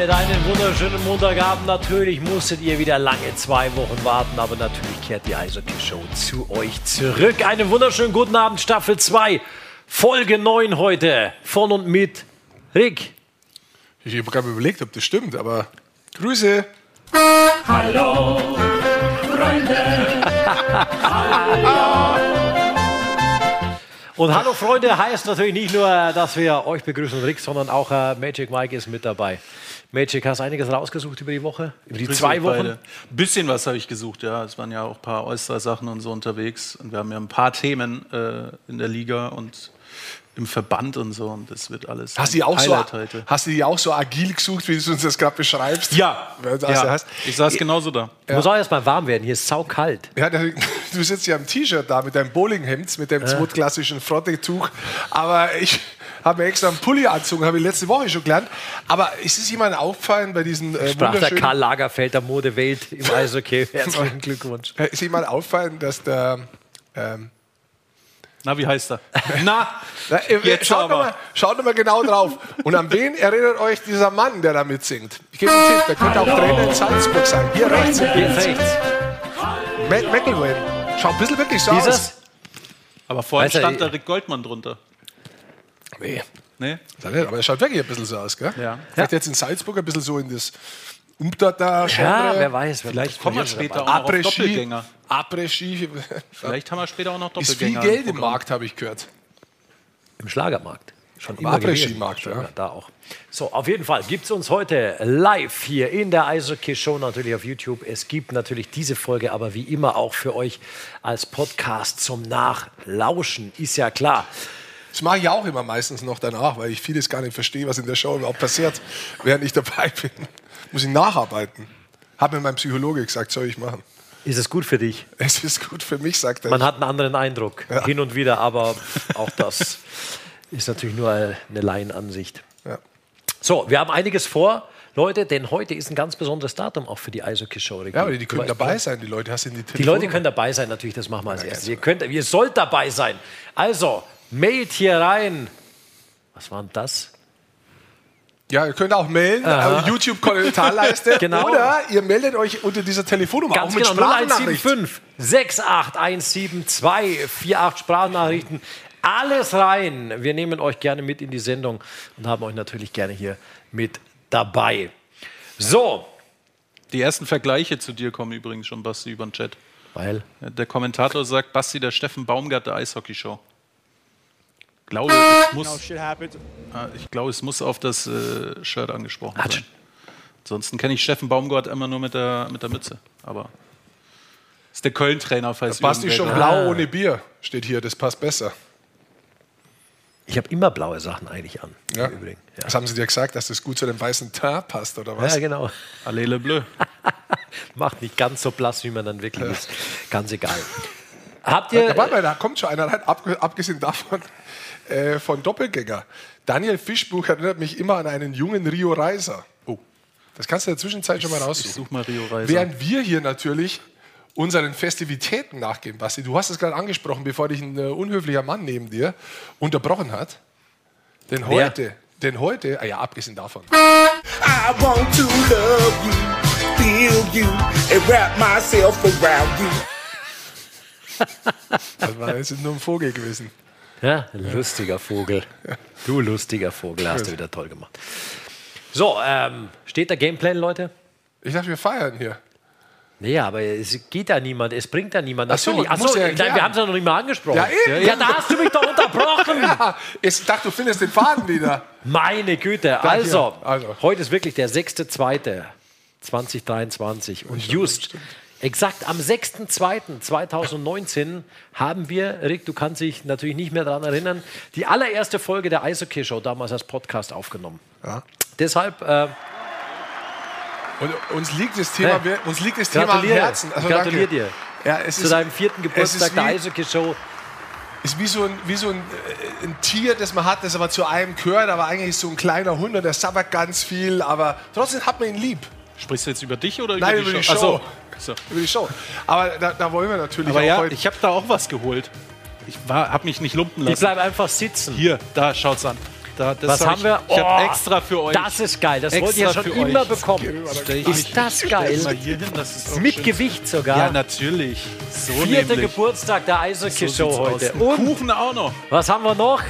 damit einen wunderschönen Montagabend. Natürlich musstet ihr wieder lange zwei Wochen warten, aber natürlich kehrt die Eishockey Show zu euch zurück. Einen wunderschönen guten Abend, Staffel 2, Folge 9 heute von und mit Rick. Ich habe gerade überlegt, ob das stimmt, aber Grüße. Hallo, Freunde. Und Hallo Freunde heißt natürlich nicht nur, dass wir euch begrüßen, Rick, sondern auch äh, Magic Mike ist mit dabei. Magic, hast du einiges rausgesucht über die Woche? Über die zwei Wochen? Ein bisschen was habe ich gesucht, ja. Es waren ja auch ein paar Oyster-Sachen und so unterwegs. Und wir haben ja ein paar Themen äh, in der Liga und im Verband und so. Und das wird alles. Hast, die auch so, hast du die auch so agil gesucht, wie du uns das gerade beschreibst? Ja. ja. Ich saß genauso da. Ja. Muss auch erst mal warm werden. Hier ist saukalt. Ja, du sitzt ja im T-Shirt da mit deinem Bowlinghemd, mit dem ja. zweitklassischen Frottetuch. Aber ich habe mir extra einen Pulli angezogen, habe ich letzte Woche schon gelernt. Aber ist es jemandem aufgefallen bei diesen äh, Sprach der Karl Lagerfeld der Modewelt im Eishockey. Herzlichen Glückwunsch. Ist jemand aufgefallen, dass der ähm, na, wie heißt er? Na, Na jetzt schaut, aber. Mal, schaut mal genau drauf. Und an wen erinnert euch dieser Mann, der da mitsingt? Ich gebe einen Tipp, der könnte auch Trainer in Salzburg sein. Hier rechts. Hier rechts. Matt McElwain. Schaut ein bisschen wirklich so Dieses? aus. Aber vorhin stand da Rick Goldmann drunter. Nee. Nee? Aber er schaut wirklich ein bisschen so aus, gell? Ja. Vielleicht jetzt in Salzburg ein bisschen so in das Umtata Ja, wer weiß. Vielleicht kommen wir später auch noch Doppelgänger. Après-Ski. Vielleicht haben wir später auch noch Doppelgänger. Ist viel Geld im Markt, habe ich gehört. Im Schlagermarkt. Schon Im Après-Ski-Markt, ja. Da auch. So, auf jeden Fall gibt es uns heute live hier in der Eishockey-Show, natürlich auf YouTube. Es gibt natürlich diese Folge, aber wie immer auch für euch als Podcast zum Nachlauschen, ist ja klar. Das mache ich auch immer meistens noch danach, weil ich vieles gar nicht verstehe, was in der Show überhaupt passiert, während ich dabei bin muss ich nacharbeiten. Hat mir mein Psychologe gesagt, soll ich machen. Ist es gut für dich? Es ist gut für mich, sagt er. Man hat einen anderen Eindruck, ja. hin und wieder, aber auch das ist natürlich nur eine Laienansicht. Ja. So, wir haben einiges vor. Leute, denn heute ist ein ganz besonderes Datum auch für die Eishockey-Show. Ja, aber die können dabei sein, die Leute. Hast du die, die Leute können dabei sein, natürlich, das machen wir als ja, erstes. Ihr, könnt, ihr sollt dabei sein. Also, mailt hier rein. Was war denn das? Ja, ihr könnt auch melden, äh, YouTube-Kommentarleiste. genau. Oder ihr meldet euch unter dieser Telefonnummer Ganz auch mit genau, 0175 68172 48 Sprachnachrichten. Alles rein. Wir nehmen euch gerne mit in die Sendung und haben euch natürlich gerne hier mit dabei. So. Die ersten Vergleiche zu dir kommen übrigens schon, Basti, über den Chat. Weil? Der Kommentator sagt, Basti, der Steffen Baumgart der Eishockey-Show glaube, es muss, ah, ich glaube, es muss auf das äh, Shirt angesprochen sein. Ansonsten kenne ich Steffen Baumgart immer nur mit der, mit der Mütze. Aber ist der Köln-Trainer, falls da Passt schon blau ohne Bier, steht hier, das passt besser. Ich habe immer blaue Sachen eigentlich an. Ja. Ja. Was haben Sie dir gesagt, dass das gut zu dem weißen Teint passt, oder was? Ja, genau. Allele bleu. Macht nicht ganz so blass, wie man dann wirklich ja. ist. Ganz egal. Habt ihr. Da, da kommt schon einer rein, abgesehen davon, äh, von Doppelgänger. Daniel Fischbuch erinnert mich immer an einen jungen Rio Reiser. Oh. Das kannst du in der Zwischenzeit schon mal raussuchen. Ich such mal Rio Reiser. Während wir hier natürlich unseren Festivitäten nachgehen, Basti. Du hast es gerade angesprochen, bevor dich ein uh, unhöflicher Mann neben dir unterbrochen hat. Denn heute, Wer? denn heute, ah ja, abgesehen davon. I want to love you, feel you, and wrap myself around you. das war jetzt nur ein Vogel gewesen. Ja, lustiger Vogel. Du lustiger Vogel, hast du wieder toll gemacht. So, ähm, steht der Gameplan, Leute? Ich dachte, wir feiern hier. Nee, aber es geht da niemand, es bringt da niemand. Achso, Ach so, ja nein, wir haben es ja noch nicht mal angesprochen. Ja, eben. ja, da hast du mich doch unterbrochen. ja, ich dachte, du findest den Faden wieder. Meine Güte. Also, also, heute ist wirklich der 6.2.2023 und just Exakt am 6.2.2019 haben wir, Rick, du kannst dich natürlich nicht mehr daran erinnern, die allererste Folge der Eishockey Show damals als Podcast aufgenommen. Ja. Deshalb. Äh, und uns liegt das Thema, hey, uns liegt das Thema am Herzen. Also gratuliere dir ja, zu ist, deinem vierten Geburtstag der Eishockey Show. Ist wie so, ein, wie so ein, äh, ein, Tier, das man hat, das aber zu einem gehört, aber eigentlich ist so ein kleiner Hund und der sabbert ganz viel, aber trotzdem hat man ihn lieb. Sprichst du jetzt über dich oder über Nein, die über die Show? Show. So. Über die Show. Aber da, da wollen wir natürlich Aber auch ja, heute. Ich habe da auch was geholt. Ich habe mich nicht lumpen lassen. Ich bleibe einfach sitzen. Hier, da, schaut's an. Da, Was hab haben wir? Ich, ich Oh, habe extra für euch. Das ist geil. Das wollte ich ja Extra schon für immer euch. bekommen. Ich Ist das geil? Das ist Mit schön. Gewicht sogar. Ja, natürlich. So Vierte nämlich. Geburtstag der Eishockey-Show So heute. aus. Und Kuchen auch noch. was haben wir noch?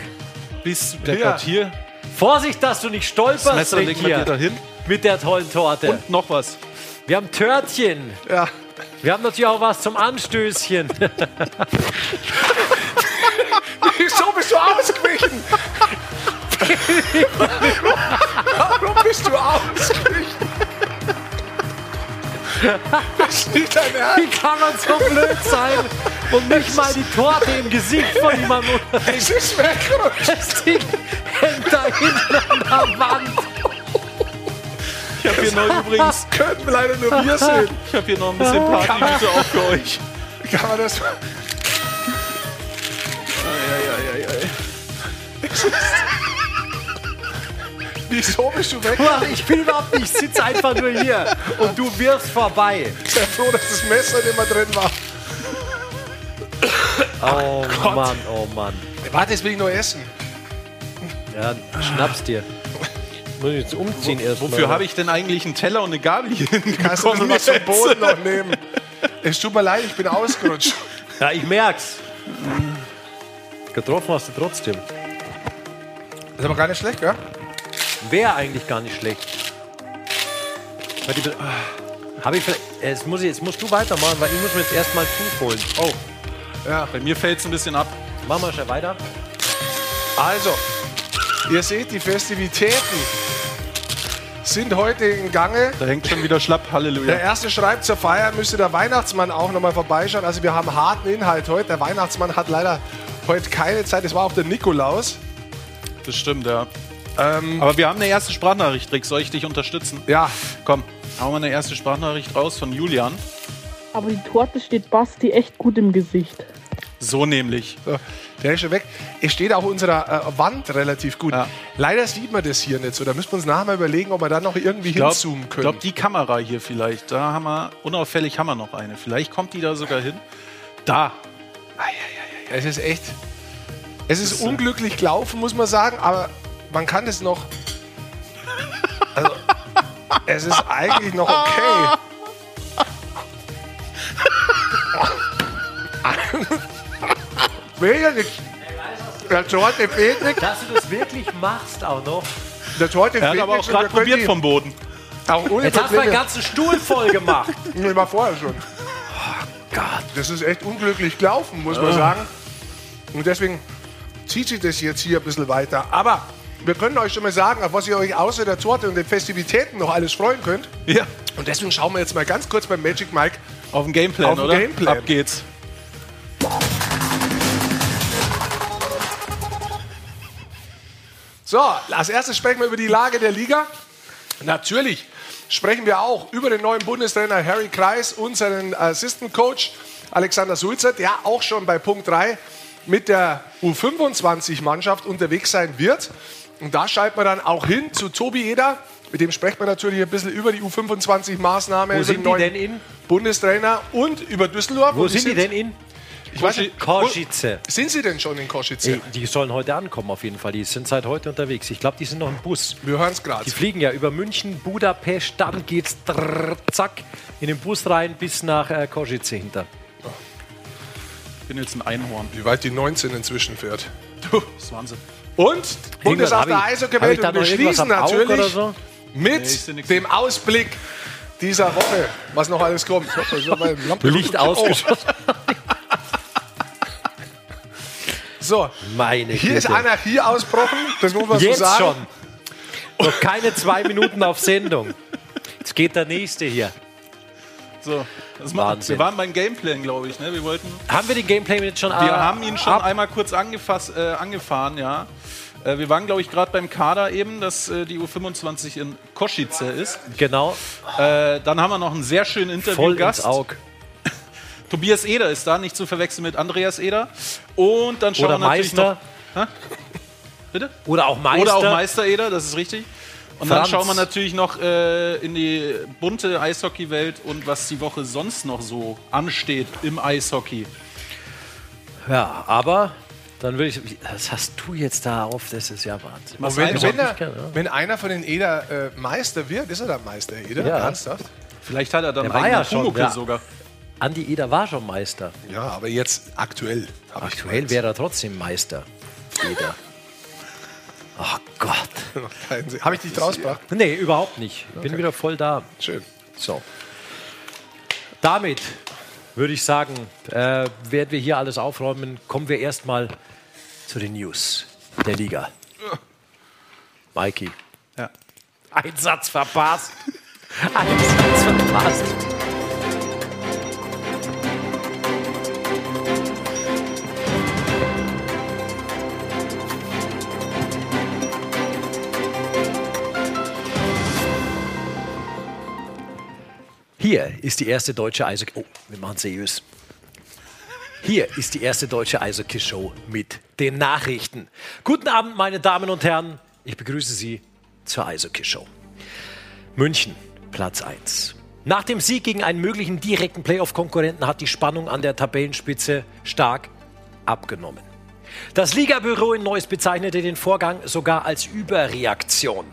Bis der Ja. Gott hier. Vorsicht, dass du nicht Das stolperst, Messer wir dir Regier, dahin. mit der tollen Torte. Und noch was. wir haben Törtchen. Ja. Wir haben natürlich auch was zum Anstößchen. Wieso bist du ausgewichen? Warum bist du ausgewichen? Das ist nicht dein Ernst. Wie kann man so blöd sein und nicht mal die Torte im Gesicht von jemandem Es ist weggerutscht. Das Ding hängt da hinten an der Wand. Ich habe hier noch übrigens. Können wir leider nur wir sehen. Ich habe hier noch ein bisschen Partygüte auch für euch. Kann man das... Wieso bist du weg? Ich bin überhaupt nicht, ich sitze einfach nur hier und du wirfst vorbei. Ich bin froh, dass das Messer nicht mehr drin war. Oh Gott. Mann, oh Mann. Warte, jetzt will ich noch essen. Ja, schnapp's dir. Muss ich jetzt umziehen erstmal. Wofür habe ich denn eigentlich einen Teller und eine Gabel hier Kannst du was vom Boden noch nehmen? Es tut mir leid, ich bin ausgerutscht. Ja, ich merk's. Getroffen hast du trotzdem. ist aber gar nicht schlecht, gell? Wäre eigentlich gar nicht schlecht. Warte, ich- Habe ich vielleicht. Jetzt, muss ich, jetzt musst du weitermachen, weil ich muss mir jetzt erstmal ein Tuch holen. Oh, Ja. Bei mir fällt es ein bisschen ab. machen wir schnell weiter. Also, ihr seht, die Festivitäten sind heute in Gange. Da hängt schon wieder schlapp. Halleluja. Der erste schreibt zur Feier, müsste der Weihnachtsmann auch nochmal vorbeischauen. Also wir haben harten Inhalt heute. Der Weihnachtsmann hat leider heute keine Zeit. Es war auch der Nikolaus. Das stimmt, ja. Ähm, Aber wir haben eine erste Sprachnachricht, Rick. Soll ich dich unterstützen? ja, Komm, hauen wir eine erste Sprachnachricht raus von Julian. Aber die Torte steht Basti echt gut im Gesicht. So nämlich. so, der ist schon weg. Es steht auch unserer äh, Wand relativ gut. Ja. Leider sieht man das hier nicht so. Da müssen wir uns nachher mal überlegen, ob wir da noch irgendwie Ich glaube, hinzoomen können. glaub, die Kamera hier vielleicht, da haben wir, unauffällig haben wir noch eine. Vielleicht kommt die da sogar hin. Da. Es ist echt. Es ist unglücklich gelaufen, muss man sagen, aber man kann es noch. Also, es ist eigentlich noch okay. Will ja nichts. Der Torte fehlt nichts. Dass du das wirklich machst auch noch. Der Torte Er hat fehlt aber auch gerade probiert vom Boden. Auch ohne Jetzt hast du einen Probleme. ganzen Stuhl voll gemacht. Nee, war vorher schon. Gott. Das ist echt unglücklich gelaufen, muss man sagen. Und deswegen zieht sich das jetzt hier ein bisschen weiter. Aber wir können euch schon mal sagen, auf was ihr euch außer der Torte und den Festivitäten noch alles freuen könnt. Ja. Und deswegen schauen wir jetzt mal ganz kurz beim Magic Mike. Auf dem Gameplan, Auf dem oder? Gameplan. Ab geht's. So, als erstes sprechen wir über die Lage der Liga. Natürlich sprechen wir auch über den neuen Bundestrainer Harry Kreis und seinen Assistant Coach Alexander Sulzer, der auch schon bei Punkt 3 mit der U25-Mannschaft unterwegs sein wird. Und da schalten wir dann auch hin zu Tobi Eder. Mit dem sprechen wir natürlich ein bisschen über die U25-Maßnahme. Wo sind die denn in? Bundestrainer und über Düsseldorf. Wo sind die denn in? Ich weiß nicht, Korschice. wo- Sind sie denn schon in Korschice? Ey, die sollen heute ankommen auf jeden Fall. Die sind seit heute unterwegs. Ich glaube, die sind noch im Bus. Wir hören es gerade. Die fliegen ja über München, Budapest, dann geht's drrr, zack in den Bus rein bis nach äh, Košice hinter. Ich bin jetzt ein Einhorn. Wie weit die 19 inzwischen fährt. Das ist Wahnsinn. Und Bundesamt der hab ich- Eishockey hab ich da und wir schließen natürlich so? mit Nee, dem Ausblick dieser Woche, was noch alles kommt. Lampe- Licht ausgeschossen. So, Meine hier ist Güte. Anarchie ausbrochen, das muss man Jetzt so sagen. schon. Noch keine zwei Minuten auf Sendung. Jetzt geht der nächste hier. So, das Wahnsinn. wir. waren beim Gameplan, glaube ich. Ne? Wir wollten. Haben wir den Gameplay jetzt schon Wir äh, haben ihn schon ab? einmal kurz angefasst, äh, angefahren, ja. Äh, wir waren, glaube ich, gerade beim Kader eben, dass äh, die U25 in Koschice ist. Genau, Äh, dann haben wir noch einen sehr schönen voll ins Interviewgast. Auge. Tobias Eder ist da, nicht zu verwechseln mit Andreas Eder. Und dann schauen Oder wir natürlich Meister. noch. Bitte? Oder auch Meister. Oder auch Meister Eder, das ist richtig. Und dann Franz. schauen wir natürlich noch äh, in die bunte Eishockeywelt und was die Woche sonst noch so ansteht im Eishockey. Ja, aber Dann würde ich. Was hast du jetzt da auf? Das ist ja Wahnsinn. Und wenn, wenn, er, wenn einer von den Eder äh, Meister wird, ist er dann Meister, Eder? Ja. Ernsthaft? Vielleicht hat er dann einen ja schon, ja. sogar. Andi Eder war schon Meister. Ja, aber jetzt aktuell. Aktuell wäre er trotzdem Meister. Eder. Oh Gott. Habe ich dich rausgebracht? Nee, überhaupt nicht. Ich bin wieder voll da. Schön. So. Damit würde ich sagen, äh, werden wir hier alles aufräumen. Kommen wir erstmal zu den News der Liga. Mikey. Ja. Ein Satz verpasst. Ein Satz verpasst. Hier ist die erste deutsche Eishockey. Oh, wir machen seriös. Hier ist die erste deutsche Eishockey-Show mit den Nachrichten. Guten Abend, meine Damen und Herren. Ich begrüße Sie zur Eishockey-Show. München, Platz 1. Nach dem Sieg gegen einen möglichen direkten Playoff-Konkurrenten hat die Spannung an der Tabellenspitze stark abgenommen. Das Ligabüro in Neuss bezeichnete den Vorgang sogar als Überreaktion.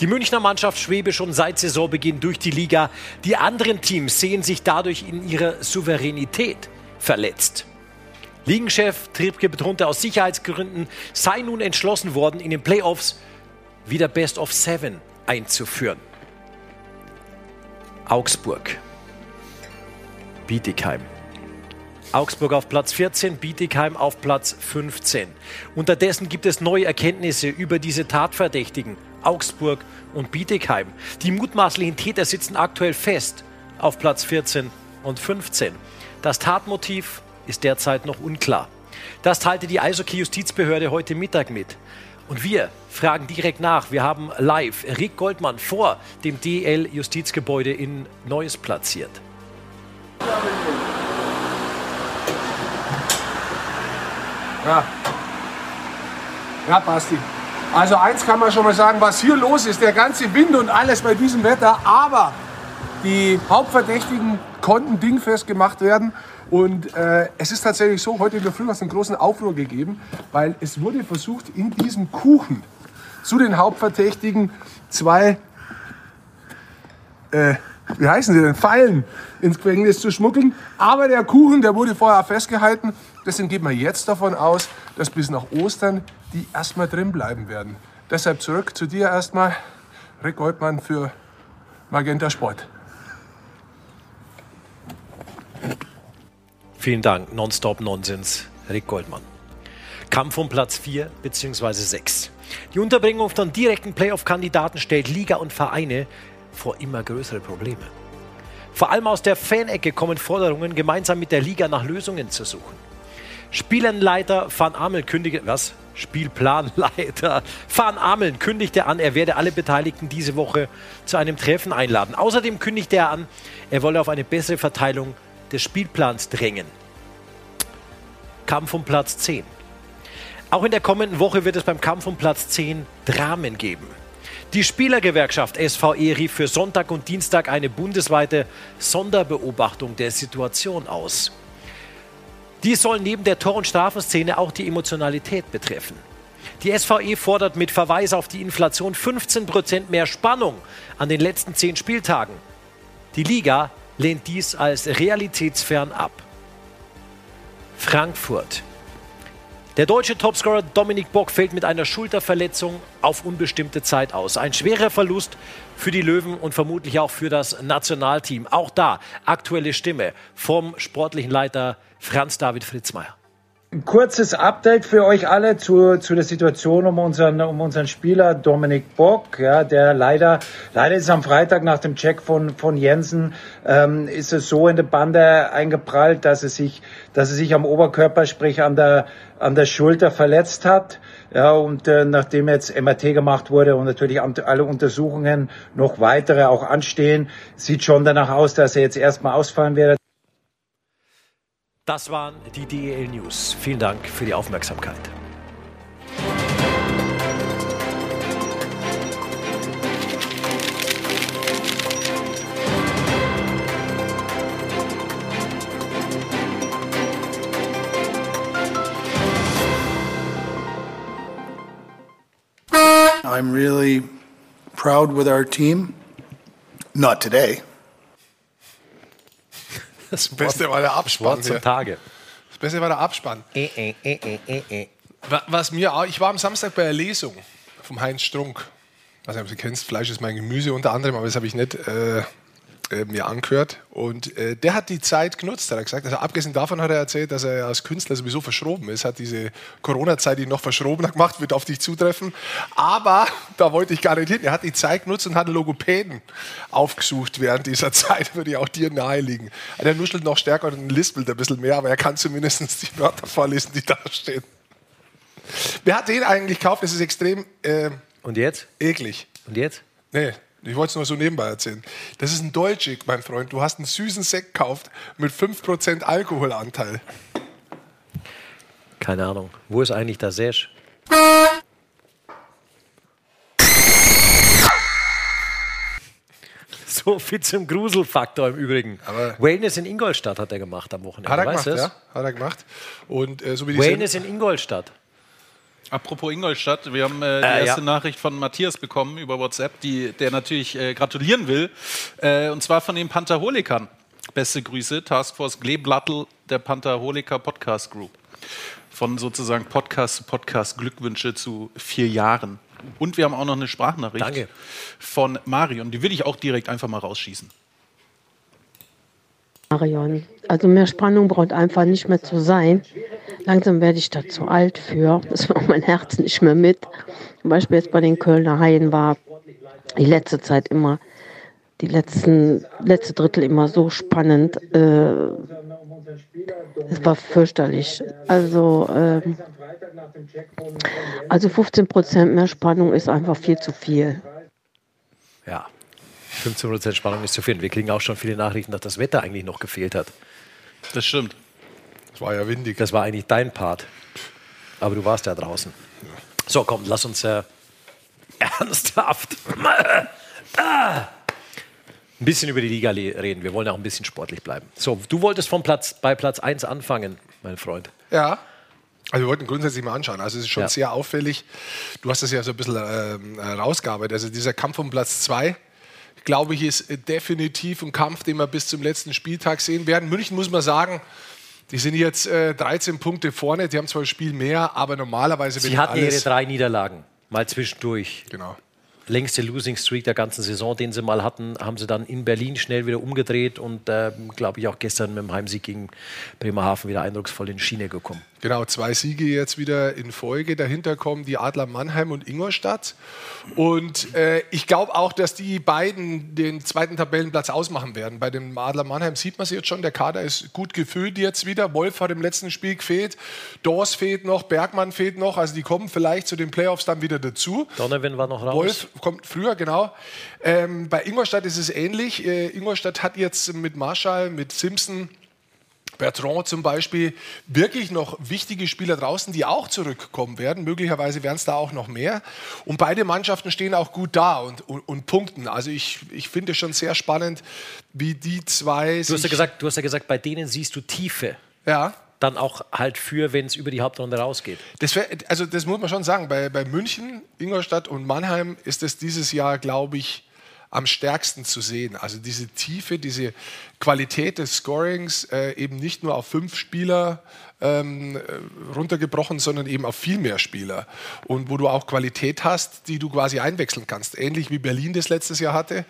Die Münchner Mannschaft schwebe schon seit Saisonbeginn durch die Liga. Die anderen Teams sehen sich dadurch in ihrer Souveränität verletzt. Ligenchef Triebke betonte aus Sicherheitsgründen, sei nun entschlossen worden, in den Playoffs wieder Best of Seven einzuführen. Augsburg. Bietigheim. Augsburg auf Platz 14, Bietigheim auf Platz 15. Unterdessen gibt es neue Erkenntnisse über diese Tatverdächtigen, Augsburg und Bietigheim. Die mutmaßlichen Täter sitzen aktuell fest auf Platz 14 und 15. Das Tatmotiv ist derzeit noch unklar. Das teilte die Eishockey-Justizbehörde heute Mittag mit. Und wir fragen direkt nach. Wir haben live Rick Goldmann vor dem DL-Justizgebäude in Neuss platziert. Ja. Ja, Basti. Also eins kann man schon mal sagen, was hier los ist, der ganze Wind und alles bei diesem Wetter, aber die Hauptverdächtigen konnten dingfest gemacht werden. Und äh, es ist tatsächlich so, heute in der Früh hat es einen großen Aufruhr gegeben, weil es wurde versucht, in diesem Kuchen zu den Hauptverdächtigen zwei, äh, wie heißen sie denn, Pfeilen ins Gefängnis zu schmuggeln. Aber der Kuchen, der wurde vorher festgehalten. Deswegen geht man jetzt davon aus, dass bis nach Ostern die erstmal drin bleiben werden. Deshalb zurück zu dir erstmal, Rick Goldmann für Magenta Sport. Vielen Dank, Nonstop Nonsens, Rick Goldmann. Kampf um Platz 4 bzw. 6. Die Unterbringung von direkten Playoff-Kandidaten stellt Liga und Vereine vor immer größere Probleme. Vor allem aus der Fanecke kommen Forderungen, gemeinsam mit der Liga nach Lösungen zu suchen. Spielenleiter Van Ameln kündigte, was? Spielplanleiter Van Ameln kündigte an, er werde alle Beteiligten diese Woche zu einem Treffen einladen. Außerdem kündigte er an, er wolle auf eine bessere Verteilung des Spielplans drängen. Kampf um Platz 10. Auch in der kommenden Woche wird es beim Kampf um Platz 10 Dramen geben. Die Spielergewerkschaft SVE rief für Sonntag und Dienstag eine bundesweite Sonderbeobachtung der Situation aus. Dies soll neben der Tor- und Strafenszene auch die Emotionalität betreffen. Die SVE fordert mit Verweis auf die Inflation 15% mehr Spannung an den letzten zehn Spieltagen. Die Liga lehnt dies als realitätsfern ab. Frankfurt. Der deutsche Topscorer Dominik Bock fällt mit einer Schulterverletzung auf unbestimmte Zeit aus. Ein schwerer Verlust für die Löwen und vermutlich auch für das Nationalteam. Auch da aktuelle Stimme vom sportlichen Leiter Franz David Fritzmeier. Ein kurzes Update für euch alle zu, zu der Situation um unseren, um unseren Spieler Dominik Bock, ja, der leider, leider ist am Freitag nach dem Check von, von Jensen, ähm, ist es so in der Bande eingeprallt, dass es sich, dass er sich am Oberkörper, sprich an der, an der Schulter verletzt hat. Ja, und äh, nachdem jetzt MRT gemacht wurde und natürlich alle Untersuchungen noch weitere auch anstehen, sieht schon danach aus, dass er jetzt erstmal ausfallen wird. Das waren die DEL News. Vielen Dank für die Aufmerksamkeit. I'm really proud with our team. Not today. Das Beste war der Abspann. Wort zum Tage. Das Beste war der Abspann. Äh, äh, äh, äh, äh. Was mir auch, ich war am Samstag bei der Lesung vom Heinz Strunk. Ich weiß nicht, ob du kennst, Fleisch ist mein Gemüse unter anderem, aber das habe ich nicht äh, mir angehört. Und äh, der hat die Zeit genutzt, hat er gesagt. Also abgesehen davon hat er erzählt, dass er als Künstler sowieso verschroben ist, hat diese Corona-Zeit ihn noch verschrobener gemacht, wird auf dich zutreffen. Aber da wollte ich gar nicht hin. Er hat die Zeit genutzt und hat Logopäden aufgesucht während dieser Zeit, würde ich auch dir naheliegen. Der nuschelt noch stärker und lispelt ein bisschen mehr, aber er kann zumindest die Wörter vorlesen, die da stehen. Wer hat den eigentlich gekauft? Das ist extrem äh, Und jetzt? eklig. Und jetzt? Nee, ich wollte es nur so nebenbei erzählen. Das ist ein Deutsche, mein Freund. Du hast einen süßen Sekt gekauft mit 5% Alkoholanteil. Keine Ahnung. Wo ist eigentlich der Sesh? So viel zum Gruselfaktor im Übrigen. Aber- Wellness in Ingolstadt hat er gemacht am Wochenende. Hat er weißt gemacht, du ja? das? Hat er gemacht. Und äh, so wie Wellness in Ingolstadt. Apropos Ingolstadt, wir haben äh, die Äh, erste ja. Nachricht von Matthias bekommen über WhatsApp, die, der natürlich äh, gratulieren will. Äh, und zwar von den Pantherholikern. Beste Grüße, Taskforce Gleblattel der Pantherholiker Podcast Group. Von sozusagen Podcast zu Podcast Glückwünsche zu vier Jahren. Und wir haben auch noch eine Sprachnachricht Danke. von Marion. Die will ich auch direkt einfach mal rausschießen. Marion. Also mehr Spannung braucht einfach nicht mehr zu sein. Langsam werde ich da zu alt für. Das macht mein Herz nicht mehr mit. Zum Beispiel jetzt bei den Kölner Haien war die letzte Zeit immer, die letzten, letzte Drittel immer so spannend. Äh, es war fürchterlich. Also, ähm, also 15 Prozent mehr Spannung ist einfach viel zu viel. Ja. 15% Spannung ist zu viel. Wir kriegen auch schon viele Nachrichten, dass das Wetter eigentlich noch gefehlt hat. Das stimmt. Es war ja windig. Das war eigentlich dein Part. Aber du warst ja draußen. So, komm, lass uns äh, ernsthaft ein bisschen über die Liga reden. Wir wollen auch ein bisschen sportlich bleiben. So, du wolltest vom Platz, bei Platz 1 anfangen, mein Freund. Ja. Also wir wollten grundsätzlich mal anschauen. Also es ist schon Ja. sehr auffällig. Du hast das ja so ein bisschen ähm, äh, rausgearbeitet. Also dieser Kampf um Platz zwei, glaube ich, ist äh, definitiv ein Kampf, den wir bis zum letzten Spieltag sehen werden. München muss man sagen, die sind jetzt äh, 13 Punkte vorne. Die haben zwar ein Spiel mehr, aber normalerweise Sie hatten ihre drei Niederlagen, mal zwischendurch. genau. längste Losing Streak der ganzen Saison, den sie mal hatten, haben sie dann in Berlin schnell wieder umgedreht und ähm, glaube ich auch gestern mit dem Heimsieg gegen Bremerhaven wieder eindrucksvoll in Schiene gekommen. Genau, zwei Siege jetzt wieder in Folge. Dahinter kommen die Adler Mannheim und Ingolstadt. Und äh, ich glaube auch, dass die beiden den zweiten Tabellenplatz ausmachen werden. Bei dem Adler Mannheim sieht man es jetzt schon. Der Kader ist gut gefüllt jetzt wieder. Wolf hat im letzten Spiel gefehlt. Dors fehlt noch, Bergmann fehlt noch. Also die kommen vielleicht zu den Playoffs dann wieder dazu. Donovan war noch raus. Wolf kommt früher, genau. Ähm, bei Ingolstadt ist es ähnlich. Äh, Ingolstadt hat jetzt mit Marschall, mit Simpson, Bertrand zum Beispiel, wirklich noch wichtige Spieler draußen, die auch zurückkommen werden. Möglicherweise werden es da auch noch mehr. Und beide Mannschaften stehen auch gut da und, und, und punkten. Also ich, ich finde es schon sehr spannend, wie die zwei Du hast, ja gesagt, du hast ja gesagt, bei denen siehst du Tiefe. ja, Dann auch halt für, wenn es über die Hauptrunde rausgeht. Das wär, also das muss man schon sagen. Bei, bei München, Ingolstadt und Mannheim ist es dieses Jahr, glaube ich, am stärksten zu sehen. Also diese Tiefe, diese Qualität des Scorings äh, eben nicht nur auf fünf Spieler ähm, äh, runtergebrochen, sondern eben auf viel mehr Spieler. Und wo du auch Qualität hast, die du quasi einwechseln kannst. Ähnlich wie Berlin das letztes Jahr hatte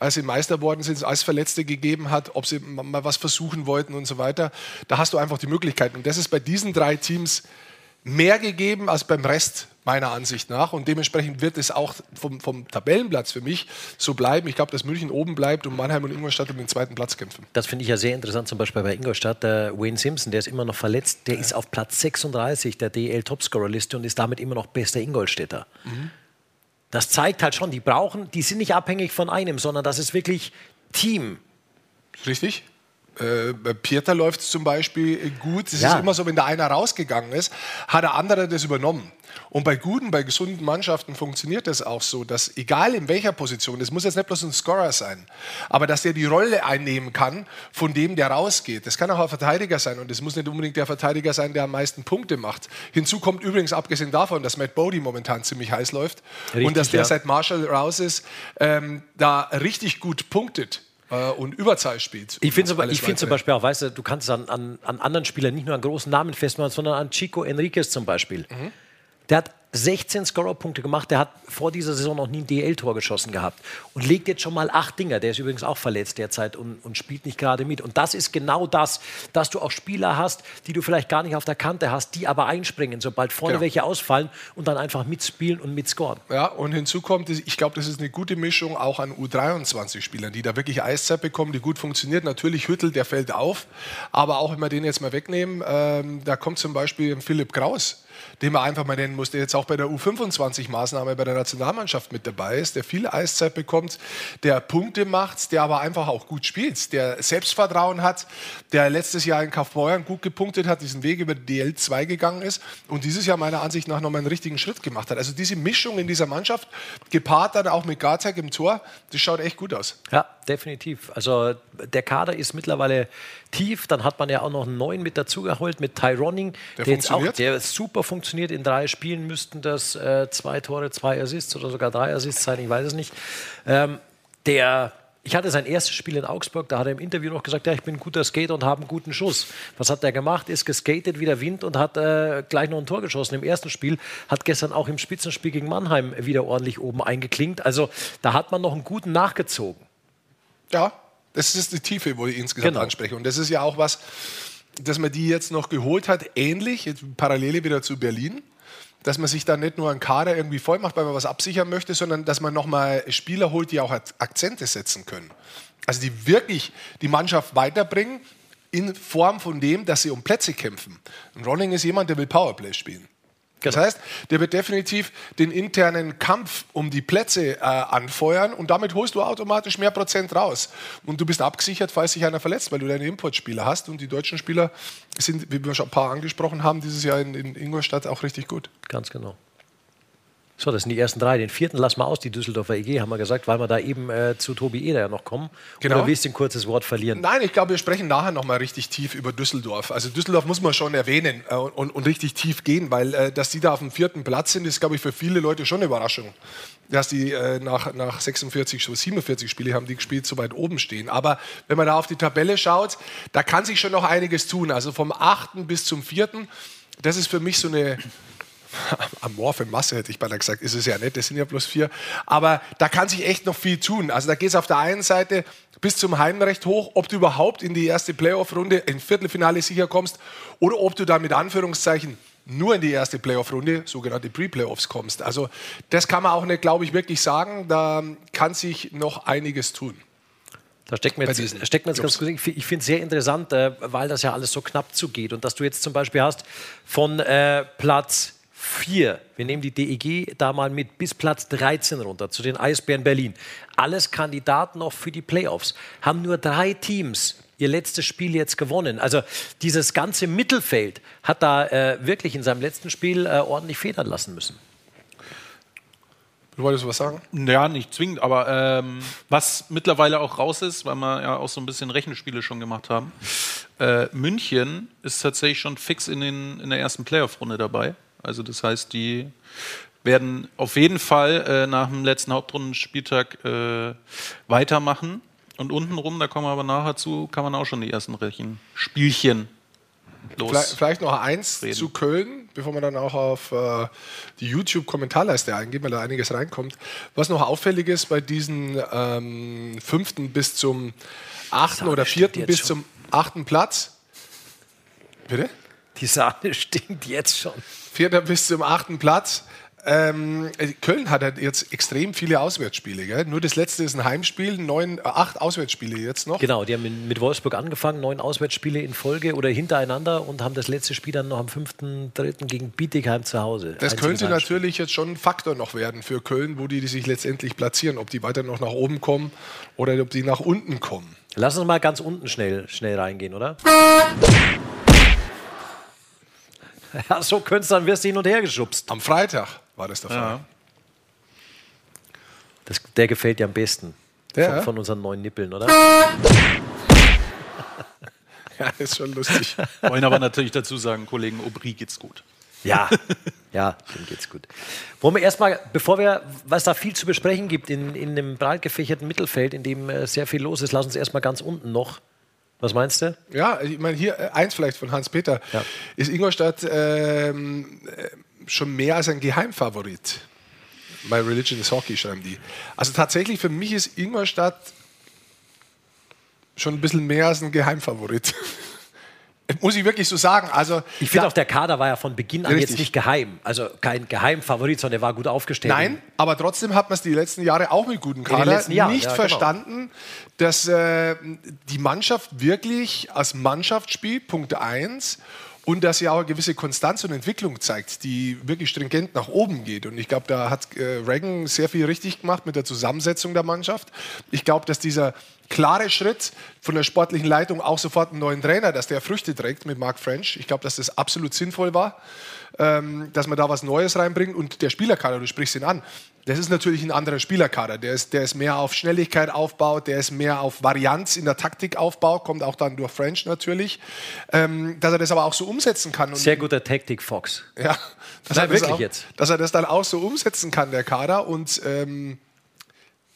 als sie Meister worden sind, als Verletzte gegeben hat, ob sie mal was versuchen wollten und so weiter. Da hast du einfach die Möglichkeiten. Und das ist bei diesen drei Teams mehr gegeben als beim Rest, meiner Ansicht nach. Und dementsprechend wird es auch vom, vom Tabellenplatz für mich so bleiben. Ich glaube, dass München oben bleibt und Mannheim und Ingolstadt um den zweiten Platz kämpfen. Das finde ich ja sehr interessant, zum Beispiel bei Ingolstadt. Der Wayne Simpson, der ist immer noch verletzt, der ist auf Platz 36 der DL-Topscorer-Liste und ist damit immer noch bester Ingolstädter. Das zeigt halt schon, die brauchen, die sind nicht abhängig von einem, sondern das ist wirklich Team. Richtig? Äh, bei Pieter läuft es zum Beispiel gut. Es Ja. ist immer so, wenn da einer rausgegangen ist, hat der andere das übernommen. Und bei guten, bei gesunden Mannschaften funktioniert das auch so, dass egal in welcher Position, das muss jetzt nicht bloß ein Scorer sein, aber dass der die Rolle einnehmen kann von dem, der rausgeht. Das kann auch ein Verteidiger sein und es muss nicht unbedingt der Verteidiger sein, der am meisten Punkte macht. Hinzu kommt übrigens, abgesehen davon, dass Matt Bodie momentan ziemlich heiß läuft Richtig, und dass der ja. seit Marshall raus ist, ähm, da richtig gut punktet äh, und Überzahl spielt. Ich finde find zum. Beispiel auch, weißt du, du kannst an, an, an anderen Spielern nicht nur an großen Namen festmachen, sondern an Chico Enriquez zum Beispiel. Mhm. Der hat 16 Scorerpunkte gemacht, der hat vor dieser Saison noch nie ein DL-Tor geschossen gehabt und legt jetzt schon mal acht Dinger. Der ist übrigens auch verletzt derzeit und, und spielt nicht gerade mit. Und das ist genau das, dass du auch Spieler hast, die du vielleicht gar nicht auf der Kante hast, die aber einspringen, sobald vorne Genau. welche ausfallen und dann einfach mitspielen und mitscoren. Ja, und hinzu kommt, ich glaube, das ist eine gute Mischung auch an U23-Spielern, die da wirklich Eiszeit bekommen, die gut funktioniert. Natürlich Hüttel, der fällt auf, aber auch wenn wir den jetzt mal wegnehmen, ähm, da kommt zum Beispiel Philipp Kraus, den man einfach mal nennen muss, der jetzt auch bei der U25-Maßnahme bei der Nationalmannschaft mit dabei ist, der viel Eiszeit bekommt, der Punkte macht, der aber einfach auch gut spielt, der Selbstvertrauen hat, der letztes Jahr in Kaufbeuern gut gepunktet hat, diesen Weg über die DL2 gegangen ist und dieses Jahr meiner Ansicht nach nochmal einen richtigen Schritt gemacht hat. Also diese Mischung in dieser Mannschaft, gepaart dann auch mit Garzak im Tor, das schaut echt gut aus. Ja, definitiv. Also der Kader ist mittlerweile tief. Dann hat man ja auch noch einen neuen mit dazugeholt, mit Tyroning, Der der, jetzt auch, der super funktioniert. In drei Spielen müssten das äh, zwei Tore, zwei Assists oder sogar drei Assists sein, ich weiß es nicht. Ähm, der ich hatte sein erstes Spiel in Augsburg, da hat er im Interview noch gesagt, ja, ich bin ein guter Skater und habe einen guten Schuss. Was hat er gemacht? Ist geskatet wie der Wind und hat äh, gleich noch ein Tor geschossen im ersten Spiel. Hat gestern auch im Spitzenspiel gegen Mannheim wieder ordentlich oben eingeklinkt. Also da hat man noch einen guten nachgezogen. Ja, das ist die Tiefe, wo ich insgesamt Genau. anspreche. Und das ist ja auch was, dass man die jetzt noch geholt hat, ähnlich, jetzt Parallele wieder zu Berlin, dass man sich da nicht nur einen Kader irgendwie voll macht, weil man was absichern möchte, sondern dass man nochmal Spieler holt, die auch Akzente setzen können. Also die wirklich die Mannschaft weiterbringen in Form von dem, dass sie um Plätze kämpfen. Ein Rolling ist jemand, der will Powerplay spielen. Das Genau. heißt, der wird definitiv den internen Kampf um die Plätze äh, anfeuern und damit holst du automatisch mehr Prozent raus. Und du bist abgesichert, falls sich einer verletzt, weil du deine Importspieler hast. Und die deutschen Spieler sind, wie wir schon ein paar angesprochen haben, dieses Jahr in, in Ingolstadt auch richtig gut. Ganz genau. So, das sind die ersten drei. Den vierten lassen wir aus, die Düsseldorfer EG, haben wir gesagt, weil wir da eben äh, zu Tobi Eder ja noch kommen. Genau. Oder willst du ein kurzes Wort verlieren? Nein, ich glaube, wir sprechen nachher noch mal richtig tief über Düsseldorf. Also Düsseldorf muss man schon erwähnen äh, und, und richtig tief gehen, weil äh, dass die da auf dem vierten Platz sind, ist, glaube ich, für viele Leute schon eine Überraschung. Dass die äh, nach, nach 46, so 47 Spiele haben die gespielt, so weit oben stehen. Aber wenn man da auf die Tabelle schaut, da kann sich schon noch einiges tun. Also vom achten bis zum vierten, das ist für mich so eine amorphe Masse, hätte ich beinahe gesagt, ist es ja nicht, das sind ja bloß vier. Aber da kann sich echt noch viel tun. Also da geht es auf der einen Seite bis zum Heimrecht hoch, ob du überhaupt in die erste Playoff-Runde, im Viertelfinale sicher kommst oder ob du da mit Anführungszeichen nur in die erste Playoff-Runde, sogenannte Pre-Playoffs kommst. Also das kann man auch nicht, glaube ich, wirklich sagen. Da kann sich noch einiges tun. Da steckt mir jetzt, steckt mir jetzt ganz gut. Ich finde es sehr interessant, äh, weil das ja alles so knapp zugeht. Und dass du jetzt zum Beispiel hast von äh, Platz 4, wir nehmen die DEG da mal mit, bis Platz 13 runter zu den Eisbären Berlin. Alles Kandidaten noch für die Playoffs. Haben nur drei Teams ihr letztes Spiel jetzt gewonnen. Also dieses ganze Mittelfeld hat da äh, wirklich in seinem letzten Spiel äh, ordentlich federn lassen müssen. Du wolltest was sagen? Ja, nicht zwingend, aber ähm, was mittlerweile auch raus ist, weil wir ja auch so ein bisschen Rechenspiele schon gemacht haben, äh, München ist tatsächlich schon fix in, den, in der ersten Playoff-Runde dabei. Also das heißt, die werden auf jeden Fall äh, nach dem letzten Hauptrundenspieltag äh, weitermachen. Und untenrum, da kommen wir aber nachher zu, kann man auch schon die ersten Rechenspielchen los. Vielleicht, vielleicht noch eins reden. zu Köln, bevor wir dann auch auf äh, die YouTube-Kommentarleiste eingehen, weil da einiges reinkommt. Was noch auffällig ist bei diesen ähm, fünften bis zum achten oder vierten bis schon. zum achten Platz. Bitte? Die Sahne stinkt jetzt schon. Vierter bis zum achten Platz. Ähm, Köln hat halt jetzt extrem viele Auswärtsspiele. Gell? Nur das letzte ist ein Heimspiel, neun, äh, acht Auswärtsspiele jetzt noch. Genau, die haben mit- Wolfsburg angefangen, neun Auswärtsspiele in Folge oder hintereinander und haben das letzte Spiel dann noch am 5.3. gegen Bietigheim zu Hause. Das könnte Heimspiel. natürlich jetzt schon ein Faktor noch werden für Köln, wo die, die sich letztendlich platzieren, ob die weiter noch nach oben kommen oder ob die nach unten kommen. Lass uns mal ganz unten schnell, schnell reingehen, oder? Ja, so könntest dann wirst du hin und her geschubst. Am Freitag war das der Fall. Ja. Das, der gefällt dir am besten. Der? Von, von unseren neuen Nippeln, oder? Ja, ist schon lustig. Wollen aber natürlich dazu sagen, Kollegen Aubry geht's gut. Ja, ja, dem geht's gut. Wollen wir erstmal, bevor wir, was da viel zu besprechen gibt in, in dem breit gefächerten Mittelfeld, in dem äh, sehr viel los ist, lass uns erstmal ganz unten noch. Was meinst du? Ja, ich meine, hier äh, eins vielleicht von Hans-Peter. Ja. Ist Ingolstadt ähm, äh, schon mehr als ein Geheimfavorit? My Religion is Hockey, schreiben die. Also tatsächlich, für mich ist Ingolstadt schon ein bisschen mehr als ein Geheimfavorit. Muss ich wirklich so sagen. Also, Ich finde auch, der Kader war ja von Beginn an Richtig. jetzt nicht geheim. Also kein Geheimfavorit, sondern der war gut aufgestellt. Nein, aber trotzdem hat man es die letzten Jahre auch mit guten Kader nicht ja, genau. verstanden, dass äh, die Mannschaft wirklich als Mannschaft spielt, Punkt 1. Und dass sie auch eine gewisse Konstanz und Entwicklung zeigt, die wirklich stringent nach oben geht. Und ich glaube, da hat äh, Reagan sehr viel richtig gemacht mit der Zusammensetzung der Mannschaft. Ich glaube, dass dieser klare Schritt von der sportlichen Leitung auch sofort einen neuen Trainer, dass der Früchte trägt mit Mark French. Ich glaube, dass das absolut sinnvoll war ähm, dass man da was Neues reinbringt. Und der Spielerkader, du sprichst ihn an, das ist natürlich ein anderer Spielerkader. Der ist, der ist mehr auf Schnelligkeit aufbaut, der ist mehr auf Varianz in der Taktik aufbaut, kommt auch dann durch French natürlich. Ähm, dass er das aber auch so umsetzen kann. Und, Sehr guter Taktik, Fox. ja, dass, Nein, er das wirklich auch, jetzt. dass er das dann auch so umsetzen kann, der Kader. Und ähm,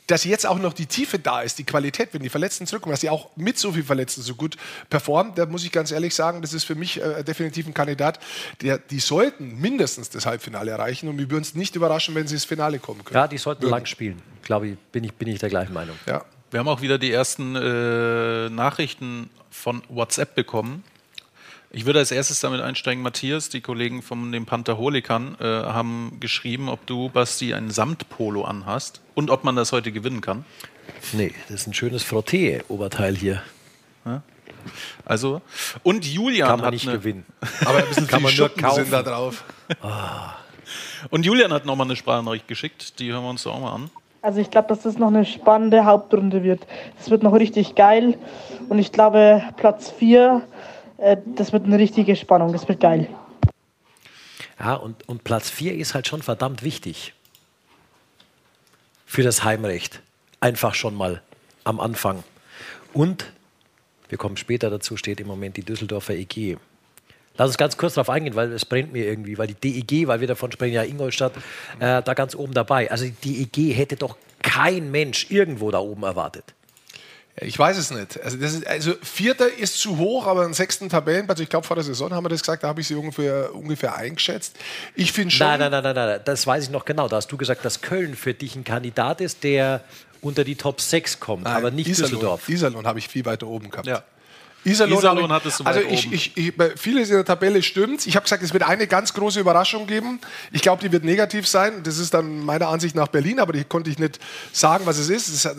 dass jetzt auch noch die Tiefe da ist, die Qualität, wenn die Verletzten zurückkommen, dass die auch mit so viel Verletzten so gut performen, da muss ich ganz ehrlich sagen, das ist für mich äh, definitiv ein Kandidat, der, die sollten mindestens das Halbfinale erreichen und wir würden uns nicht überraschen, wenn sie ins Finale kommen können. Ja, die sollten lang spielen. Glaube ich, bin ich, bin ich der gleichen Meinung. Ja. Wir haben auch wieder die ersten äh, Nachrichten von WhatsApp bekommen. Ich würde als erstes damit einsteigen, Matthias, die Kollegen von den Pantherholikern äh, haben geschrieben, ob du, Basti, ein Samtpolo anhast und ob man das heute gewinnen kann. Nee, das ist ein schönes Frotté-Oberteil hier. Also, und Julian Kann man hat nicht eine, gewinnen. Aber ein bisschen Kann man nur Schuppen kaufen. sind da drauf. und Julian hat nochmal eine Sprachnachricht geschickt, die hören wir uns doch auch mal an. Also ich glaube, dass das noch eine spannende Hauptrunde wird. Das wird noch richtig geil. Und ich glaube, Platz 4, äh, das wird eine richtige Spannung. Das wird geil. Ja, und, und Platz 4 ist halt schon verdammt wichtig. Für das Heimrecht. Einfach schon mal am Anfang. Und, wir kommen später dazu, steht im Moment die Düsseldorfer EG. Lass uns ganz kurz darauf eingehen, weil es brennt mir irgendwie, weil die DEG, weil wir davon sprechen, ja Ingolstadt, äh, da ganz oben dabei. Also die DEG hätte doch kein Mensch irgendwo da oben erwartet. Ich weiß es nicht. Also, das ist, also Vierter ist zu hoch, aber einen sechsten Tabellenplatz, ich glaube vor der Saison haben wir das gesagt, da habe ich sie ungefähr, ungefähr eingeschätzt. Ich finde schon. Nein, nein, nein, nein, nein, das weiß ich noch genau. Da hast du gesagt, dass Köln für dich ein Kandidat ist, der unter die Top 6 kommt, Nein, aber nicht Iserlohn. Düsseldorf. Iserlohn habe ich viel weiter oben gehabt. Ja. Iserlohn, Iserlohn ich- hattest du Also ich, ich, ich, bei vieles in der Tabelle stimmt. Ich habe gesagt, es wird eine ganz große Überraschung geben. Ich glaube, die wird negativ sein. Das ist dann meiner Ansicht nach Berlin, aber die konnte ich nicht sagen, was es ist. Das, hat-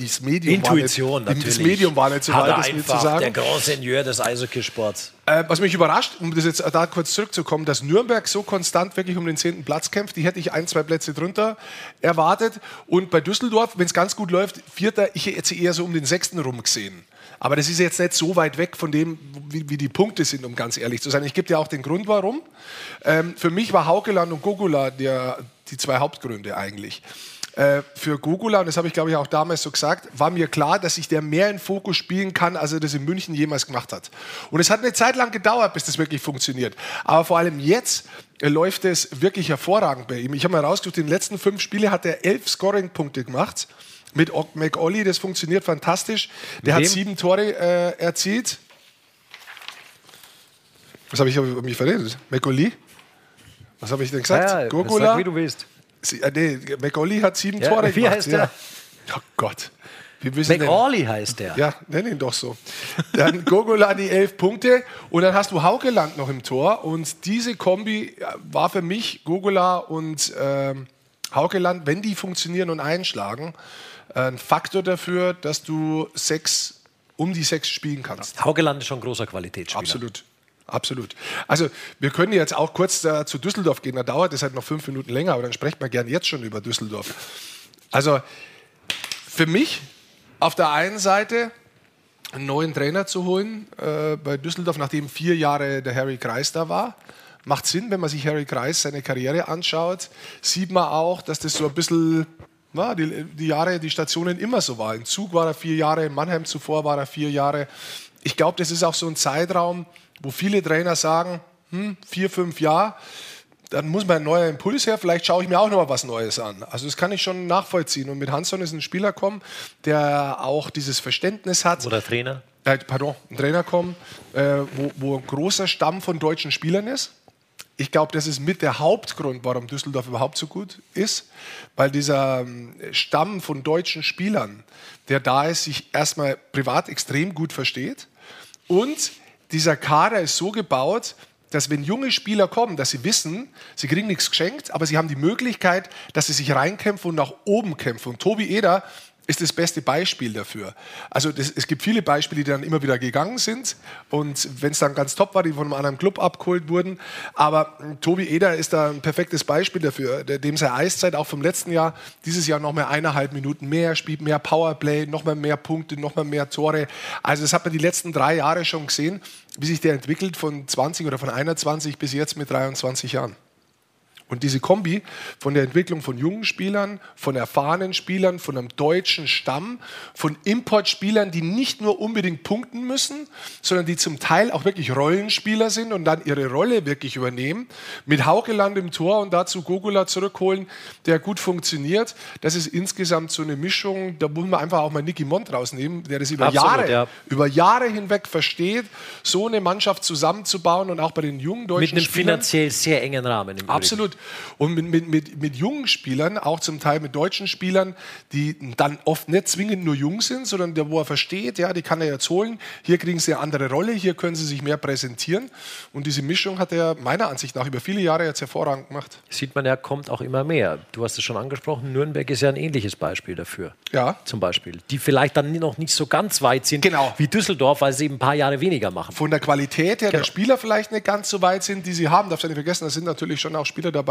das Medium Intuition war nicht, natürlich. Das Medium war nicht so Hat weit, das mir zu sagen. Der Grand Seigneur des Eishockeysports. Äh, was mich überrascht, um das jetzt da kurz zurückzukommen, dass Nürnberg so konstant wirklich um den zehnten Platz kämpft, die hätte ich ein, zwei Plätze drunter erwartet. Und bei Düsseldorf, wenn es ganz gut läuft, Vierter, ich hätte sie eher so um den sechsten rum gesehen. Aber das ist jetzt nicht so weit weg von dem, wie, wie die Punkte sind, um ganz ehrlich zu sein. Ich gebe dir auch den Grund, warum. Ähm, für mich war Haukeland und Gogula der, die zwei Hauptgründe eigentlich. Äh, für Gogula, und das habe ich glaube ich auch damals so gesagt, war mir klar, dass sich der mehr in Fokus spielen kann, als er das in München jemals gemacht hat. Und es hat eine Zeit lang gedauert, bis das wirklich funktioniert. Aber vor allem jetzt äh, läuft es wirklich hervorragend bei ihm. Ich habe mal rausgesucht, in den letzten fünf Spielen hat er elf Scoring-Punkte gemacht. Mit McOlly, das funktioniert fantastisch. Der hat wem? sieben Tore äh, erzielt. Was habe ich über mich verredet? McOlly? Was habe ich denn gesagt? Ja, Gurgula? sag, wie du willst. Sie, äh, nee, McAuley hat sieben Ja, Tore wie gemacht. heißt ja. der? Oh Gott. McAuley heißt der. Ja, nenn ihn doch so. Dann Gogola die elf Punkte und dann hast du Haukeland noch im Tor und diese Kombi äh, war für mich Gogola und ähm, Haukeland, wenn die funktionieren und einschlagen, ein Faktor dafür, dass du sechs, um die sechs spielen kannst. Haugeland ist schon großer Qualitätsspieler. Absolut. Absolut. Also, wir können jetzt auch kurz äh, zu Düsseldorf gehen. Da dauert es halt noch fünf Minuten länger, aber dann sprechen wir gern jetzt schon über Düsseldorf. Also, für mich auf der einen Seite einen neuen Trainer zu holen äh, bei Düsseldorf, nachdem vier Jahre der Harry Kreis da war. Macht Sinn, wenn man sich Harry Kreis seine Karriere anschaut, sieht man auch, dass das so ein bisschen na, die, die Jahre, die Stationen immer so waren. In Zug war er vier Jahre, in Mannheim zuvor war er vier Jahre. Ich glaube, das ist auch so ein Zeitraum, wo viele Trainer sagen, hm, vier, fünf Jahre, dann muss man ein neuer Impuls her, vielleicht schaue ich mir auch noch mal was Neues an. Also das kann ich schon nachvollziehen. Und mit Hansson ist ein Spieler kommen, der auch dieses Verständnis hat. Oder Trainer? Äh, pardon, ein Trainer kommen, äh, wo, wo ein großer Stamm von deutschen Spielern ist. Ich glaube, das ist mit der Hauptgrund, warum Düsseldorf überhaupt so gut ist, weil dieser ähm, Stamm von deutschen Spielern, der da ist, sich erstmal privat extrem gut versteht und dieser Kader ist so gebaut, dass wenn junge Spieler kommen, dass sie wissen, sie kriegen nichts geschenkt, aber sie haben die Möglichkeit, dass sie sich reinkämpfen und nach oben kämpfen. Und Tobi Eder ist das beste Beispiel dafür. Also das, es gibt viele Beispiele, die dann immer wieder gegangen sind und wenn es dann ganz top war, die von einem anderen Club abgeholt wurden. Aber Tobi Eder ist da ein perfektes Beispiel dafür, dem seine Eiszeit auch vom letzten Jahr, dieses Jahr noch mehr eineinhalb Minuten mehr, spielt mehr Powerplay, noch mal mehr Punkte, noch mal mehr Tore. Also das hat man die letzten drei Jahre schon gesehen, wie sich der entwickelt von 20 oder von 21 bis jetzt mit 23 Jahren. Und diese Kombi von der Entwicklung von jungen Spielern, von erfahrenen Spielern, von einem deutschen Stamm, von Importspielern, die nicht nur unbedingt punkten müssen, sondern die zum Teil auch wirklich Rollenspieler sind und dann ihre Rolle wirklich übernehmen, mit Haukeland im Tor und dazu Gogula zurückholen, der gut funktioniert. Das ist insgesamt so eine Mischung, da muss man einfach auch mal Nicky Mont rausnehmen, der das über, Absolut, Jahre, ja. über Jahre hinweg versteht, so eine Mannschaft zusammenzubauen und auch bei den jungen deutschen Mit einem Spielern, finanziell sehr engen Rahmen. Absolut. Und mit, mit, mit, mit jungen Spielern, auch zum Teil mit deutschen Spielern, die dann oft nicht zwingend nur jung sind, sondern der, wo er versteht, ja, die kann er jetzt holen. Hier kriegen sie eine andere Rolle, hier können sie sich mehr präsentieren. Und diese Mischung hat er meiner Ansicht nach über viele Jahre jetzt hervorragend gemacht. Sieht man, er kommt auch immer mehr. Du hast es schon angesprochen, Nürnberg ist ja ein ähnliches Beispiel dafür. Ja. Zum Beispiel. Die vielleicht dann noch nicht so ganz weit sind genau. wie Düsseldorf, weil sie eben ein paar Jahre weniger machen. Von der Qualität her genau. der Spieler vielleicht nicht ganz so weit sind, die sie haben. Darfst du nicht vergessen, da sind natürlich schon auch Spieler dabei,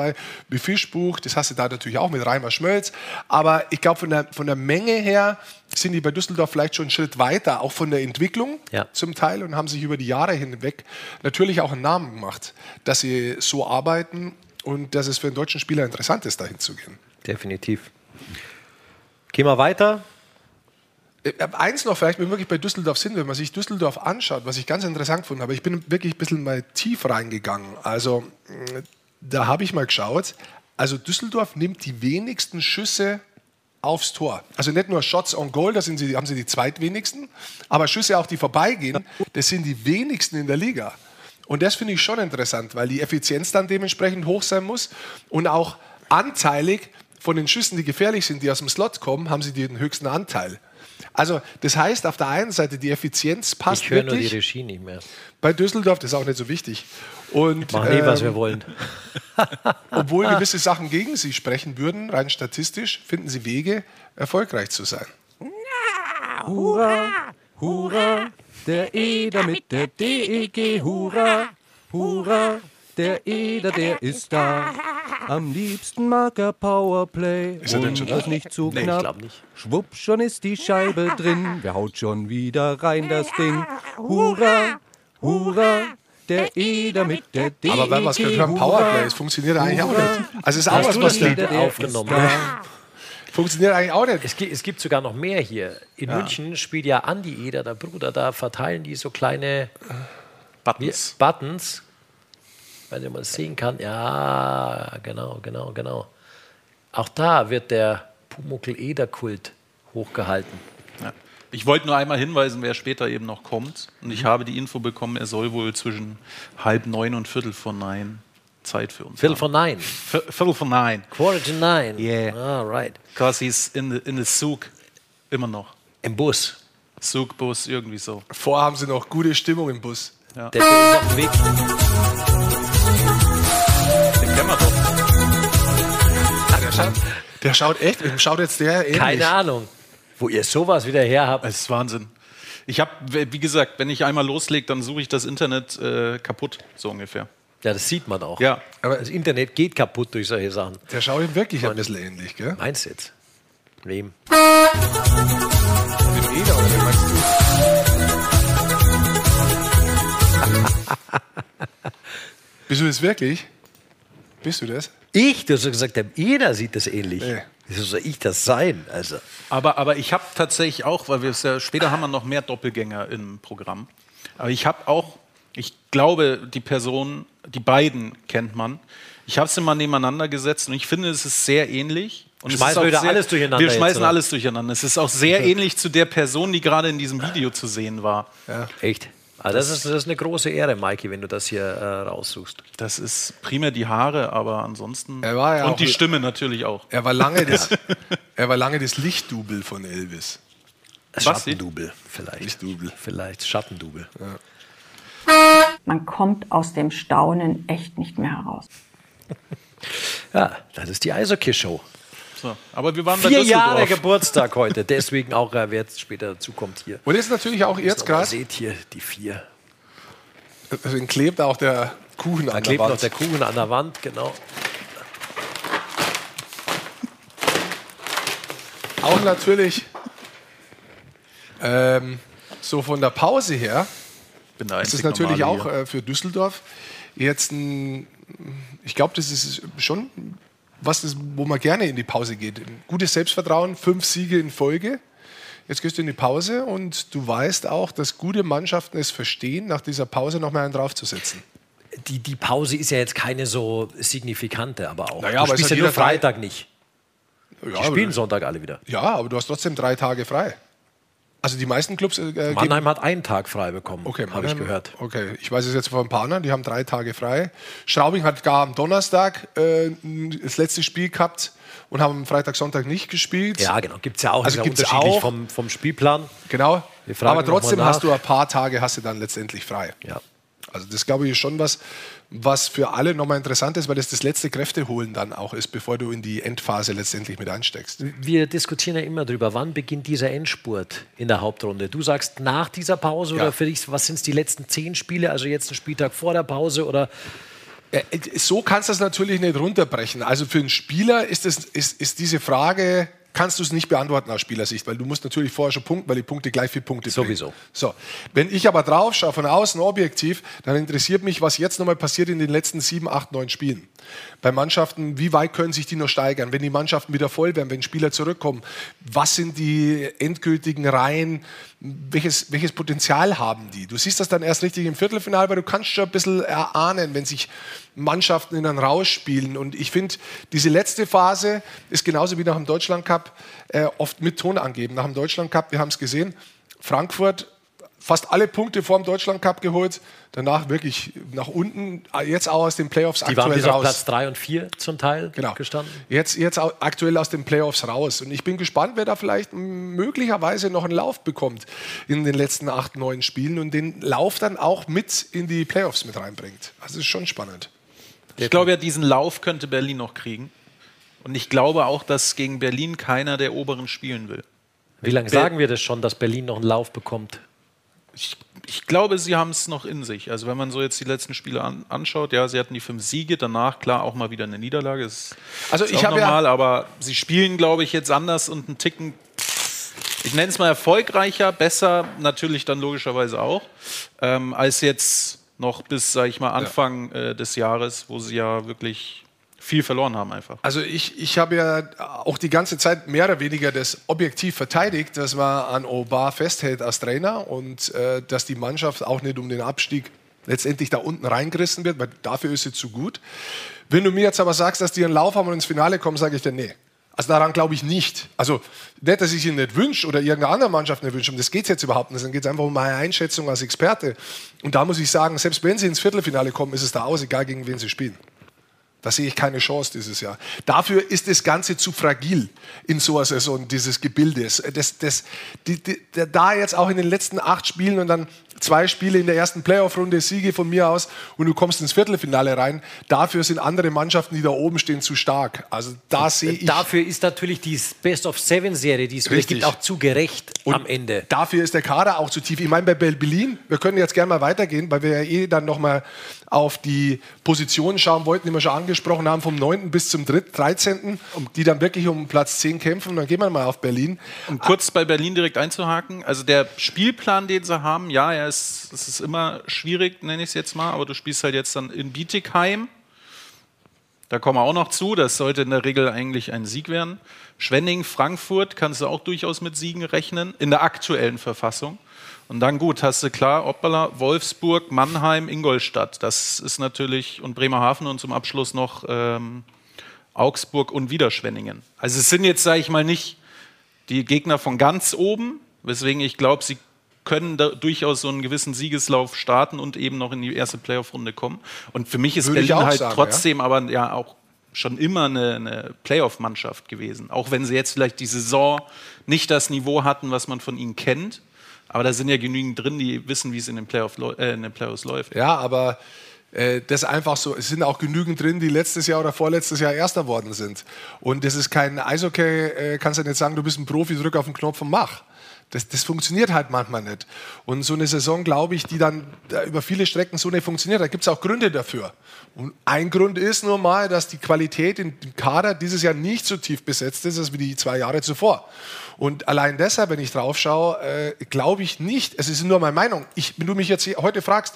wie Fischbuch, das hast du da natürlich auch mit Reimer Schmölz. Aber ich glaube, von der, von der Menge her sind die bei Düsseldorf vielleicht schon einen Schritt weiter, auch von der Entwicklung ja. zum Teil und haben sich über die Jahre hinweg natürlich auch einen Namen gemacht, dass sie so arbeiten und dass es für einen deutschen Spieler interessant ist, dahin zu gehen. Definitiv. Gehen wir weiter. Äh, eins noch, vielleicht, wenn wir wirklich bei Düsseldorf sind, wenn man sich Düsseldorf anschaut, was ich ganz interessant fand, aber ich bin wirklich ein bisschen mal tief reingegangen. Also da habe ich mal geschaut, also Düsseldorf nimmt die wenigsten Schüsse aufs Tor. Also nicht nur Shots on Goal, da sind sie, haben sie die zweitwenigsten, aber Schüsse auch, die vorbeigehen, das sind die wenigsten in der Liga. Und das finde ich schon interessant, weil die Effizienz dann dementsprechend hoch sein muss und auch anteilig von den Schüssen, die gefährlich sind, die aus dem Slot kommen, haben sie den höchsten Anteil. Also das heißt, auf der einen Seite die Effizienz passt ich höre wirklich. nur die Regie nicht mehr. Bei Düsseldorf, das ist auch nicht so wichtig. Und, Machen ähm, eh, was wir wollen. obwohl gewisse Sachen gegen sie sprechen würden, rein statistisch, finden sie Wege, erfolgreich zu sein. Hurra, hurra, der Eder mit der DEG, hurra, hurra, der Eder, der ist da. Am liebsten mag er Powerplay ist er denn schon und das nicht zu nee, knapp. Ich nicht. Schwupp, schon ist die Scheibe drin. Wer haut schon wieder rein das Ding? Hurra, hurra, der Eder mit der D. Aber wenn wir es gehört haben, Powerplay, es funktioniert eigentlich auch nicht. Also es ist auch was, Lied aufgenommen. Funktioniert eigentlich auch nicht. Es gibt, es gibt sogar noch mehr hier. In ja. München spielt ja Andi Eder, der Bruder, da verteilen die so kleine Buttons. Buttons wenn man es sehen kann. Ja, genau, genau, genau. Auch da wird der Pumuckl-Eder-Kult hochgehalten. Ja. Ich wollte nur einmal hinweisen, wer später eben noch kommt. Und ich mhm. habe die Info bekommen, er soll wohl zwischen halb neun und Viertel vor neun Zeit für uns Viertel vor neun? Viertel vor neun. Quarter to nine. Yeah. All right. Because he's in the, in the Zug immer noch. Im Bus. Zugbus, irgendwie so. Vorher haben sie noch gute Stimmung im Bus. Ja. Der, der ist auf dem Weg. Kämmerer. Ah, der, schaut, der schaut echt, schaut jetzt der ähnlich. Keine Ahnung, wo ihr sowas wieder her habt. Das ist Wahnsinn. Ich habe, wie gesagt, wenn ich einmal loslege, dann suche ich das Internet äh, kaputt, so ungefähr. Ja, das sieht man auch. Ja. Aber das Internet geht kaputt durch solche Sachen. Der schaut ihm wirklich ein bisschen ähnlich, gell? Meinst du jetzt? Wem? Dem Eder oder wem meinst du? Bist du das wirklich? Bist du das? Ich? Du hast gesagt, jeder sieht das ähnlich. Nee. Wieso soll ich das sein? Also. Aber, aber ich habe tatsächlich auch, weil wir es ja später haben wir noch mehr Doppelgänger im Programm. Aber ich habe auch, ich glaube, die Personen, die beiden kennt man. Ich habe sie mal nebeneinander gesetzt und ich finde, es ist sehr ähnlich. Und Schmeißen wir wieder sehr, alles durcheinander Wir jetzt, schmeißen oder? alles durcheinander. Es ist auch sehr ähnlich zu der Person, die gerade in diesem Video zu sehen war. Echt? Also das, ist, das ist eine große Ehre, Mikey, wenn du das hier äh, raussuchst. Das ist primär die Haare, aber ansonsten. Er war ja und auch- die Stimme natürlich auch. Er war lange das, er war lange das Lichtdubel von Elvis. Schattendubel vielleicht. Lichtdubel. Vielleicht Schattendubel. Man kommt aus dem Staunen echt nicht mehr heraus. Ja, das ist die Eishockey-Show. So. Aber wir waren bei Vier Düsseldorf. Jahre Geburtstag heute. Deswegen auch, äh, wer jetzt später dazu kommt hier. Und jetzt natürlich auch jetzt Ihr gerade, seht hier die vier. deswegen klebt auch der Kuchen Da an der klebt noch Wand. der Kuchen an der Wand, genau. Auch natürlich ähm, so von der Pause her Bin der ist es natürlich auch hier. äh, für Düsseldorf jetzt ein, ich glaube, das ist schon was, das, wo man gerne in die Pause geht. Gutes Selbstvertrauen, fünf Siege in Folge. Jetzt gehst du in die Pause und du weißt auch, dass gute Mannschaften es verstehen, nach dieser Pause noch mal einen draufzusetzen. Die, die Pause ist ja jetzt keine so signifikante, aber auch. Naja, du aber spielst ja nur Freitag nicht. Ja, Die spielen Sonntag alle wieder. ja, aber du hast trotzdem drei Tage frei. Also die meisten Clubs äh, geben Mannheim hat einen Tag frei bekommen, Okay, habe ich gehört. Okay, ich weiß es jetzt von ein paar anderen, die haben drei Tage frei. Straubing hat gar am Donnerstag äh, das letzte Spiel gehabt und haben am Freitag, Sonntag nicht gespielt. Ja, genau. Gibt es ja auch. Also ja gibt's unterschiedlich auch. vom, vom Spielplan. Genau. Aber trotzdem hast du ein paar Tage, hast du dann letztendlich frei. Ja. Also das glaube ich ist schon was, was für alle nochmal interessant ist, weil das das letzte Kräfteholen dann auch ist, bevor du in die Endphase letztendlich mit einsteckst. Wir diskutieren ja immer darüber, wann beginnt dieser Endspurt in der Hauptrunde. Du sagst nach dieser Pause Ja. oder für dich, was sind es die letzten zehn Spiele? Also jetzt ein Spieltag vor der Pause oder Äh, So kannst du das natürlich nicht runterbrechen. Also für einen Spieler ist, das, ist, ist diese Frage, kannst du es nicht beantworten aus Spielersicht, weil du musst natürlich vorher schon punkten, weil die Punkte gleich viel Punkte bringen. Sowieso. So, wenn ich aber drauf schaue, von außen objektiv, dann interessiert mich, was jetzt nochmal passiert in den letzten sieben, acht, neun Spielen. Bei Mannschaften, wie weit können sich die noch steigern? Wenn die Mannschaften wieder voll werden, wenn Spieler zurückkommen, was sind die endgültigen Reihen? Welches, welches Potenzial haben die? Du siehst das dann erst richtig im Viertelfinale, weil du kannst schon ein bisschen erahnen, wenn sich Mannschaften in einen rausspielen. Und ich finde, diese letzte Phase ist genauso wie nach dem Deutschland Cup äh, oft mit Ton angeben. Nach dem Deutschland Cup, wir haben es gesehen, Frankfurt fast alle Punkte vor dem Deutschland Cup geholt, danach wirklich nach unten, jetzt auch aus den Playoffs die waren aktuell bis auf raus. Platz drei und vier zum Teil Genau. gestanden? Jetzt, jetzt aktuell aus den Playoffs raus. Und ich bin gespannt, wer da vielleicht möglicherweise noch einen Lauf bekommt in den letzten acht, neun Spielen und den Lauf dann auch mit in die Playoffs mit reinbringt. Also ist schon spannend. Ich glaube ja, diesen Lauf könnte Berlin noch kriegen. Und ich glaube auch, dass gegen Berlin keiner der Oberen spielen will. Wie lange sagen wir das schon, dass Berlin noch einen Lauf bekommt? Ich, ich glaube, sie haben es noch in sich. Also wenn man so jetzt die letzten Spiele an, anschaut, ja, sie hatten die fünf Siege, danach klar auch mal wieder eine Niederlage. Das ist, Also ist ich auch habe ja- normal, aber sie spielen, glaube ich, jetzt anders und einen Ticken, ich nenne es mal erfolgreicher, besser, natürlich dann logischerweise auch, ähm, als jetzt noch bis, sage ich mal, Anfang äh, des Jahres, wo sie ja wirklich viel verloren haben einfach. Also ich, ich habe ja auch die ganze Zeit mehr oder weniger das objektiv verteidigt, dass man an Obar festhält als Trainer und äh, dass die Mannschaft auch nicht um den Abstieg letztendlich da unten reingerissen wird, weil dafür ist sie zu gut. Wenn du mir jetzt aber sagst, dass die einen Lauf haben und ins Finale kommen, sage ich dir, nee. Also daran glaube ich nicht. Also nicht, dass ich ihn nicht wünsche oder irgendeine andere Mannschaft nicht wünsche, um das geht es jetzt überhaupt nicht. Dann geht es einfach um meine Einschätzung als Experte. Und da muss ich sagen, selbst wenn sie ins Viertelfinale kommen, ist es da aus, egal gegen wen sie spielen. Da sehe ich keine Chance dieses Jahr. Dafür ist das Ganze zu fragil in so einer Saison, dieses Gebilde. Das, das, die, die, da jetzt auch in den letzten acht Spielen und dann zwei Spiele in der ersten Playoff-Runde, Siege von mir aus und du kommst ins Viertelfinale rein, dafür sind andere Mannschaften, die da oben stehen, zu stark. Also da sehe ich... Dafür ist natürlich die Best-of-Seven-Serie, die es Richtig. gibt, auch zu gerecht Und am Ende. Dafür ist der Kader auch zu tief. Ich meine, bei Berlin, wir können jetzt gerne mal weitergehen, weil wir ja eh dann nochmal auf die Positionen schauen wollten, die wir schon angesprochen haben, vom 9. bis zum 13., die dann wirklich um Platz 10 kämpfen. Dann gehen wir mal auf Berlin. Um kurz bei Berlin direkt einzuhaken, also der Spielplan, den sie haben, ja, er ist, es ist immer schwierig, nenne ich es jetzt mal, aber du spielst halt jetzt dann in Bietigheim. Da kommen wir auch noch zu, das sollte in der Regel eigentlich ein Sieg werden. Schwenning, Frankfurt kannst du auch durchaus mit Siegen rechnen, in der aktuellen Verfassung. Und dann gut, hast du klar, Oppala, Wolfsburg, Mannheim, Ingolstadt. Das ist natürlich, und Bremerhaven und zum Abschluss noch ähm, Augsburg und wieder Schwenningen. Also es sind jetzt, sage ich mal, nicht die Gegner von ganz oben, weswegen ich glaube, sie können durchaus so einen gewissen Siegeslauf starten und eben noch in die erste Playoff-Runde kommen. Und für mich ist Würde Berlin halt sagen, trotzdem aber ja auch schon immer eine, eine Playoff-Mannschaft gewesen. Auch wenn sie jetzt vielleicht die Saison nicht das Niveau hatten, was man von ihnen kennt. Aber da sind ja genügend drin, die wissen, wie es in den, Playoff, äh, in den Playoffs läuft. Ja, aber äh, das ist einfach so. Es sind auch genügend drin, die letztes Jahr oder vorletztes Jahr Erster worden sind. Und das ist kein Eishockey, äh, kannst du nicht sagen, du bist ein Profi, drück auf den Knopf und mach. Das, das funktioniert halt manchmal nicht. Und so eine Saison, glaube ich, die dann da über viele Strecken so nicht funktioniert, da gibt es auch Gründe dafür. Und ein Grund ist nun mal, dass die Qualität im Kader dieses Jahr nicht so tief besetzt ist, als wie die zwei Jahre zuvor. Und allein deshalb, wenn ich drauf schaue, äh, glaube ich nicht, es ist nur meine Meinung. Ich, wenn du mich jetzt heute fragst,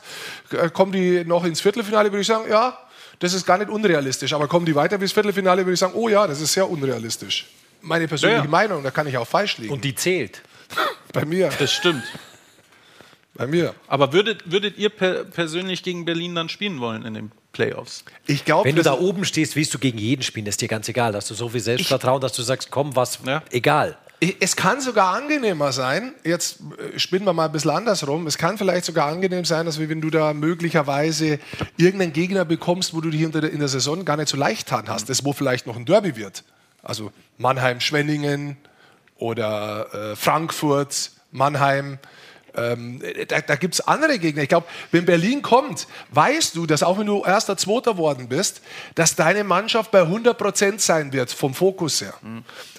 äh, kommen die noch ins Viertelfinale, würde ich sagen, ja, das ist gar nicht unrealistisch. Aber kommen die weiter bis Viertelfinale, würde ich sagen, oh ja, das ist sehr unrealistisch. Meine persönliche Ja, ja. Meinung, da kann ich auch falsch liegen. Und die zählt. Bei mir. Das stimmt. Bei mir. Aber würdet, würdet ihr per persönlich gegen Berlin dann spielen wollen in den Playoffs? Ich glaube, Wenn du da oben stehst, willst du gegen jeden spielen, das ist dir ganz egal. Hast du so viel Selbstvertrauen, dass du sagst, komm, was, Ja. egal. Es kann sogar angenehmer sein, jetzt äh, spinnen wir mal ein bisschen andersrum, es kann vielleicht sogar angenehm sein, dass wenn du da möglicherweise irgendeinen Gegner bekommst, wo du dich der, in der Saison gar nicht so leicht getan hast, das wo vielleicht noch ein Derby wird. Also Mannheim, Schwenningen oder äh, Frankfurt, Mannheim. Ähm, da da gibt es andere Gegner. Ich glaube, wenn Berlin kommt, weißt du, dass auch wenn du erster, zweiter worden bist, dass deine Mannschaft bei 100% sein wird, vom Fokus her.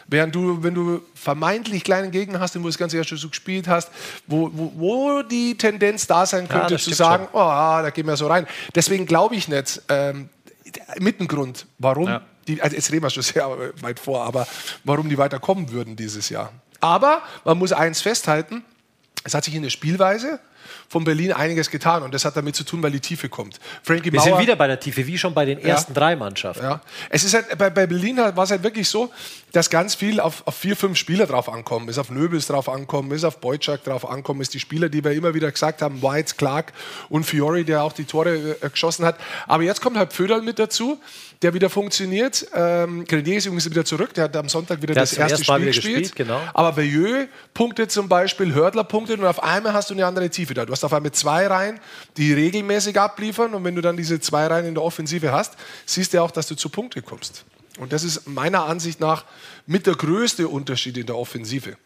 Während du, wenn du vermeintlich kleinen Gegner hast, den du das ganze Jahr schon so gespielt hast, wo, wo, wo die Tendenz da sein könnte, das zu sagen, oh, da gehen wir so rein. Deswegen glaube ich nicht, ähm, mit Grund, warum Ja. die, also jetzt reden wir schon sehr weit vor, aber warum die weiterkommen würden dieses Jahr. Aber man muss eins festhalten, es hat sich in der Spielweise von Berlin einiges getan und das hat damit zu tun, weil die Tiefe kommt. Frankie Wir Mauer, sind wieder bei der Tiefe, wie schon bei den ersten drei Mannschaften. ja. Es ist halt, bei, bei Berlin war es halt wirklich so, dass ganz viel auf, auf vier, fünf Spieler drauf ankommen. Ist auf Nöbels drauf ankommen, ist auf Boyczak drauf ankommen, ist die Spieler, die wir immer wieder gesagt haben, White, Clark und Fiori, der auch die Tore äh, geschossen hat. Aber jetzt kommt halt Föderl mit dazu, der wieder funktioniert. Ähm, Grenier ist übrigens wieder zurück, der hat am Sonntag wieder Der das erste Spiel gespielt. gespielt, genau. Aber Bayeux punktet zum Beispiel, Hördler punktet und auf einmal hast du eine andere Tiefe da. Du hast auf einmal zwei Reihen, die regelmäßig abliefern und wenn du dann diese zwei Reihen in der Offensive hast, siehst du auch, dass du zu Punkte kommst. Und das ist meiner Ansicht nach mit der größte Unterschied in der Offensive.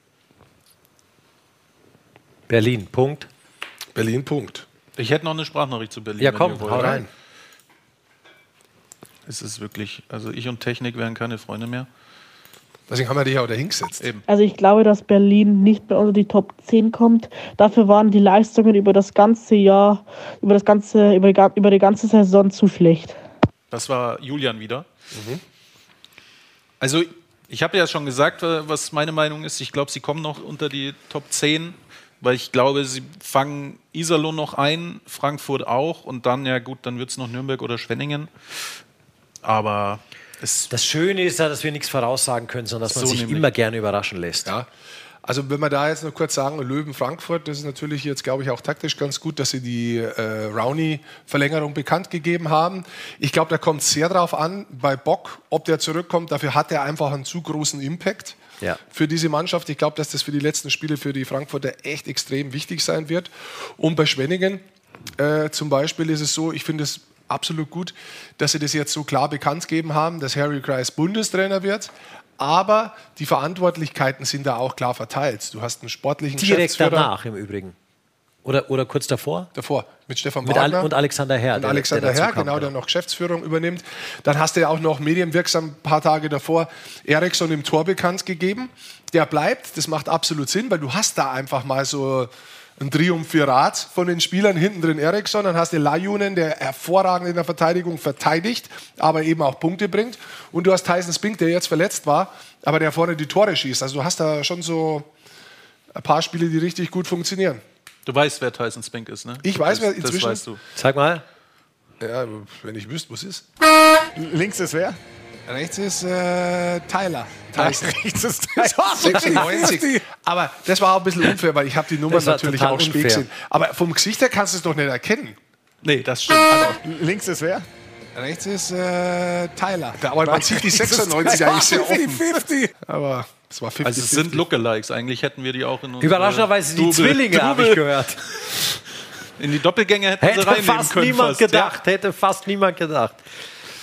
Berlin, Punkt. Berlin, Punkt. Ich hätte noch eine Sprachnachricht zu Berlin. Ja, komm, hau rein. Es ist wirklich, also ich und Technik wären keine Freunde mehr. Deswegen haben wir dich ja auch da hingesetzt. Eben. Also ich glaube, dass Berlin nicht mehr unter die Top 10 kommt. Dafür waren die Leistungen über das ganze Jahr, über das ganze, über die, über die ganze Saison zu schlecht. Das war Julian wieder. Also, ich habe ja schon gesagt, äh, was meine Meinung ist. Ich glaube, sie kommen noch unter die Top 10, weil ich glaube, sie fangen Iserlohn noch ein, Frankfurt auch und dann, ja gut, dann wird es noch Nürnberg oder Schwenningen. Aber es Das Schöne ist ja, dass wir nichts voraussagen können, sondern dass man So sich nämlich. immer gerne überraschen lässt. Ja. Also wenn wir da jetzt noch kurz sagen, Löwen Frankfurt, das ist natürlich jetzt, glaube ich, auch taktisch ganz gut, dass sie die äh, Rowney-Verlängerung bekannt gegeben haben. Ich glaube, da kommt sehr drauf an, bei Bock, ob der zurückkommt. Dafür hat er einfach einen zu großen Impact Ja. für diese Mannschaft. Ich glaube, dass das für die letzten Spiele für die Frankfurter echt extrem wichtig sein wird. Und bei Schwenningen äh, zum Beispiel ist es so, ich finde es absolut gut, dass sie das jetzt so klar bekannt gegeben haben, dass Harry Kreis Bundestrainer wird. Aber die Verantwortlichkeiten sind da auch klar verteilt. Du hast einen sportlichen Direkt danach im Übrigen. Oder, oder kurz davor? davor mit Stefan Mit Wagner und Alexander Herr. und der- Alexander der Herr, kam, genau, der noch Geschäftsführung übernimmt. Dann hast du ja auch noch medienwirksam ein paar Tage davor Eriksson im Tor bekannt gegeben. Der bleibt, das macht absolut Sinn, weil du hast da einfach mal so ein Triumphirat von den Spielern. Hinten drin Eriksson, dann hast du Lajunen, der hervorragend in der Verteidigung verteidigt, aber eben auch Punkte bringt. Und du hast Tyson Spink, der jetzt verletzt war, aber der vorne die Tore schießt. Also du hast da schon so ein paar Spiele, die richtig gut funktionieren. Du weißt, wer Tyson Spink ist, ne? Ich weiß, das, wer inzwischen. Das weißt du. Sag mal. Ja, wenn ich wüsste, was ist. Links ist wer? Rechts ist äh, Tyler. Tyson. Rechts ist 96. Aber das war auch ein bisschen unfair, weil ich habe die war natürlich auch spät gesehen. Aber vom Gesicht her kannst du es doch nicht erkennen. Nee, das stimmt. Links ist wer? Rechts ist äh, Tyler. Aber man sieht die 96 eigentlich sehr offen. 50. Aber es war 50. Also es sind Lookalikes. Eigentlich hätten wir die auch in Überraschenderweise die Zwillinge, habe ich gehört. In die Doppelgänge hätten sie Hätte reinnehmen fast können. niemand fast. gedacht, hätte fast niemand gedacht.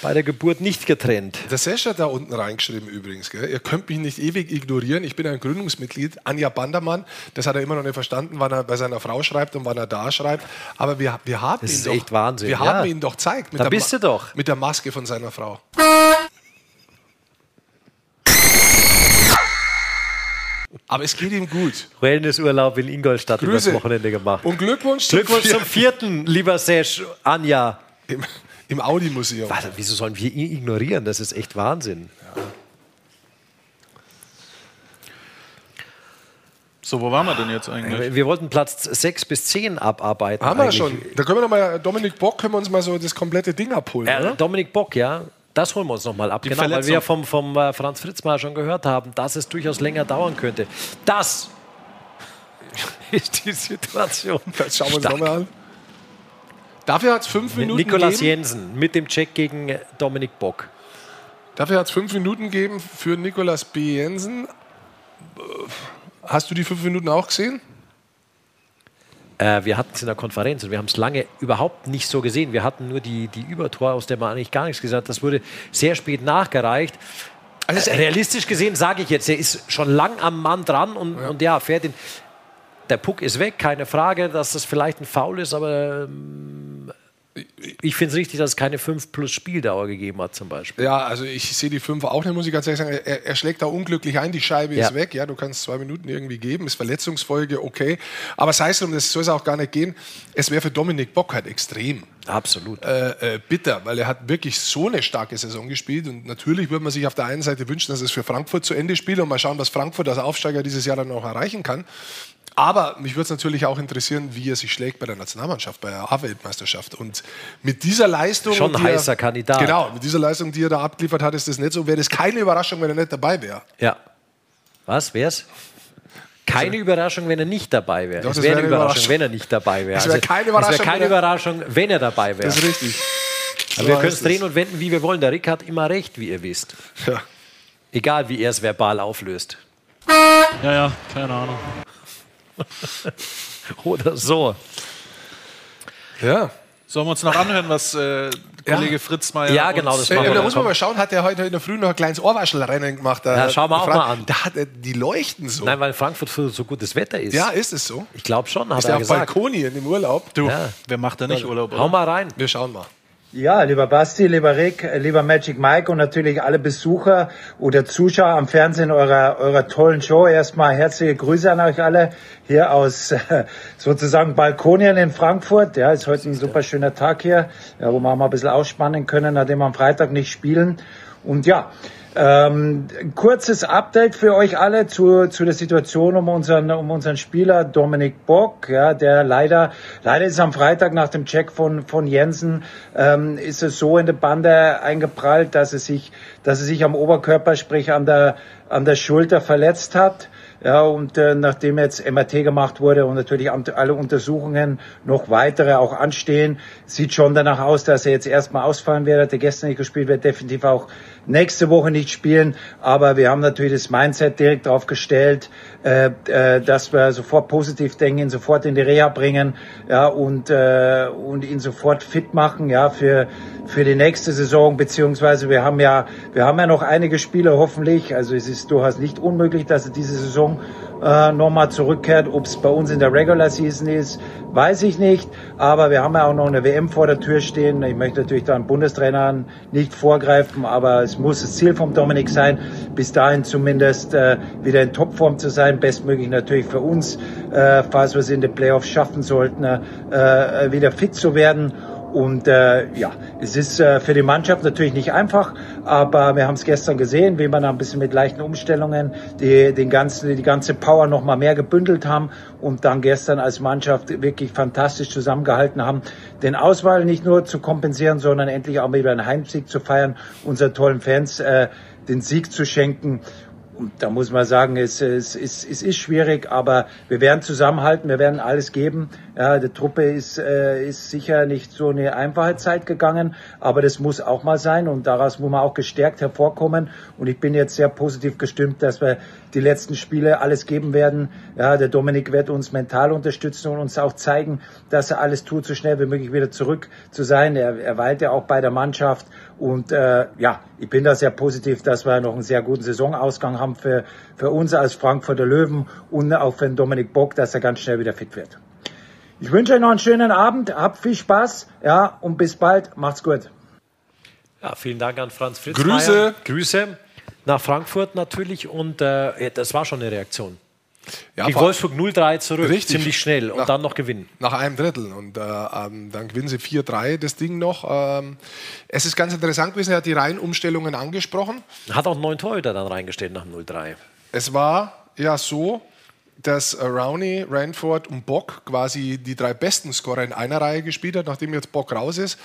Bei der Geburt nicht getrennt. Der Sesh hat da unten reingeschrieben übrigens. Gell? Ihr könnt mich nicht ewig ignorieren. Ich bin ein Gründungsmitglied. Anja Bandermann, das hat er immer noch nicht verstanden, wann er bei seiner Frau schreibt und wann er da schreibt. Aber wir, wir haben Das ihn ist doch. echt Wahnsinn, Wir ja. haben ihn doch gezeigt. Mit Da der bist Ma- du doch. Mit der Maske von seiner Frau. Aber es geht ihm gut. Wellnessurlaub in Ingolstadt Grüße. übers Wochenende gemacht. Und Glückwunsch, zum Glückwunsch zum vierten vierten, lieber Sesh, Anja. Im, im Audi-Museum. Warte, wieso sollen wir ihn ignorieren? Das ist echt Wahnsinn. So, wo waren wir denn jetzt eigentlich? Wir wollten Platz 6 bis 10 abarbeiten. Haben wir eigentlich. schon. Da können wir noch mal, Dominik Bock, können wir uns mal so das komplette Ding abholen. Äh, oder? Dominik Bock, ja. Das holen wir uns nochmal ab. Die genau, weil Verletzung. wir vom, vom äh, Franz Fritzmeier schon gehört haben, dass es durchaus länger dauern könnte. Das ist die Situation. Das schauen wir uns nochmal an. Dafür hat es fünf Minuten Nikolas gegeben. Jensen mit dem Check gegen Dominik Bock. Dafür hat es fünf Minuten gegeben für Nikolas B. Jensen. Hast du die fünf Minuten auch gesehen? Äh, wir hatten es in der Konferenz und wir haben es lange überhaupt nicht so gesehen. Wir hatten nur die, die Übertor, aus der man eigentlich gar nichts gesagt hat. Das wurde sehr spät nachgereicht. Also realistisch gesehen sage ich jetzt, er ist schon lang am Mann dran und ja, und ja fährt den. Der Puck ist weg, keine Frage, dass das vielleicht ein Foul ist, aber ähm, ich finde es richtig, dass es keine 5 plus Spieldauer gegeben hat, zum Beispiel. Ja, also ich sehe die fünf auch nicht, muss ich ganz ehrlich sagen. Er, er schlägt da unglücklich ein, die Scheibe Ja. ist weg. Ja, du kannst zwei Minuten irgendwie geben, ist Verletzungsfolge, okay. Aber sei es drum, das soll es auch gar nicht gehen. Es wäre für Dominik Bock halt extrem Absolut. äh, äh, bitter, weil er hat wirklich so eine starke Saison gespielt und natürlich würde man sich auf der einen Seite wünschen, dass es für Frankfurt zu Ende spielt und mal schauen, was Frankfurt als Aufsteiger dieses Jahr dann noch erreichen kann. Aber mich würde es natürlich auch interessieren, wie er sich schlägt bei der Nationalmannschaft, bei der A-Weltmeisterschaft. Und mit dieser Leistung. Schon die heißer er, Kandidat. Genau, mit dieser Leistung, die er da abgeliefert hat, ist das nicht so. Wäre das keine Überraschung, wenn er nicht dabei wäre. Ja. Was? Wär's? Keine Überraschung, wenn er nicht dabei wäre. Doch, Es das wäre wäre eine Überraschung, Überraschung. wenn er nicht dabei wäre. Es wäre keine Überraschung, Es wäre keine wenn er- Überraschung, wenn er dabei wäre. Das ist richtig. Aber wir So können es drehen und wenden, wie wir wollen. Der Rick hat immer recht, wie ihr wisst. Ja. Egal, wie er es verbal auflöst. Ja, ja, keine Ahnung. Oder so. ja. Sollen wir uns noch anhören, was äh, Kollege Fritz Meier Ja, genau, das Äh, machen wir. da muss man mal schauen, hat er heute in der Früh noch ein kleines Ohrwaschelrennen gemacht? Da, Ja, schauen wir auch Frank- mal an. Da hat er, die leuchten so. Nein, weil Frankfurt so so gutes Wetter ist. ja, ist es so? Ich glaube schon, hat Ist er er auf gesagt. Balkonien im Urlaub? Du, Ja. wer macht da nicht Urlaub? Hau Oder? mal rein. Wir schauen mal. Ja, lieber Basti, lieber Rick, lieber Magic Mike und natürlich alle Besucher oder Zuschauer am Fernsehen eurer, eurer tollen Show. Erstmal herzliche Grüße an euch alle hier aus sozusagen Balkonien in Frankfurt. Ja, ist heute ein super schöner Tag hier, ja, wo wir auch mal ein bisschen ausspannen können, nachdem wir am Freitag nicht spielen. Und ja, ähm, kurzes Update für euch alle zu, zu der Situation um unseren, um unseren Spieler Dominik Bock, ja, der leider, leider ist am Freitag nach dem Check von, von Jensen, ähm, ist es so in der Bande eingeprallt, dass er sich, dass er sich am Oberkörper, sprich an der, an der Schulter verletzt hat. Ja, und äh, nachdem jetzt MRT gemacht wurde und natürlich alle Untersuchungen noch weitere auch anstehen, sieht schon danach aus, dass er jetzt erstmal ausfallen wird. Hat er gestern nicht gespielt, wird definitiv auch nächste Woche nicht spielen. Aber wir haben natürlich das Mindset direkt drauf gestellt, äh, äh, dass wir sofort positiv denken, ihn sofort in die Reha bringen, ja, und, äh, und ihn sofort fit machen, ja, für, für die nächste Saison, beziehungsweise wir haben ja, wir haben ja noch einige Spiele hoffentlich, also es ist durchaus nicht unmöglich, dass er diese Saison Saison äh, nochmal zurückkehrt. Ob es bei uns in der Regular Season ist, weiß ich nicht. Aber wir haben ja auch noch eine WM vor der Tür stehen. Ich möchte natürlich da den Bundestrainern nicht vorgreifen, aber es muss das Ziel vom Dominik sein, bis dahin zumindest äh, wieder in Topform zu sein. Bestmöglich natürlich für uns, äh, falls wir es in den Playoffs schaffen sollten, äh, wieder fit zu werden. Und äh, ja, es ist äh, für die Mannschaft natürlich nicht einfach, aber wir haben es gestern gesehen, wie da ein bisschen mit leichten Umstellungen die, den ganzen, die ganze Power noch mal mehr gebündelt haben und dann gestern als Mannschaft wirklich fantastisch zusammengehalten haben, den Auswahl nicht nur zu kompensieren, sondern endlich auch wieder einen Heimsieg zu feiern, unseren tollen Fans äh, den Sieg zu schenken. Da muss man sagen, es, es, es, es ist schwierig, aber wir werden zusammenhalten, wir werden alles geben. Ja, die Truppe ist, äh, ist sicher nicht so eine einfache Zeit gegangen, aber das muss auch mal sein und daraus muss man auch gestärkt hervorkommen. Und ich bin jetzt sehr positiv gestimmt, dass wir die letzten Spiele alles geben werden. Ja, der Dominik wird uns mental unterstützen und uns auch zeigen, dass er alles tut, so schnell wie möglich wieder zurück zu sein. Er, er weilt ja auch bei der Mannschaft und äh, ja, ich bin da sehr positiv, dass wir noch einen sehr guten Saisonausgang haben für, für uns als Frankfurter Löwen und auch für den Dominik Bock, dass er ganz schnell wieder fit wird. Ich wünsche euch noch einen schönen Abend, habt viel Spaß, ja, und bis bald, macht's gut. Ja, vielen Dank an Franz Fritz. Grüße. Grüße nach Frankfurt natürlich und äh, das war schon eine Reaktion. Ja, Gegen Wolfsburg 0-3 zurück, Richtig. ziemlich schnell und Nach- dann noch gewinnen. Nach einem Drittel. Und äh, ähm, dann gewinnen sie 4-3 das Ding noch. Ähm, es ist ganz interessant gewesen, er hat die Reihenumstellungen angesprochen. Hat auch neun Torhüter dann reingestellt nach 0-3. Es war ja so, dass äh, Rowney, Ranford und Bock quasi die drei besten Scorer in einer Reihe gespielt hat. Nachdem jetzt Bock raus ist,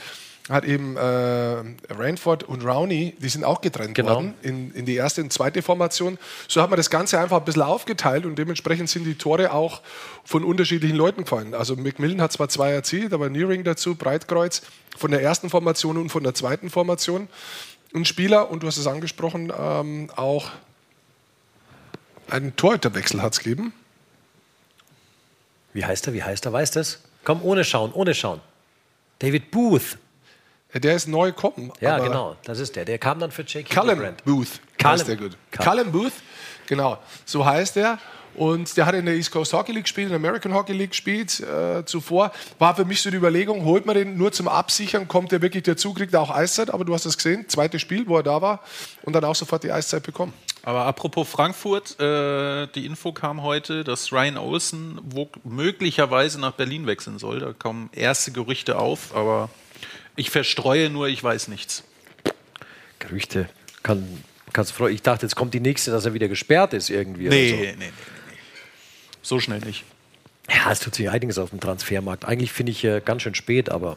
hat eben äh, Ranford und Rowney, die sind auch getrennt Genau. worden in, in die erste und zweite Formation. So hat man das Ganze einfach ein bisschen aufgeteilt und dementsprechend sind die Tore auch von unterschiedlichen Leuten gefallen. Also McMillan hat zwar zwei erzielt, aber Nearing dazu, Breitkreuz von der ersten Formation und von der zweiten Formation. Ein Spieler, und du hast es angesprochen, ähm, auch einen Torhüterwechsel hat es gegeben. Wie heißt er? Wie heißt er? Weißt du es? Komm, ohne schauen, ohne schauen. David Booth. Der ist neu gekommen. Ja, aber genau, das ist der. Der kam dann für J.K. Callum Brand. Booth. Callum. heißt der gut. Callum. Callum Booth, genau. So heißt er. Und der hat in der East Coast Hockey League gespielt, in der American Hockey League gespielt äh, zuvor. War für mich so die Überlegung, holt man den nur zum Absichern, kommt der wirklich dazu, kriegt er auch Eiszeit. Aber du hast es gesehen, zweites Spiel, wo er da war und dann auch sofort die Eiszeit bekommen. Aber apropos Frankfurt, äh, die Info kam heute, dass Ryan Olsen möglicherweise nach Berlin wechseln soll. Da kommen erste Gerüchte auf, aber ich verstreue nur, ich weiß nichts. Gerüchte. Kann, kannst du freuen. Ich dachte, jetzt kommt die nächste, dass er wieder gesperrt ist irgendwie. Nee, oder nee, nee, nee, nee. So schnell nicht. so. Ja, es tut sich einiges auf dem Transfermarkt. Eigentlich finde ich äh, ganz schön spät, aber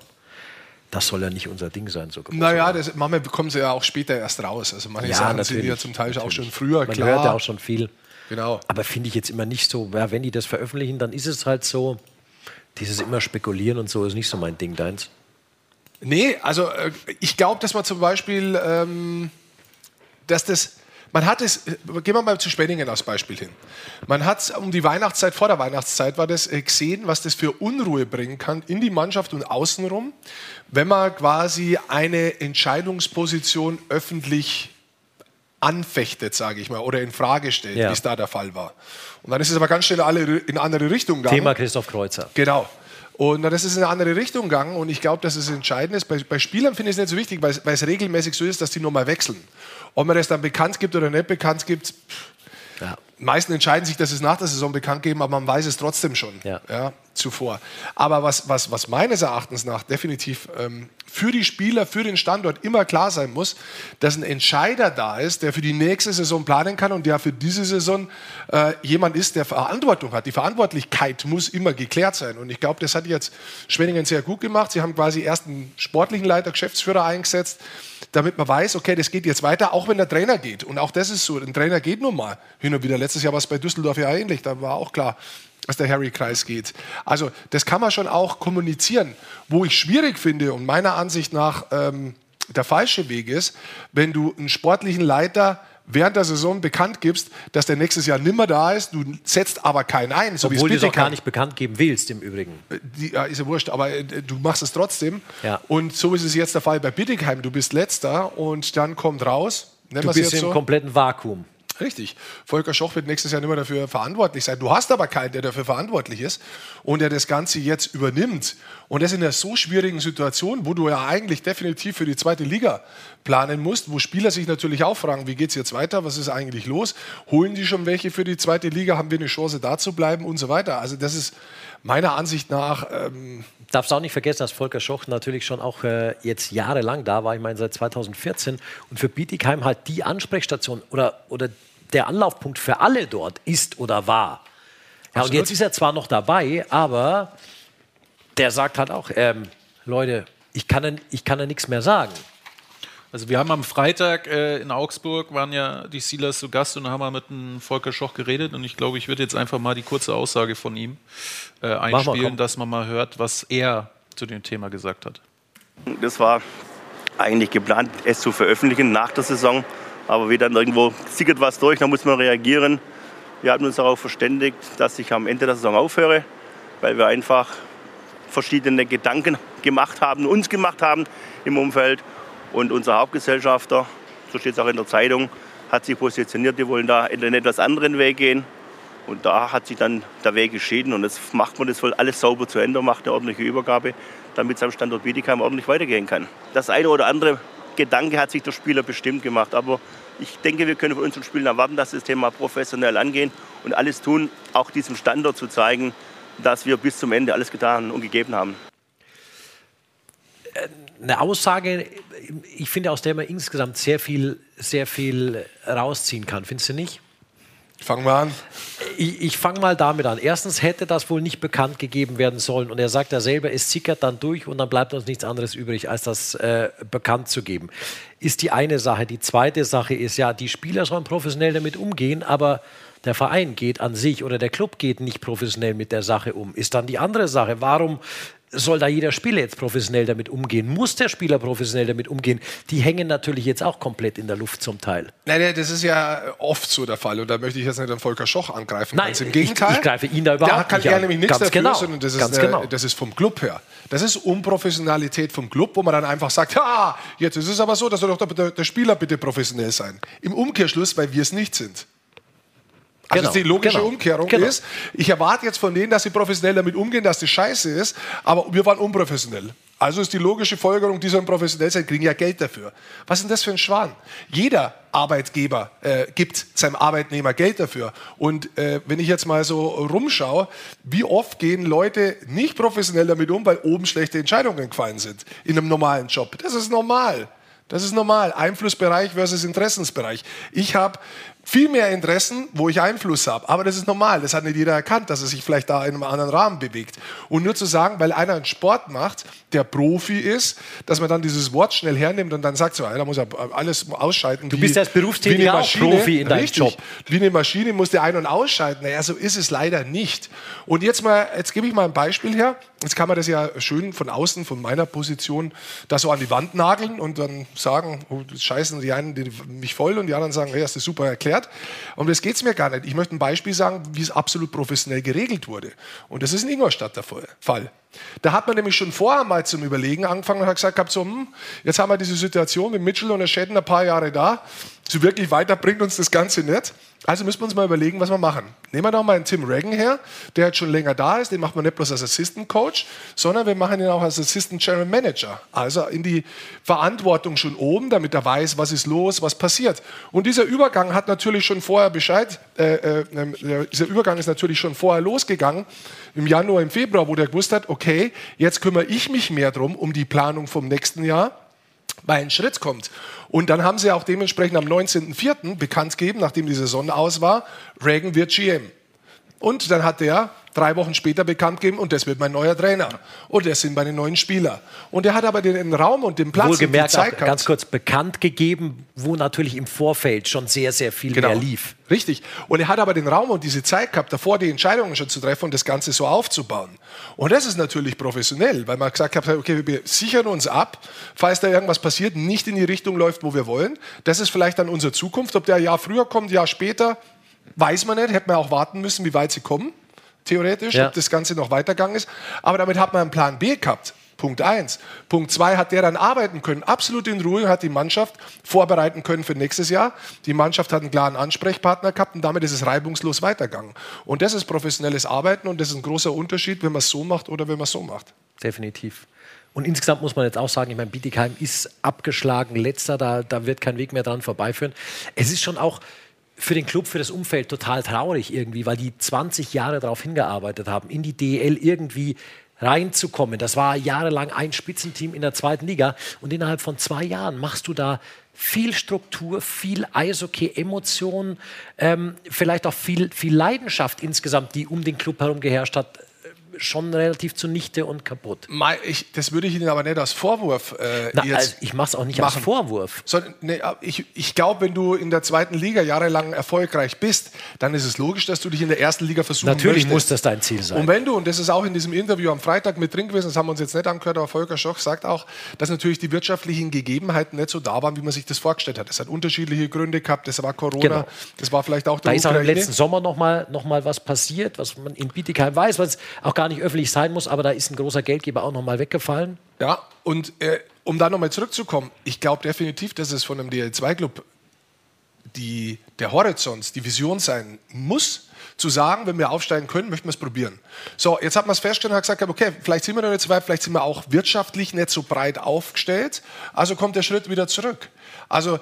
das soll ja nicht unser Ding sein. So. Naja, das, manchmal bekommen sie ja auch später erst raus. Also manche ja, Sachen sind ja zum Teil auch natürlich. schon früher Man klar. hört ja auch schon viel. Genau. Aber finde ich jetzt immer nicht so, ja, wenn die das veröffentlichen, dann ist es halt so, dieses immer spekulieren und so ist nicht so mein Ding, deins. Nee, also äh, ich glaube, dass man zum Beispiel, ähm, dass das, man hat es, äh, gehen wir mal zu Spenningen als Beispiel hin. Man hat um die Weihnachtszeit, vor der Weihnachtszeit war das äh, gesehen, was das für Unruhe bringen kann in die Mannschaft und außenrum, wenn man quasi eine Entscheidungsposition öffentlich anfechtet, sage ich mal, oder in Frage stellt, Ja. wie es da der Fall war. Und dann ist es aber ganz schnell alle in andere Richtung gegangen. Thema Christoph Kreuzer. Genau. Und das ist in eine andere Richtung gegangen und ich glaube, dass es entscheidend ist. Bei, bei Spielern finde ich es nicht so wichtig, weil, es- es regelmäßig so ist, dass die nochmal wechseln. Ob man das dann bekannt gibt oder nicht bekannt gibt, Ja. meisten entscheiden sich, dass es nach der Saison bekannt geben, aber man weiß es trotzdem schon Ja. Zuvor. Aber was, was, was meines Erachtens nach definitiv ähm, für die Spieler, für den Standort immer klar sein muss, dass ein Entscheider da ist, der für die nächste Saison planen kann und der für diese Saison äh, jemand ist, der Verantwortung hat. Die Verantwortlichkeit muss immer geklärt sein. Und ich glaube, das hat jetzt Schwenningen sehr gut gemacht. Sie haben quasi erst einen sportlichen Leiter, Geschäftsführer eingesetzt, damit man weiß, okay, das geht jetzt weiter, auch wenn der Trainer geht. Und auch das ist so, ein Trainer geht nun mal hin und wieder. Letztes Jahr war es bei Düsseldorf ja ähnlich, da war auch klar, dass der Harry-Kreis geht. Also das kann man schon auch kommunizieren. Wo ich schwierig finde und meiner Ansicht nach ähm, der falsche Weg ist, wenn du einen sportlichen Leiter während der Saison bekannt gibst, dass der nächstes Jahr nimmer da ist, du setzt aber keinen ein, so wie es Obwohl du es auch gar nicht bekannt geben willst im Übrigen. die, ja, ist ja wurscht, aber äh, du machst es trotzdem. Ja. Und so ist es jetzt der Fall bei Bittigheim. Du bist letzter und dann kommt raus, Du bist im so. kompletten Vakuum. Richtig. Volker Schoch wird nächstes Jahr nicht mehr dafür verantwortlich sein. Du hast aber keinen, der dafür verantwortlich ist und der das Ganze jetzt übernimmt. Und das in einer so schwierigen Situation, wo du ja eigentlich definitiv für die zweite Liga planen musst, wo Spieler sich natürlich auch fragen, wie geht es jetzt weiter, was ist eigentlich los? Holen die schon welche für die zweite Liga? Haben wir eine Chance, da zu bleiben und so weiter? Also das ist meiner Ansicht nach... Ähm darfst auch nicht vergessen, dass Volker Schoch natürlich schon auch äh, jetzt jahrelang da war, ich meine seit 2014 und für Bietigheim halt die Ansprechstation oder, oder der Anlaufpunkt für alle dort ist oder war. Ja, und jetzt ist er zwar noch dabei, aber der sagt halt auch, ähm, Leute, ich kann, ich kann ja nichts mehr sagen. Also wir haben am Freitag äh, in Augsburg, waren ja die Steelers zu Gast und da haben wir mit dem Volker Schoch geredet und ich glaube, ich würde jetzt einfach mal die kurze Aussage von ihm äh, einspielen, mal, dass man mal hört, was er zu dem Thema gesagt hat. Das war eigentlich geplant, es zu veröffentlichen nach der Saison. Aber wie dann irgendwo sickert was durch, dann muss man reagieren. Wir haben uns darauf verständigt, dass ich am Ende der Saison aufhöre, weil wir einfach verschiedene Gedanken gemacht haben, uns gemacht haben im Umfeld. Und unser Hauptgesellschafter, so steht es auch in der Zeitung, hat sich positioniert, die wollen da in einen etwas anderen Weg gehen. Und da hat sich dann der Weg geschieden und jetzt macht man das wohl alles sauber zu Ende, macht eine ordentliche Übergabe, damit es am Standort Bietigheim ordentlich weitergehen kann. Das eine oder andere Gedanke hat sich der Spieler bestimmt gemacht. Aber ich denke, wir können von unseren Spielern erwarten, dass sie das Thema professionell angehen und alles tun, auch diesem Standort zu zeigen, dass wir bis zum Ende alles getan und gegeben haben. Eine Aussage, ich finde, aus der man insgesamt sehr viel, sehr viel rausziehen kann. Findest du nicht? Fangen wir an. Ich, ich fange mal damit an. Erstens hätte das wohl nicht bekannt gegeben werden sollen. Und er sagt ja selber, es sickert dann durch und dann bleibt uns nichts anderes übrig, als das äh, bekannt zu geben. Ist die eine Sache. Die zweite Sache ist ja, die Spieler sollen professionell damit umgehen, aber der Verein geht an sich oder der Club geht nicht professionell mit der Sache um. Ist dann die andere Sache. Warum soll da jeder Spieler jetzt professionell damit umgehen? Muss der Spieler professionell damit umgehen? Die hängen natürlich jetzt auch komplett in der Luft zum Teil. Nein, das ist ja oft so der Fall. Und da möchte ich jetzt nicht den Volker Schoch angreifen. Nein, Ganz im Gegenteil. Ich, ich greife ihn da überhaupt da kann nicht er nämlich nichts Ganz dafür, genau. sondern das ist, eine, genau. das ist vom Club her. Das ist Unprofessionalität vom Club, wo man dann einfach sagt, ja, jetzt ist es aber so, dass soll doch der, der Spieler bitte professionell sein. Im Umkehrschluss, weil wir es nicht sind. Also Genau, die logische genau, Umkehrung genau. ist, ich erwarte jetzt von denen, dass sie professionell damit umgehen, dass das scheiße ist, aber wir waren unprofessionell. Also ist die logische Folgerung, die sollen professionell sein, kriegen ja Geld dafür. Was ist denn das für ein Schwan? Jeder Arbeitgeber äh, gibt seinem Arbeitnehmer Geld dafür. Und äh, wenn ich jetzt mal so rumschaue, wie oft gehen Leute nicht professionell damit um, weil oben schlechte Entscheidungen gefallen sind in einem normalen Job. Das ist normal. Das ist normal. Einflussbereich versus Interessensbereich. Ich habe viel mehr Interessen, wo ich Einfluss habe. Aber das ist normal. Das hat nicht jeder erkannt, dass er sich vielleicht da in einem anderen Rahmen bewegt. Und nur zu sagen, weil einer einen Sport macht, der Profi ist, dass man dann dieses Wort schnell hernimmt und dann sagt so, da muss er alles ausschalten. Du bist als Berufstätiger auch Profi in deinem Richtig. Job. Wie eine Maschine muss der ein- und ausschalten. Naja, so ist es leider nicht. Und jetzt mal, jetzt gebe ich mal ein Beispiel her. Jetzt kann man das ja schön von außen, von meiner Position, da so an die Wand nageln und dann sagen, oh, scheißen die einen die, mich voll und die anderen sagen, hey, hast du super erklärt. Und das geht es mir gar nicht. Ich möchte ein Beispiel sagen, wie es absolut professionell geregelt wurde. Und das ist in Ingolstadt der Fall. Da hat man nämlich schon vorher mal zum Überlegen angefangen und hat gesagt, gehabt, so, hm, jetzt haben wir diese Situation mit Mitchell und der Schäden ein paar Jahre da. So wirklich weiter bringt uns das Ganze nicht. Also müssen wir uns mal überlegen, was wir machen. Nehmen wir doch mal einen Tim Reagan her, der jetzt schon länger da ist. Den machen wir nicht bloß als Assistant Coach, sondern wir machen ihn auch als Assistant General Manager. Also in die Verantwortung schon oben, damit er weiß, was ist los, was passiert. Und dieser Übergang hat natürlich schon vorher Bescheid, äh, äh, dieser Übergang ist natürlich schon vorher losgegangen, im Januar, im Februar, wo der gewusst hat, okay, jetzt kümmere ich mich mehr drum, um die Planung vom nächsten Jahr weil ein Schritt kommt. Und dann haben sie auch dementsprechend am 19.04. bekannt gegeben, nachdem die Saison aus war, Reagan wird GM. Und dann hat der drei Wochen später bekannt gegeben, und das wird mein neuer Trainer. Und das sind meine neuen Spieler. Und er hat aber den Raum und den Platz und die Wohlgemerkt, Zeit ganz kurz bekannt gegeben, wo natürlich im Vorfeld schon sehr, sehr viel Genau. mehr lief. Richtig. Und er hat aber den Raum und diese Zeit gehabt, davor die Entscheidungen schon zu treffen und das Ganze so aufzubauen. Und das ist natürlich professionell, weil man gesagt hat, okay, wir sichern uns ab, falls da irgendwas passiert, nicht in die Richtung läuft, wo wir wollen. Das ist vielleicht dann unsere Zukunft. Ob der ein Jahr früher kommt, ein Jahr später, weiß man nicht. Hätte man auch warten müssen, wie weit sie kommen, theoretisch, Ja. ob das Ganze noch weitergegangen ist. Aber damit hat man einen Plan B gehabt. Punkt eins. Punkt zwei hat der dann arbeiten können, absolut in Ruhe, hat die Mannschaft vorbereiten können für nächstes Jahr. Die Mannschaft hat einen klaren Ansprechpartner gehabt und damit ist es reibungslos weitergegangen. Und das ist professionelles Arbeiten und das ist ein großer Unterschied, wenn man es so macht oder wenn man es so macht. Definitiv. Und insgesamt muss man jetzt auch sagen, ich meine, Bietigheim ist abgeschlagen, letzter, da, da wird kein Weg mehr dran vorbeiführen. Es ist schon auch für den Club, für das Umfeld total traurig irgendwie, weil die 20 Jahre darauf hingearbeitet haben, in die DL irgendwie reinzukommen. Das war jahrelang ein Spitzenteam in der zweiten Liga und innerhalb von zwei Jahren machst du da viel Struktur, viel Eishockey, Emotionen, ähm, vielleicht auch viel, viel Leidenschaft insgesamt, die um den Club herum geherrscht hat, schon relativ zunichte und kaputt. Ich, das würde ich Ihnen aber nicht als Vorwurf äh, Na, also ich mache es auch nicht machen. als Vorwurf. So, nee, ich ich glaube, wenn du in der zweiten Liga jahrelang erfolgreich bist, dann ist es logisch, dass du dich in der ersten Liga versuchen Natürlich möchtest. muss das dein Ziel sein. Und wenn du, und das ist auch in diesem Interview am Freitag mit drin gewesen, das haben wir uns jetzt nicht angehört, aber Volker Schoch sagt auch, dass natürlich die wirtschaftlichen Gegebenheiten nicht so da waren, wie man sich das vorgestellt hat. Es hat unterschiedliche Gründe gehabt, das war Corona, genau. das war vielleicht auch der Da ist auch im letzten Sommer noch mal, noch mal was passiert, was man in Bietigheim weiß, was auch gar nicht öffentlich sein muss, aber da ist ein großer Geldgeber auch nochmal weggefallen. Ja, und äh, um da nochmal zurückzukommen, ich glaube definitiv, dass es von einem DL2-Club der Horizont, die Vision sein muss, zu sagen, wenn wir aufsteigen können, möchten wir es probieren. So, jetzt hat man es festgestellt und gesagt, okay, vielleicht sind wir noch nicht so weit, vielleicht sind wir auch wirtschaftlich nicht so breit aufgestellt, also kommt der Schritt wieder zurück. Also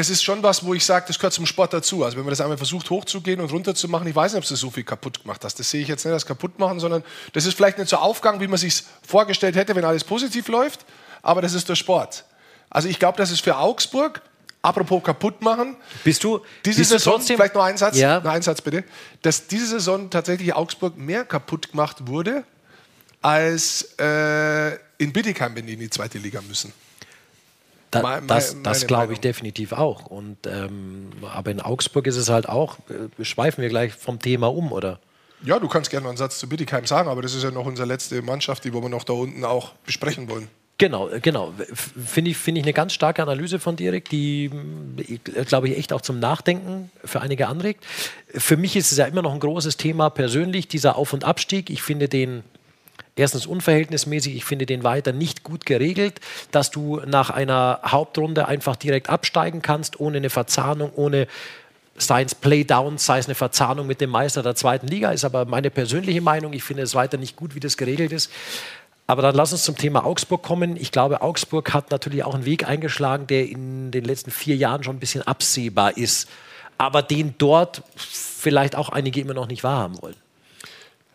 das ist schon was, wo ich sage, das gehört zum Sport dazu. Also wenn man das einmal versucht hochzugehen und runterzumachen, ich weiß nicht, ob du so viel kaputt gemacht hast. Das sehe ich jetzt nicht als kaputt machen, sondern das ist vielleicht nicht so Aufgang, wie man sich vorgestellt hätte, wenn alles positiv läuft. Aber das ist der Sport. Also ich glaube, das ist für Augsburg, apropos kaputt machen. Bist du diese bist Saison, du trotzdem? vielleicht noch ein Satz, ja. noch ein Satz bitte, dass diese Saison tatsächlich Augsburg mehr kaputt gemacht wurde als äh, in Bittigheim, wenn die in die zweite Liga müssen. Da, meine, das, das glaube ich definitiv auch. Und, ähm, aber in Augsburg ist es halt auch, äh, schweifen wir gleich vom Thema um, oder? Ja, du kannst gerne noch einen Satz zu Bittigheim sagen, aber das ist ja noch unsere letzte Mannschaft, die wir noch da unten auch besprechen wollen. Genau, äh, genau. Finde ich, find ich eine ganz starke Analyse von Dirk, die, äh, glaube ich, echt auch zum Nachdenken für einige anregt. Für mich ist es ja immer noch ein großes Thema persönlich, dieser Auf- und Abstieg. Ich finde den erstens unverhältnismäßig, ich finde den weiter nicht gut geregelt, dass du nach einer Hauptrunde einfach direkt absteigen kannst, ohne eine Verzahnung, ohne sei es Playdowns, sei es eine Verzahnung mit dem Meister der zweiten Liga, ist aber meine persönliche Meinung. Ich finde es weiter nicht gut, wie das geregelt ist. Aber dann lass uns zum Thema Augsburg kommen. Ich glaube, Augsburg hat natürlich auch einen Weg eingeschlagen, der in den letzten vier Jahren schon ein bisschen absehbar ist, aber den dort vielleicht auch einige immer noch nicht wahrhaben wollen.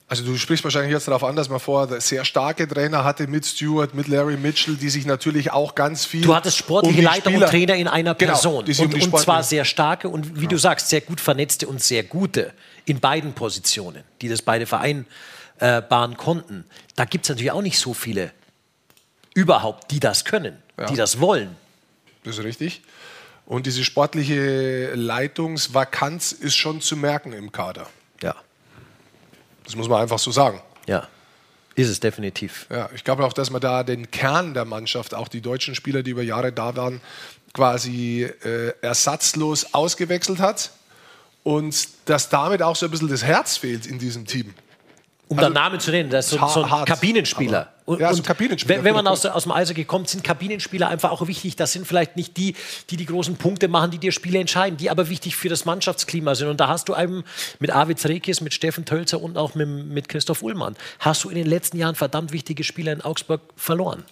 Also du sprichst wahrscheinlich jetzt darauf an, dass man vorher sehr starke Trainer hatte mit Stewart, mit Larry Mitchell, die sich natürlich auch ganz viel. Du hattest sportliche um Leiter und Trainer in einer genau, Person. Genau, und, um und zwar sehr starke und wie ja. du sagst, sehr gut vernetzte und sehr gute in beiden Positionen, die das beide vereinbaren konnten. Da gibt es natürlich auch nicht so viele überhaupt, die das können, ja. die das wollen. Das ist richtig. Und diese sportliche Leitungsvakanz ist schon zu merken im Kader. Ja. Das muss man einfach so sagen. Ja. Ist es definitiv. Ja, ich glaube auch, dass man da den Kern der Mannschaft, auch die deutschen Spieler, die über Jahre da waren, quasi äh, ersatzlos ausgewechselt hat und dass damit auch so ein bisschen das Herz fehlt in diesem Team. Um also, da Namen zu nennen, das ist so, so ein hart, Kabinenspieler. Und, ja, so Kabinenspieler. Wenn, man aus, aus dem Eishockey kommt, sind Kabinenspieler einfach auch wichtig. Das sind vielleicht nicht die, die die großen Punkte machen, die dir Spiele entscheiden, die aber wichtig für das Mannschaftsklima sind. Und da hast du einem mit Arvid Rekis, mit Steffen Tölzer und auch mit, mit Christoph Ullmann, hast du in den letzten Jahren verdammt wichtige Spieler in Augsburg verloren.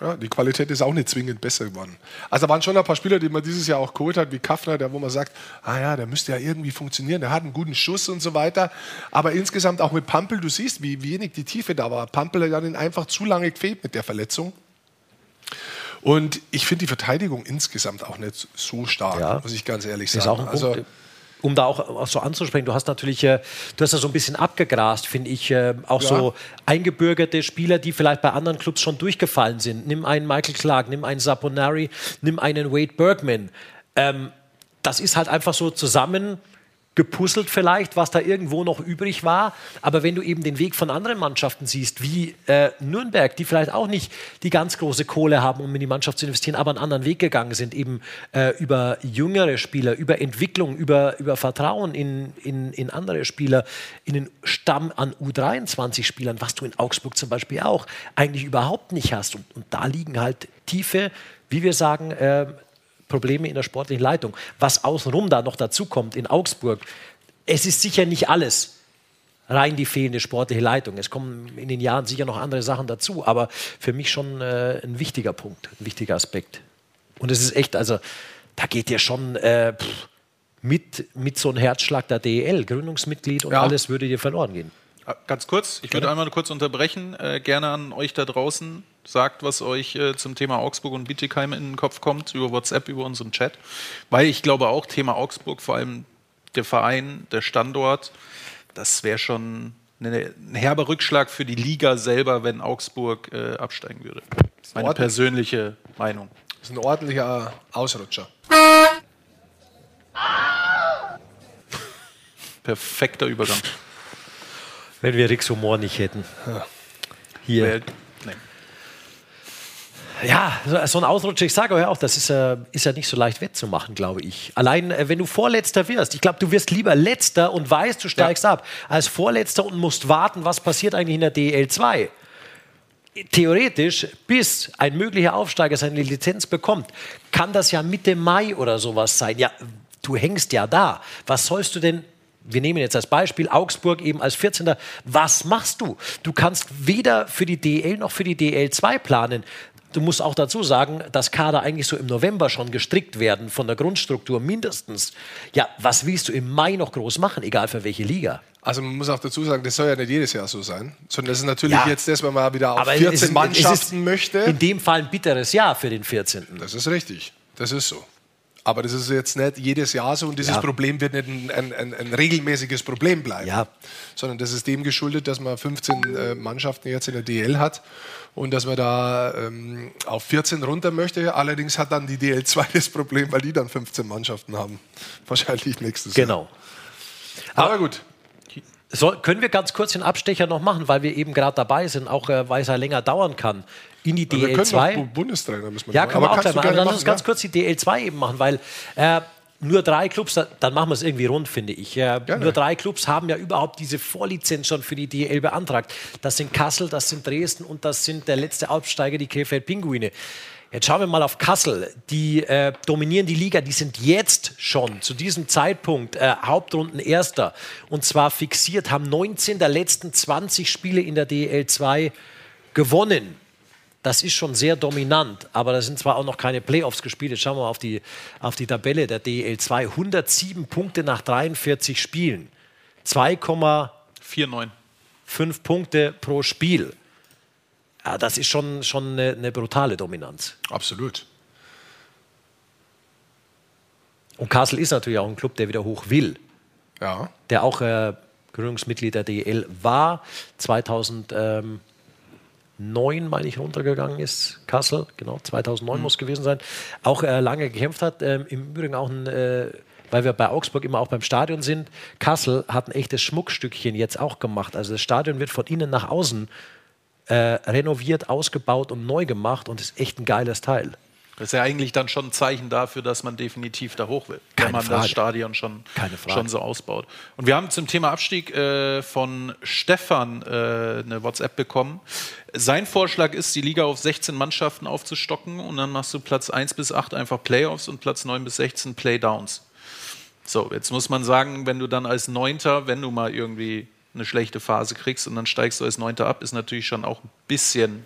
Ja, die Qualität ist auch nicht zwingend besser geworden. Also da waren schon ein paar Spieler, die man dieses Jahr auch geholt hat, wie Kaffner, der wo man sagt, ah ja, der müsste ja irgendwie funktionieren, der hat einen guten Schuss und so weiter. Aber insgesamt auch mit Pampel, du siehst, wie wenig die Tiefe da war. Pampel hat ihn einfach zu lange gefehlt mit der Verletzung. Und ich finde die Verteidigung insgesamt auch nicht so stark, ja. muss ich ganz ehrlich sagen. Ist auch ein also, Punkt um da auch, auch, so anzusprechen, du hast natürlich, äh, du hast da so ein bisschen abgegrast, finde ich, äh, auch ja. so eingebürgerte Spieler, die vielleicht bei anderen Clubs schon durchgefallen sind. Nimm einen Michael Clark, nimm einen Saponari, nimm einen Wade Bergman. Ähm, das ist halt einfach so zusammen gepuzzelt vielleicht, was da irgendwo noch übrig war. Aber wenn du eben den Weg von anderen Mannschaften siehst, wie äh, Nürnberg, die vielleicht auch nicht die ganz große Kohle haben, um in die Mannschaft zu investieren, aber einen anderen Weg gegangen sind, eben äh, über jüngere Spieler, über Entwicklung, über, über Vertrauen in, in, in andere Spieler, in den Stamm an U23-Spielern, was du in Augsburg zum Beispiel auch eigentlich überhaupt nicht hast. Und, und da liegen halt tiefe, wie wir sagen, äh, Probleme in der sportlichen Leitung. Was außenrum da noch dazu kommt in Augsburg, es ist sicher nicht alles rein die fehlende sportliche Leitung. Es kommen in den Jahren sicher noch andere Sachen dazu, aber für mich schon äh, ein wichtiger Punkt, ein wichtiger Aspekt. Und es ist echt, also da geht dir schon äh, pff, mit, mit so einem Herzschlag der DEL, Gründungsmitglied und ja. alles würde dir verloren gehen. Ah, ganz kurz, ich würde einmal kurz unterbrechen. Äh, gerne an euch da draußen. Sagt, was euch äh, zum Thema Augsburg und Bietigheim in den Kopf kommt, über WhatsApp, über unseren Chat. Weil ich glaube auch, Thema Augsburg, vor allem der Verein, der Standort, das wäre schon eine, ein herber Rückschlag für die Liga selber, wenn Augsburg äh, absteigen würde. Meine persönliche Meinung. Das ist ein ordentlicher Ausrutscher. Perfekter Übergang. Wenn wir Ricks Humor nicht hätten. Hier. Well, nee. Ja, so ein Ausrutscher, ich sage euch auch, das ist, äh, ist ja nicht so leicht wettzumachen, glaube ich. Allein, äh, wenn du Vorletzter wirst, ich glaube, du wirst lieber Letzter und weißt, du steigst ja. ab, als Vorletzter und musst warten, was passiert eigentlich in der DL2. Theoretisch, bis ein möglicher Aufsteiger seine Lizenz bekommt, kann das ja Mitte Mai oder sowas sein. Ja, du hängst ja da. Was sollst du denn wir nehmen jetzt als Beispiel Augsburg eben als 14. Was machst du? Du kannst weder für die DL noch für die DL2 planen. Du musst auch dazu sagen, dass Kader eigentlich so im November schon gestrickt werden, von der Grundstruktur mindestens. Ja, was willst du im Mai noch groß machen, egal für welche Liga? Also man muss auch dazu sagen, das soll ja nicht jedes Jahr so sein, sondern das ist natürlich ja, jetzt das, wenn man wieder auf 14 ist, Mannschaften möchte. In dem Fall ein bitteres Jahr für den 14. Das ist richtig, das ist so. Aber das ist jetzt nicht jedes Jahr so und dieses ja. Problem wird nicht ein, ein, ein, regelmäßiges Problem bleiben. Ja. Sondern das ist dem geschuldet, dass man 15 äh, Mannschaften jetzt in der DL hat und dass man da ähm, auf 14 runter möchte. Allerdings hat dann die DL2 das Problem, weil die dann 15 Mannschaften haben. Wahrscheinlich nächstes genau. Jahr. Genau. Aber gut. So, können wir ganz kurz den Abstecher noch machen, weil wir eben gerade dabei sind, auch äh, weil es ja länger dauern kann in die DL2. Wir können Bundestrainer müssen wir Ja, können wir auch gleich machen. Aber lass uns ganz kurz die DL2 eben machen, weil äh, nur drei Clubs, dann machen wir es irgendwie rund, finde ich. Äh, nur drei Clubs haben ja überhaupt diese Vorlizenz schon für die DL beantragt. Das sind Kassel, das sind Dresden und das sind der letzte Aufsteiger, die Krefeld Pinguine. Jetzt schauen wir mal auf Kassel. Die äh, dominieren die Liga. Die sind jetzt schon zu diesem Zeitpunkt äh, Hauptrunden Erster. Und zwar fixiert, haben 19 der letzten 20 Spiele in der DL2 gewonnen. Das ist schon sehr dominant, aber da sind zwar auch noch keine Playoffs gespielt. Jetzt schauen wir mal auf die, auf die Tabelle der DL2. 107 Punkte nach 43 Spielen. 2,49 Punkte pro Spiel. Ja, das ist schon, schon eine, eine brutale Dominanz. Absolut. Und Kassel ist natürlich auch ein Club, der wieder hoch will. Ja. Der auch äh, Gründungsmitglied der DL war. 2000. Ähm, 2009, meine ich, runtergegangen ist. Kassel, genau, 2009 mhm. muss gewesen sein. Auch äh, lange gekämpft hat. Ähm, Im Übrigen auch ein, äh, weil wir bei Augsburg immer auch beim Stadion sind. Kassel hat ein echtes Schmuckstückchen jetzt auch gemacht. Also das Stadion wird von innen nach außen äh, renoviert, ausgebaut und neu gemacht und ist echt ein geiles Teil. Das ist ja eigentlich dann schon ein Zeichen dafür, dass man definitiv da hoch will, Keine wenn man Frage. das Stadion schon, schon so ausbaut. Und wir haben zum Thema Abstieg äh, von Stefan äh, eine WhatsApp bekommen. Sein Vorschlag ist, die Liga auf 16 Mannschaften aufzustocken und dann machst du Platz 1 bis 8 einfach Playoffs und Platz 9 bis 16 Playdowns. So, jetzt muss man sagen, wenn du dann als Neunter, wenn du mal irgendwie eine schlechte Phase kriegst und dann steigst du als Neunter ab, ist natürlich schon auch ein bisschen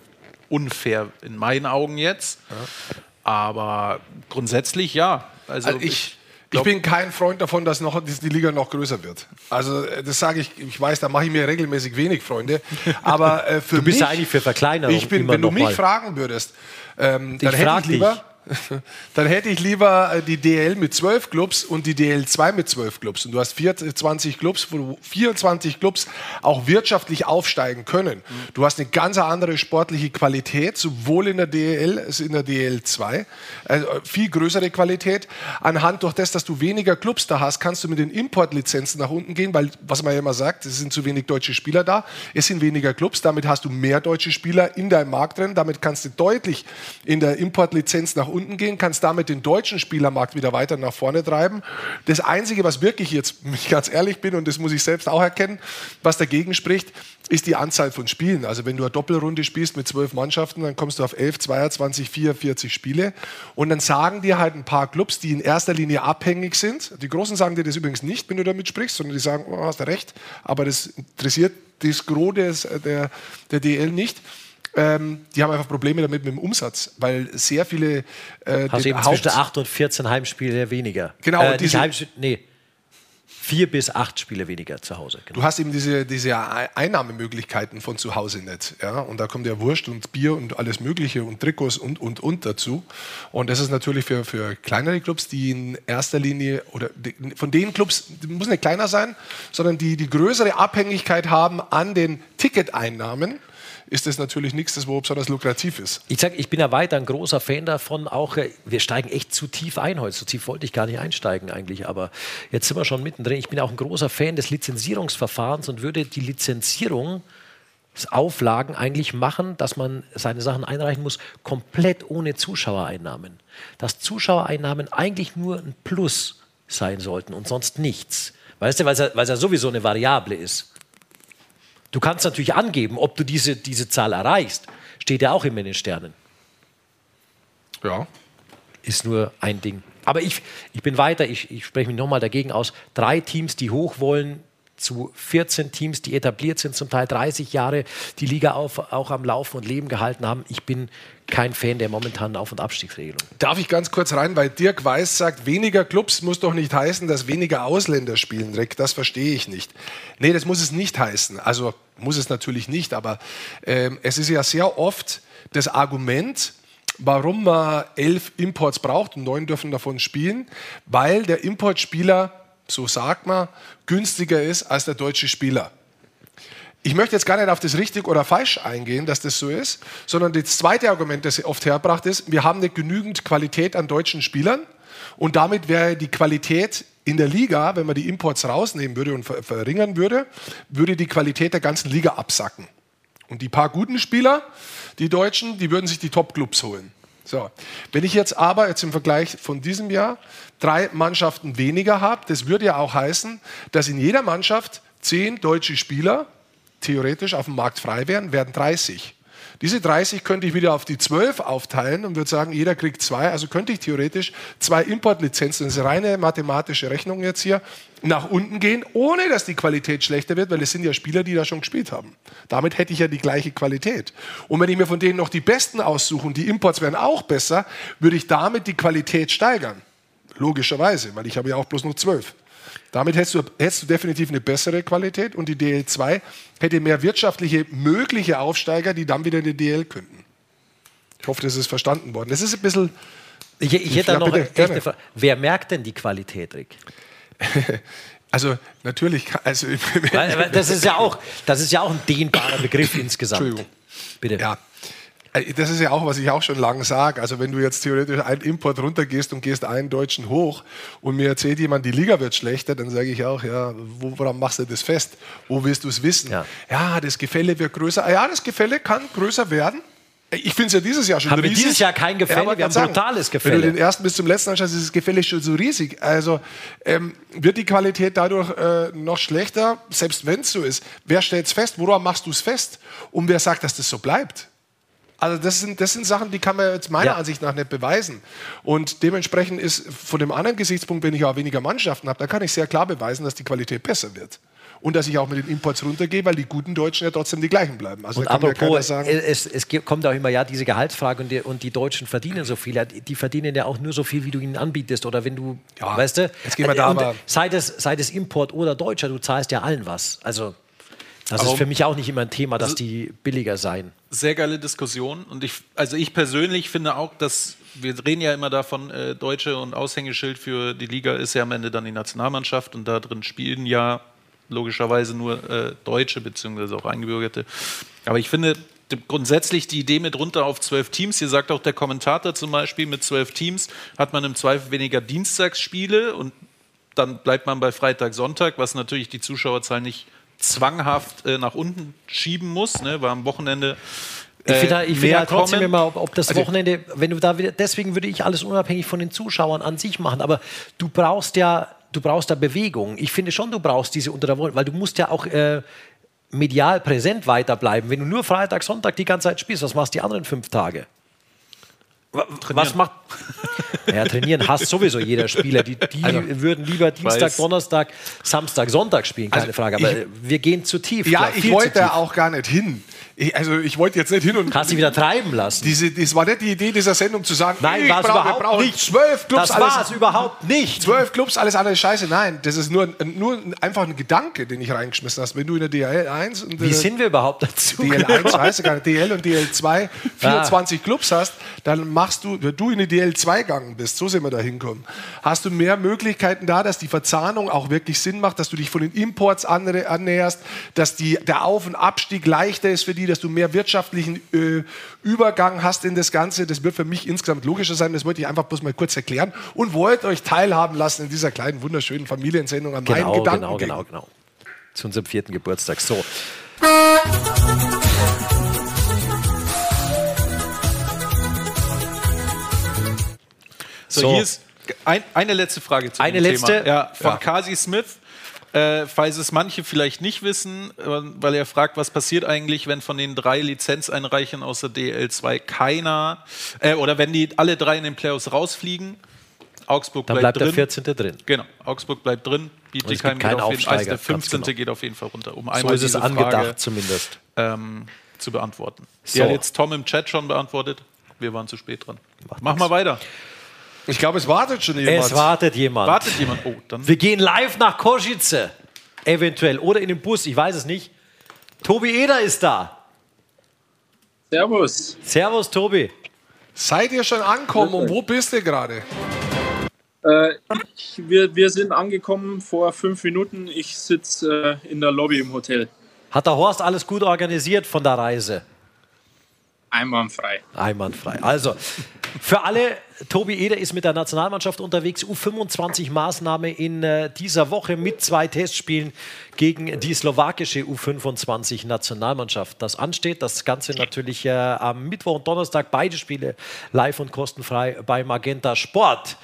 unfair in meinen Augen jetzt. Ja. Aber grundsätzlich ja. Also, also ich, ich bin kein Freund davon, dass noch, die Liga noch größer wird. Also äh, das sage ich, ich weiß, da mache ich mir regelmäßig wenig Freunde. Aber äh, für du bist mich, ja eigentlich für Verkleinerung. Ich bin, wenn du mich mal. fragen würdest, ähm, dann hätte ich lieber, dann hätte ich lieber äh, die DL mit 12 Clubs und die DL2 mit 12 Clubs. Und du hast 24 Clubs, wo 24 Clubs auch wirtschaftlich aufsteigen können. Du hast eine ganz andere sportliche Qualität, sowohl in der DL als in der DL2. Also viel größere Qualität. Anhand durch das, dass du weniger Clubs da hast, kannst du mit den Importlizenzen nach unten gehen, weil, was man ja immer sagt, es sind zu wenig deutsche Spieler da. Es sind weniger Clubs, damit hast du mehr deutsche Spieler in deinem Markt drin. Damit kannst du deutlich in der Importlizenz nach unten gehen, kannst damit den deutschen Spielermarkt wieder weiter nach vorne treiben. Das Einzige, was wirklich jetzt, wenn ich ganz ehrlich bin, und das muss ich selbst auch erkennen, was dagegen spricht, ist die Anzahl von Spielen. Also wenn du eine Doppelrunde spielst mit zwölf Mannschaften, dann kommst du auf 11, 22, 44 Spiele. Und dann sagen dir halt ein paar Clubs, die in erster Linie abhängig sind. Die Großen sagen dir das übrigens nicht, wenn du damit sprichst, sondern die sagen, oh, hast du recht, aber das interessiert das Gros des, der, der DL nicht. Ähm, die haben einfach Probleme damit mit dem Umsatz, weil sehr viele. Äh, Hast eben zwischen 8 und 14 Heimspiele weniger. Genau, äh, diese- Heimspiele, nee, vier bis acht Spiele weniger zu Hause. Genau. Du hast eben diese, diese Einnahmemöglichkeiten von zu Hause nicht. Ja? Und da kommt ja Wurst und Bier und alles Mögliche und Trikots und, und, und dazu. Und das ist natürlich für, für kleinere Clubs, die in erster Linie, oder die, von den Clubs, die muss nicht kleiner sein, sondern die die größere Abhängigkeit haben an den Ticketeinnahmen, ist das natürlich nichts, das wo besonders lukrativ ist. Ich sag, ich bin ja weiter ein großer Fan davon. Auch äh, wir steigen echt zu tief ein heute. So tief wollte ich gar nicht einsteigen eigentlich, aber jetzt sind wir schon mittendrin. Ich bin auch ein großer Fan des Lizenzierungsverfahrens und würde die Lizenzierung Auflagen eigentlich machen, dass man seine Sachen einreichen muss, komplett ohne Zuschauereinnahmen. Dass Zuschauereinnahmen eigentlich nur ein Plus sein sollten und sonst nichts. Weißt du, weil es ja sowieso eine Variable ist. Du kannst natürlich angeben, ob du diese, diese Zahl erreichst. Steht ja auch immer in den Sternen. Ja. Ist nur ein Ding. Aber ich, ich bin weiter, ich, ich spreche mich nochmal dagegen aus. Drei Teams, die hoch wollen, zu 14 Teams, die etabliert sind, zum Teil 30 Jahre die Liga auf, auch am Laufen und Leben gehalten haben. Ich bin kein Fan der momentanen Auf- und Abstiegsregelung. Darf ich ganz kurz rein, weil Dirk Weiß sagt, weniger Clubs muss doch nicht heißen, dass weniger Ausländer spielen, Dreck. Das verstehe ich nicht. Nee, das muss es nicht heißen. Also muss es natürlich nicht, aber ähm, es ist ja sehr oft das Argument, warum man elf Imports braucht und neun dürfen davon spielen, weil der Importspieler, so sagt man, günstiger ist als der deutsche Spieler. Ich möchte jetzt gar nicht auf das richtig oder falsch eingehen, dass das so ist, sondern das zweite Argument, das oft hergebracht ist, wir haben nicht genügend Qualität an deutschen Spielern und damit wäre die Qualität in der Liga, wenn man die Imports rausnehmen würde und ver verringern würde, würde die Qualität der ganzen Liga absacken. Und die paar guten Spieler, die Deutschen, die würden sich die Top-Clubs holen. So. Wenn ich jetzt aber jetzt im Vergleich von diesem Jahr drei Mannschaften weniger habe, das würde ja auch heißen, dass in jeder Mannschaft zehn deutsche Spieler theoretisch auf dem Markt frei wären, werden 30. Diese 30 könnte ich wieder auf die 12 aufteilen und würde sagen, jeder kriegt zwei. Also könnte ich theoretisch zwei Importlizenzen, das ist eine reine mathematische Rechnung jetzt hier, nach unten gehen, ohne dass die Qualität schlechter wird, weil es sind ja Spieler, die da schon gespielt haben. Damit hätte ich ja die gleiche Qualität. Und wenn ich mir von denen noch die Besten aussuche und die Imports wären auch besser, würde ich damit die Qualität steigern. Logischerweise, weil ich habe ja auch bloß noch zwölf. Damit hättest du, hättest du definitiv eine bessere Qualität und die DL2 hätte mehr wirtschaftliche mögliche Aufsteiger, die dann wieder in die DL könnten. Ich hoffe, das ist verstanden worden. Das ist ein bisschen. Ich, ich hätte Ja, noch bitte, eine. Frage. Wer merkt denn die Qualität, Rick? Also natürlich, also das, ist ja auch, das ist ja auch ein dehnbarer Begriff insgesamt. Entschuldigung. Bitte. Ja. Äh, Das ist ja auch, was ich auch schon lange sage. Also wenn du jetzt theoretisch einen Import runtergehst und gehst einen Deutschen hoch und mir erzählt jemand, die Liga wird schlechter, dann sage ich auch, ja, wo- woran machst du das fest? Wo willst du es wissen? Ja. das Gefälle wird größer. Ja, das Gefälle kann größer werden. Ich finde es ja dieses Jahr schon Haben wir riesig. dieses Jahr kein Gefälle? aber Wir haben kann brutales Wenn Gefälle. du den ersten bis zum letzten anschaust, ist das Gefälle schon so riesig. Also ähm, wird die Qualität dadurch äh, noch schlechter, selbst wenn es so ist. Wer stellt es fest? Woran machst du es fest? Und wer sagt, dass das so bleibt? Also das sind, das sind Sachen, die kann man jetzt meiner Ja. Ansicht nach nicht beweisen. Und dementsprechend ist von dem anderen Gesichtspunkt, wenn ich auch weniger Mannschaften habe, da kann ich sehr klar beweisen, dass die Qualität besser wird. Und dass ich auch mit den Imports runtergehe, weil die guten Deutschen ja trotzdem die gleichen bleiben. Also Und apropos, sagen, es, es kommt auch immer ja diese Gehaltsfrage und die, und die Deutschen verdienen so viel. Ja, Die die verdienen ja auch nur so viel, wie du ihnen anbietest oder wenn du, weißt du? jetzt gehen wir da und sei das, sei das Import oder Deutscher, du zahlst ja allen was. Also Das Aber ist für mich auch nicht immer ein Thema, dass die billiger seien. sehr geile Diskussion. Und ich, also ich persönlich finde auch, dass wir reden ja immer davon, äh, Deutsche und Aushängeschild für die Liga ist ja am Ende dann die Nationalmannschaft und da drin spielen ja logischerweise nur äh, Deutsche beziehungsweise auch Eingebürgerte. Aber ich finde grundsätzlich die Idee mit runter auf zwölf Teams, hier sagt auch der Kommentator zum Beispiel, mit zwölf Teams hat man im Zweifel weniger Dienstagsspiele und dann bleibt man bei Freitag, Sonntag, was natürlich die Zuschauerzahl nicht zwanghaft äh, nach unten schieben muss, ne, weil am Wochenende Ich finde halt- ich finde mehr halt trotzdem kommen. immer, ob, ob das Also- Wochenende, wenn du da wieder, deswegen würde ich alles unabhängig von den Zuschauern an sich machen, aber du brauchst ja, du brauchst da Bewegung. Ich finde schon, du brauchst diese unter der Woche, weil du musst ja auch äh, medial präsent weiterbleiben. Wenn du nur Freitag, Sonntag die ganze Zeit spielst, was machst du die anderen fünf Tage? Wa- Was macht. Ja, trainieren hasst sowieso jeder Spieler. Die, die Also, würden lieber Dienstag, Donnerstag, Samstag, Sonntag spielen, keine Also, Frage. Aber ich- wir gehen zu tief. Ja, klar, ich wollte da auch gar nicht hin. Ich, also ich wollte jetzt nicht hin und Kannst du wieder treiben lassen. Diese, das war nicht die Idee dieser Sendung zu sagen, Nein, brauche, wir überhaupt brauchen nicht. zwölf Clubs. Das war's überhaupt nicht. Zwölf Clubs, alles andere ist scheiße. Nein, das ist nur, nur einfach ein Gedanke, den ich reingeschmissen hast. Wenn du in der DL 1 und Wie der sind wir überhaupt dazu? DL 1, weiß ich gar nicht, DL und DL 2 24 Ah. Clubs hast, dann machst du, wenn du in die DL 2 gegangen bist, so sind wir da hinkommen, hast du mehr Möglichkeiten da, dass die Verzahnung auch wirklich Sinn macht, dass du dich von den Imports annäherst, dass die, der Auf- und Abstieg leichter ist für die, dass du mehr wirtschaftlichen äh, Übergang hast in das Ganze. Das wird für mich insgesamt logischer sein. Das wollte ich einfach bloß mal kurz erklären und wollte euch teilhaben lassen in dieser kleinen, wunderschönen Familiensendung an meinen Genau, Gedanken. genau, genau, genau. Zu unserem vierten Geburtstag. So. So, So. hier ist ein, eine letzte Frage zu Eine dem letzte? Thema. Ja, von Ja. Kasi Smith. Äh, falls es manche vielleicht nicht wissen, äh, weil er fragt, was passiert eigentlich, wenn von den drei Lizenzeinreichern aus der DL2 keiner, äh, oder wenn die alle drei in den Playoffs rausfliegen, Augsburg Dann bleibt, bleibt der drin. 14. drin. Genau, Augsburg bleibt drin, Bietigheim geht keinen auf jeden Fall, also der Aufsteiger, ganz 15. genau. geht auf jeden Fall runter, um So einmal ist es diese angedacht Frage, zumindest. Ähm, zu beantworten. So. Die hat jetzt Tom im Chat schon beantwortet, wir waren zu spät dran. Mach mal weiter. Ich glaube, es wartet schon jemand. Es wartet jemand. Wartet jemand? Oh, dann Wir gehen live nach Košice. Eventuell. Oder in den Bus, ich weiß es nicht. Tobi Eder ist da. Servus. Servus, Tobi. Seid ihr schon angekommen und wo bist du gerade? Äh, ich, wir, wir sind angekommen vor fünf Minuten. Ich sitze äh, in der Lobby im Hotel. Hat der Horst alles gut organisiert von der Reise? Einwandfrei. Einwandfrei. Also, für alle, Tobi Eder ist mit der Nationalmannschaft unterwegs. U25-Maßnahme in äh, dieser Woche mit zwei Testspielen gegen die slowakische U25-Nationalmannschaft. Das ansteht. Das Ganze natürlich äh, am Mittwoch und Donnerstag. Beide Spiele live und kostenfrei bei Magenta Sport.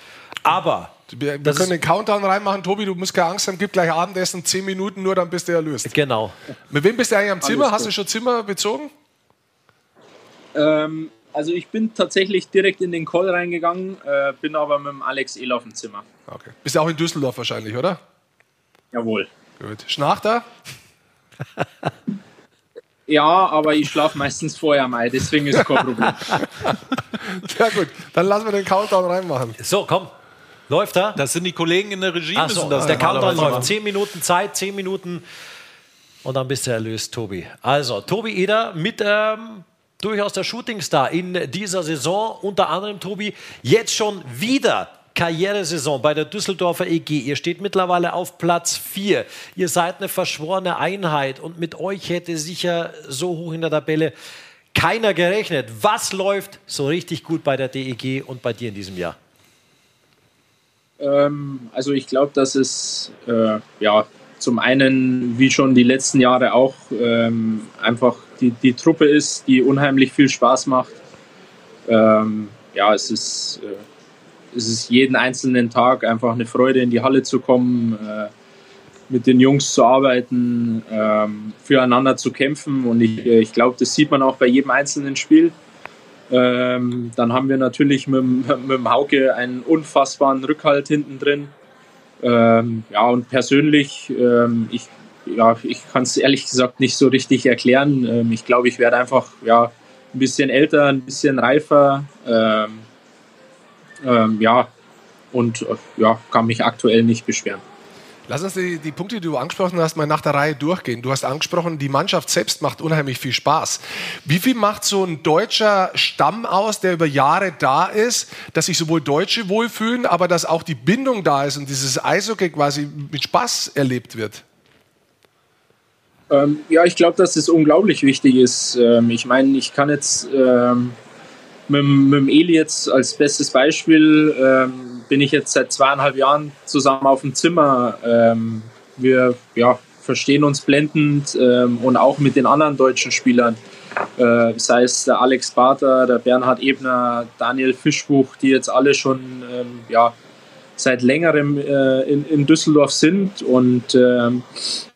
Aber. Wir, wir das können den Countdown reinmachen. Tobi, du musst keine Angst haben, gib gleich Abendessen, 10 Minuten nur, dann bist du erlöst. Genau. Mit wem bist du eigentlich am Zimmer? Alles Hast du schon Zimmer bezogen? Ähm, also ich bin tatsächlich direkt in den Call reingegangen, äh, bin aber mit dem Alex El auf dem Zimmer. Okay. Bist du auch in Düsseldorf wahrscheinlich, oder? Jawohl. Gut. Schnachter? Ja, aber ich schlafe meistens vorher Ei, deswegen ist kein Problem. Ja gut, dann lassen wir den Countdown reinmachen. So, komm. Läuft er? Das sind die Kollegen in der Regie, Ach so, das der Countdown läuft. Zehn Minuten Zeit, zehn Minuten und dann bist du erlöst, Tobi. Also, Tobi Eder mit ähm, durchaus der Shootingstar in dieser Saison. Unter anderem, Tobi, jetzt schon wieder Karrieresaison bei der Düsseldorfer EG. Ihr steht mittlerweile auf Platz 4. Ihr seid eine verschworene Einheit und mit euch hätte sicher so hoch in der Tabelle keiner gerechnet. Was läuft so richtig gut bei der DEG und bei dir in diesem Jahr? Ähm, also ich glaube, dass es äh, ja zum einen, wie schon die letzten Jahre auch, ähm, einfach die, die Truppe ist, die unheimlich viel Spaß macht. Ähm, ja, es ist, äh, es ist jeden einzelnen Tag einfach eine Freude, in die Halle zu kommen, äh, mit den Jungs zu arbeiten, ähm, füreinander zu kämpfen. Und ich, äh, ich glaube, das sieht man auch bei jedem einzelnen Spiel. Ähm, dann haben wir natürlich mit, mit dem Hauke einen unfassbaren Rückhalt hinten drin. Ähm, ja, und persönlich, ähm, ich, ja, ich kann es ehrlich gesagt nicht so richtig erklären. Ähm, ich glaube, ich werde einfach ja, ein bisschen älter, ein bisschen reifer. Ähm, ähm, ja, und äh, ja, kann mich aktuell nicht beschweren. Lass uns die, die, Punkte, die du angesprochen hast, mal nach der Reihe durchgehen. Du hast angesprochen, die Mannschaft selbst macht unheimlich viel Spaß. Wie viel macht so ein deutscher Stamm aus, der über Jahre da ist, dass sich sowohl Deutsche wohlfühlen, aber dass auch die Bindung da ist und dieses Eishockey quasi mit Spaß erlebt wird? Ähm, ja, ich glaube, dass es unglaublich wichtig ist. Ähm, ich meine, ich kann jetzt ähm, mit, mit dem Eli jetzt als bestes Beispiel ähm, bin ich jetzt seit zweieinhalb Jahren zusammen auf dem Zimmer. Ähm, wir ja, verstehen uns blendend ähm, und auch mit den anderen deutschen Spielern. Äh, sei es der Alex Barter, der Bernhard Ebner, Daniel Fischbuch, die jetzt alle schon ja, seit längerem äh, in, in Düsseldorf sind und ähm,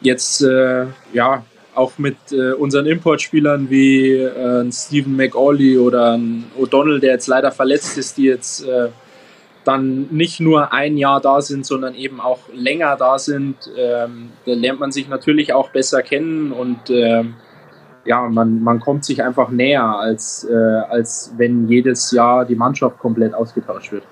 jetzt äh, ja auch mit äh, unseren Importspielern wie äh, Stephen McAuley oder O'Donnell, der jetzt leider verletzt ist, die jetzt äh, dann nicht nur ein Jahr da sind, sondern eben auch länger da sind, ähm, da lernt man sich natürlich auch besser kennen und ähm, ja, man, man kommt sich einfach näher, als, äh, als wenn jedes Jahr die Mannschaft komplett ausgetauscht wird.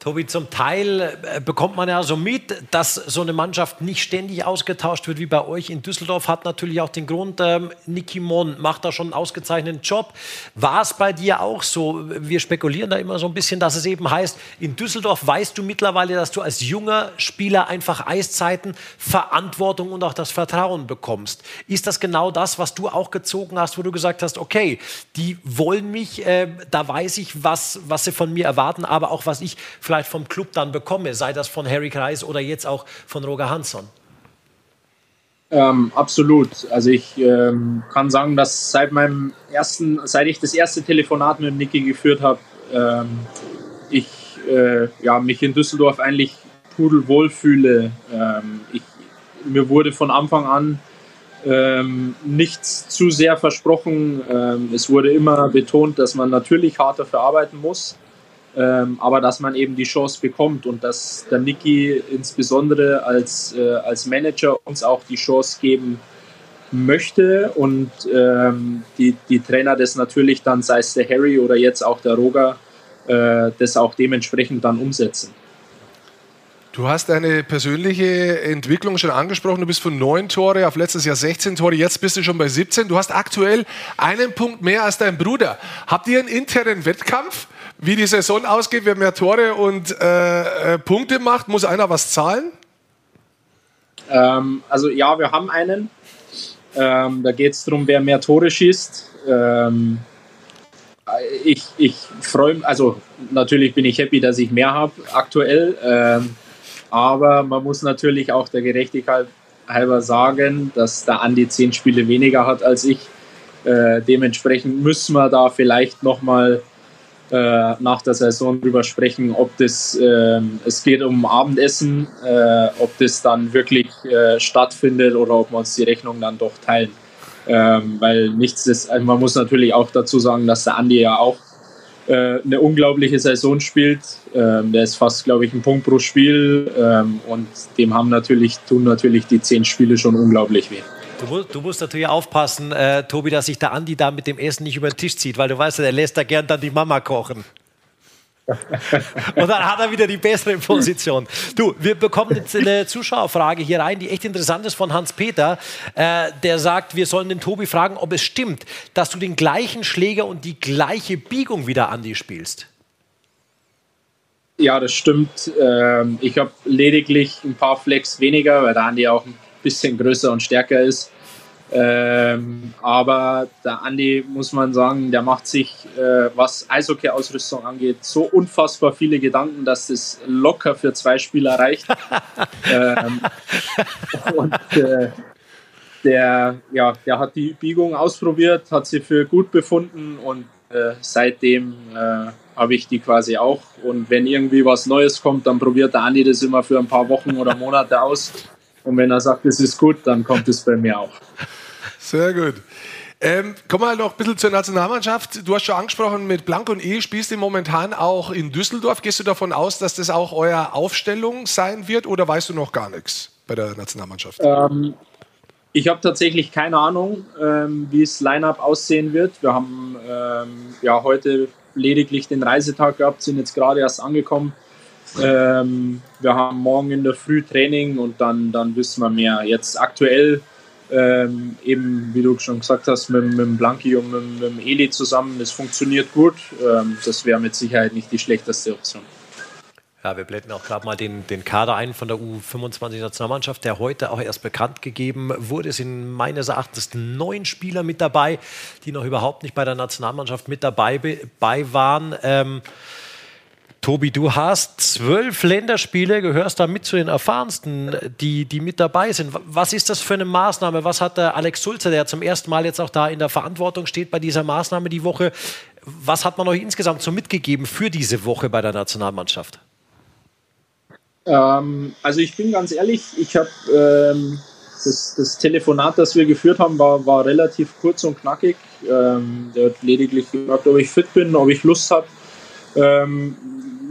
Tobi, zum Teil äh, bekommt man ja so mit, dass so eine Mannschaft nicht ständig ausgetauscht wird wie bei euch in Düsseldorf. Hat natürlich auch den Grund, ähm, Niki Mon macht da schon einen ausgezeichneten Job. War es bei dir auch so? Wir spekulieren da immer so ein bisschen, dass es eben heißt, in Düsseldorf weißt du mittlerweile, dass du als junger Spieler einfach Eiszeiten, Verantwortung und auch das Vertrauen bekommst. Ist das genau das, was du auch gezogen hast, wo du gesagt hast, okay, die wollen mich, äh, da weiß ich, was, was sie von mir erwarten, aber auch was ich vielleicht vom Club dann bekomme, sei das von Harry Kreis oder jetzt auch von Roger Hansson? Ähm, absolut. Also ich ähm, kann sagen, dass seit meinem ersten, seit ich das erste Telefonat mit Niki geführt habe, ähm, ich äh, ja, mich in Düsseldorf eigentlich pudelwohl fühle. Ähm, ich, mir wurde von Anfang an ähm, nichts zu sehr versprochen. Ähm, es wurde immer betont, dass man natürlich hart dafür arbeiten muss ähm, aber dass man eben die Chance bekommt und dass der Niki insbesondere als, äh, als Manager uns auch die Chance geben möchte und ähm, die, die Trainer das natürlich dann, sei es der Harry oder jetzt auch der Roger, äh, das auch dementsprechend dann umsetzen. Du hast deine persönliche Entwicklung schon angesprochen. Du bist von neun Tore auf letztes Jahr 16 Tore. Jetzt bist du schon bei 17. Du hast aktuell einen Punkt mehr als dein Bruder. Habt ihr einen internen Wettkampf? Wie die Saison ausgeht, wer mehr Tore und äh, äh, Punkte macht, muss einer was zahlen? Ähm, also ja, wir haben einen. Ähm, da geht es darum, wer mehr Tore schießt. Ähm, ich ich freue mich, also natürlich bin ich happy, dass ich mehr habe aktuell. Ähm, aber man muss natürlich auch der Gerechtigkeit halber sagen, dass der Andi zehn Spiele weniger hat als ich. Äh, dementsprechend müssen wir da vielleicht nochmal äh, nach der Saison drüber sprechen, ob das, äh, es geht um Abendessen, äh, ob das dann wirklich äh, stattfindet oder ob wir uns die Rechnung dann doch teilen. Ähm, weil nichts ist, also man muss natürlich auch dazu sagen, dass der Andi ja auch äh, eine unglaubliche Saison spielt. Ähm, der ist fast, glaube ich, ein Punkt pro Spiel ähm, und dem haben natürlich, tun natürlich die zehn Spiele schon unglaublich weh. Du, du, musst natürlich aufpassen, äh, Tobi, dass sich der Andi da mit dem Essen nicht über den Tisch zieht, weil du weißt, er lässt da gern dann die Mama kochen. Und dann hat er wieder die bessere Position. Du, wir bekommen jetzt eine Zuschauerfrage hier rein, die echt interessant ist von Hans-Peter. Äh, der sagt, wir sollen den Tobi fragen, ob es stimmt, dass du den gleichen Schläger und die gleiche Biegung wieder Andi spielst. Ja, das stimmt. Ähm, ich habe lediglich ein paar Flex weniger, weil der Andi auch ein bisschen größer und stärker ist. Ähm, aber der Andi, muss man sagen, der macht sich, äh, was Eishockey-Ausrüstung angeht, so unfassbar viele Gedanken, dass das locker für zwei Spieler reicht. ähm, und äh, der, ja, der hat die Biegung ausprobiert, hat sie für gut befunden und äh, seitdem äh, habe ich die quasi auch. Und wenn irgendwie was Neues kommt, dann probiert der Andi das immer für ein paar Wochen oder Monate aus. Und wenn er sagt, es ist gut, dann kommt es bei mir auch. Sehr gut. Ähm, kommen wir noch ein bisschen zur Nationalmannschaft. Du hast schon angesprochen, mit Blank und E spielst du momentan auch in Düsseldorf. Gehst du davon aus, dass das auch euer Aufstellung sein wird oder weißt du noch gar nichts bei der Nationalmannschaft? Ähm, ich habe tatsächlich keine Ahnung, ähm, wie das Line-up aussehen wird. Wir haben ähm, ja heute lediglich den Reisetag gehabt, sind jetzt gerade erst angekommen. Ähm, wir haben morgen in der Früh Training und dann, dann wissen wir mehr. Jetzt aktuell ähm, eben, wie du schon gesagt hast, mit, mit Blanki und mit, mit Eli zusammen, das funktioniert gut. Ähm, das wäre mit Sicherheit nicht die schlechteste Option. Ja, wir blenden auch gerade mal den, den Kader ein von der U25-Nationalmannschaft, der heute auch erst bekannt gegeben wurde. Es sind meines Erachtens neun Spieler mit dabei, die noch überhaupt nicht bei der Nationalmannschaft mit dabei, bei waren. Ähm, Tobi, du hast zwölf Länderspiele, gehörst da mit zu den erfahrensten, die, die mit dabei sind. Was ist das für eine Maßnahme? Was hat der Alex Sulzer, der zum ersten Mal jetzt auch da in der Verantwortung steht bei dieser Maßnahme die Woche, was hat man euch insgesamt so mitgegeben für diese Woche bei der Nationalmannschaft? Ähm, also ich bin ganz ehrlich, ich habe ähm, das, das, Telefonat, das wir geführt haben, war, war relativ kurz und knackig. Ähm, der hat lediglich gefragt, ob ich fit bin, ob ich Lust habe, ähm,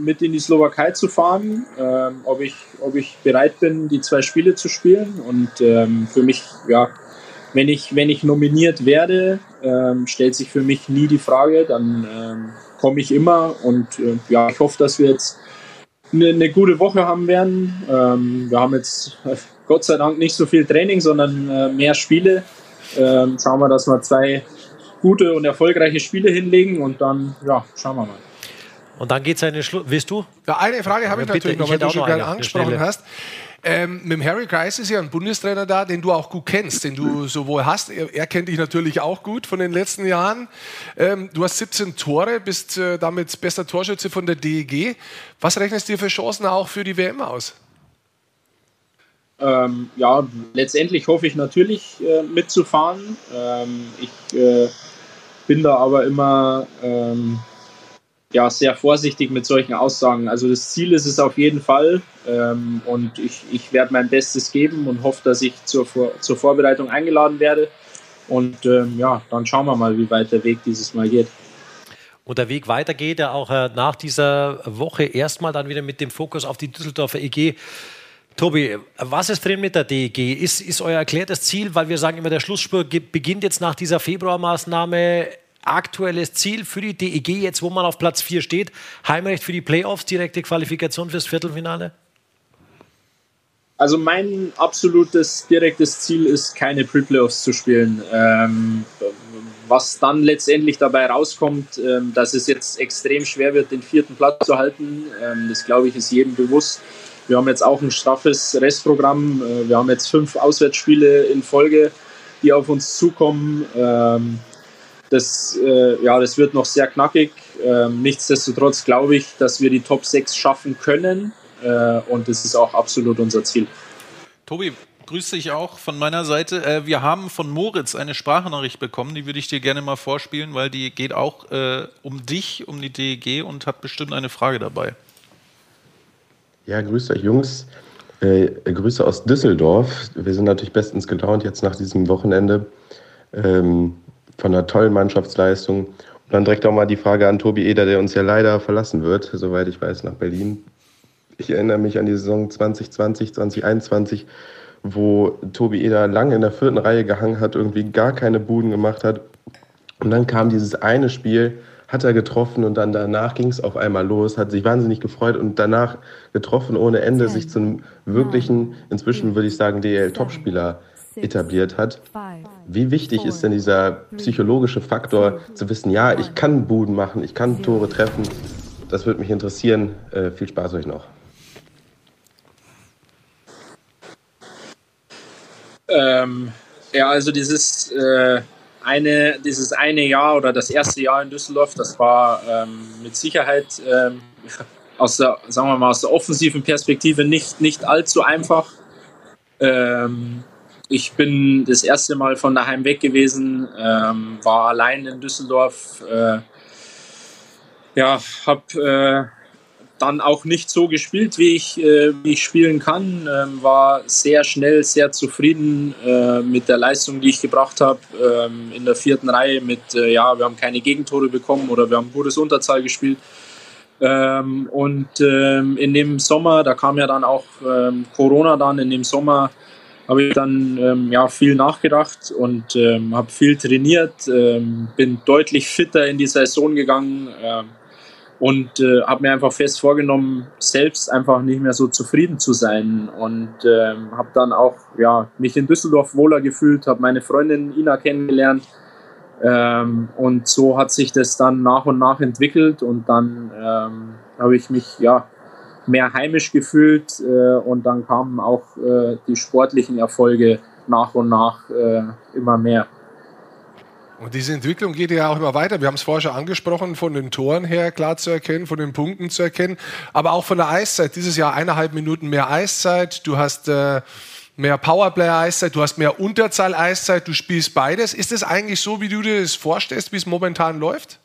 mit in die Slowakei zu fahren, ähm, ob, ich, ob ich bereit bin, die zwei Spiele zu spielen. Und ähm, für mich, ja, wenn ich, wenn ich nominiert werde, stellt sich für mich nie die Frage, dann komme ich immer. Und äh, ja, ich hoffe, dass wir jetzt eine, eine gute Woche haben werden. Ähm, wir haben jetzt Gott sei Dank nicht so viel Training, sondern äh, mehr Spiele. Ähm, schauen wir, dass wir zwei gute und erfolgreiche Spiele hinlegen und dann, ja, schauen wir mal. Und dann geht es eine Schluss. Willst du? Ja, eine Frage habe ich natürlich noch, weil du schon gerade angesprochen hast. Ähm, mit dem Harry Kreis ist ja ein Bundestrainer da, den du auch gut kennst, den du sowohl hast. Er, er kennt dich natürlich auch gut von den letzten Jahren. Ähm, du hast 17 Tore, bist äh, damit bester Torschütze von der DEG. Was rechnest du dir für Chancen auch für die WM aus? Ähm, ja, letztendlich hoffe ich natürlich äh, mitzufahren. Ähm, ich äh, bin da aber immer ähm, ja, sehr vorsichtig mit solchen Aussagen. Also das Ziel ist es auf jeden Fall ähm, und ich, ich werde mein Bestes geben und hoffe, dass ich zur, Vor zur Vorbereitung eingeladen werde. Und ähm, ja, dann schauen wir mal, wie weit der Weg dieses Mal geht. Und der Weg weitergeht ja auch äh, nach dieser Woche erstmal dann wieder mit dem Fokus auf die Düsseldorfer EG. Tobi, was ist drin mit der DEG? Ist, ist euer erklärtes Ziel, weil wir sagen immer, der Schlussspur beginnt jetzt nach dieser Februarmaßnahme aktuelles Ziel für die DEG, jetzt wo man auf Platz 4 steht? Heimrecht für die Playoffs, direkte Qualifikation fürs Viertelfinale? Also mein absolutes direktes Ziel ist, keine Pre-Playoffs zu spielen. Ähm, was dann letztendlich dabei rauskommt, ähm, dass es jetzt extrem schwer wird, den vierten Platz zu halten, ähm, das glaube ich ist jedem bewusst. Wir haben jetzt auch ein straffes Restprogramm. Äh, wir haben jetzt fünf Auswärtsspiele in Folge, die auf uns zukommen. Das, äh, ja, das wird noch sehr knackig. Ähm, nichtsdestotrotz glaube ich, dass wir die Top 6 schaffen können. Äh, und das ist auch absolut unser Ziel. Tobi, grüße dich auch von meiner Seite. Äh, wir haben von Moritz eine Sprachnachricht bekommen, die würde ich dir gerne mal vorspielen, weil die geht auch äh, um dich, um die DEG und hat bestimmt eine Frage dabei. Ja, grüßt euch Jungs. Äh, Grüße aus Düsseldorf. Wir sind natürlich bestens gelaunt jetzt nach diesem Wochenende. Ähm, von einer tollen Mannschaftsleistung. Und dann direkt auch mal die Frage an Tobi Eder, der uns ja leider verlassen wird, soweit ich weiß, nach Berlin. Ich erinnere mich an die Saison 2020, 2021, wo Tobi Eder lange in der vierten Reihe gehangen hat, irgendwie gar keine Buden gemacht hat. Und dann kam dieses eine Spiel, hat er getroffen und dann danach ging es auf einmal los, hat sich wahnsinnig gefreut und danach getroffen ohne Ende, sich zu einem wirklichen, inzwischen würde ich sagen, DL-Topspieler etabliert hat. Wie wichtig ist denn dieser psychologische Faktor, zu wissen, ja, ich kann Buden machen, ich kann Tore treffen? Das würde mich interessieren. Äh, viel Spaß euch noch. Ähm, ja, also dieses, äh, eine, dieses eine Jahr oder das erste Jahr in Düsseldorf, das war ähm, mit Sicherheit ähm, aus der, sagen wir mal, aus der offensiven Perspektive nicht, nicht allzu einfach. Ähm, ich bin das erste Mal von daheim weg gewesen, ähm, war allein in Düsseldorf. Äh, ja, habe äh, dann auch nicht so gespielt, wie ich, äh, wie ich spielen kann. Ähm, war sehr schnell, sehr zufrieden äh, mit der Leistung, die ich gebracht habe ähm, in der vierten Reihe. Mit äh, ja, wir haben keine Gegentore bekommen oder wir haben gutes Unterzahl gespielt. Ähm, und ähm, in dem Sommer, da kam ja dann auch ähm, Corona dann in dem Sommer habe ich dann ähm, ja, viel nachgedacht und ähm, habe viel trainiert, ähm, bin deutlich fitter in die Saison gegangen, ähm, und äh, habe mir einfach fest vorgenommen, selbst einfach nicht mehr so zufrieden zu sein und ähm, habe dann auch ja, mich in Düsseldorf wohler gefühlt, habe meine Freundin Ina kennengelernt ähm, und so hat sich das dann nach und nach entwickelt und dann habe ich mich ja mehr heimisch gefühlt äh, und dann kamen auch äh, die sportlichen Erfolge nach und nach äh, immer mehr. Und diese Entwicklung geht ja auch immer weiter. Wir haben es vorher schon angesprochen, von den Toren her klar zu erkennen, von den Punkten zu erkennen, aber auch von der Eiszeit. Dieses Jahr eineinhalb Minuten mehr Eiszeit. Du hast äh, mehr Powerplay-Eiszeit, du hast mehr Unterzahl-Eiszeit, du spielst beides. Ist es eigentlich so, wie du dir das vorstellst, wie es momentan läuft?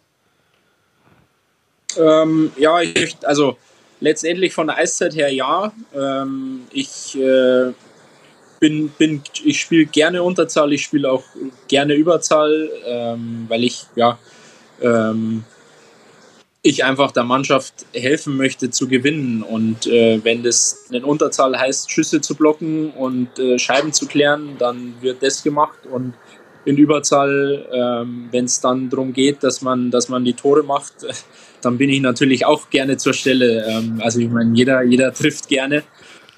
Ähm, ja, ich, also letztendlich von der Eiszeit her ja. Ähm, ich äh, bin, bin, ich spiele gerne Unterzahl, ich spiele auch gerne Überzahl, ähm, weil ich ja ähm, ich einfach der Mannschaft helfen möchte zu gewinnen. Und äh, wenn das in Unterzahl heißt, Schüsse zu blocken und äh, Scheiben zu klären, dann wird das gemacht. Und in Überzahl, ähm, wenn es dann darum geht, dass man, dass man die Tore macht, dann bin ich natürlich auch gerne zur Stelle. Ähm, also ich meine, jeder, jeder trifft gerne.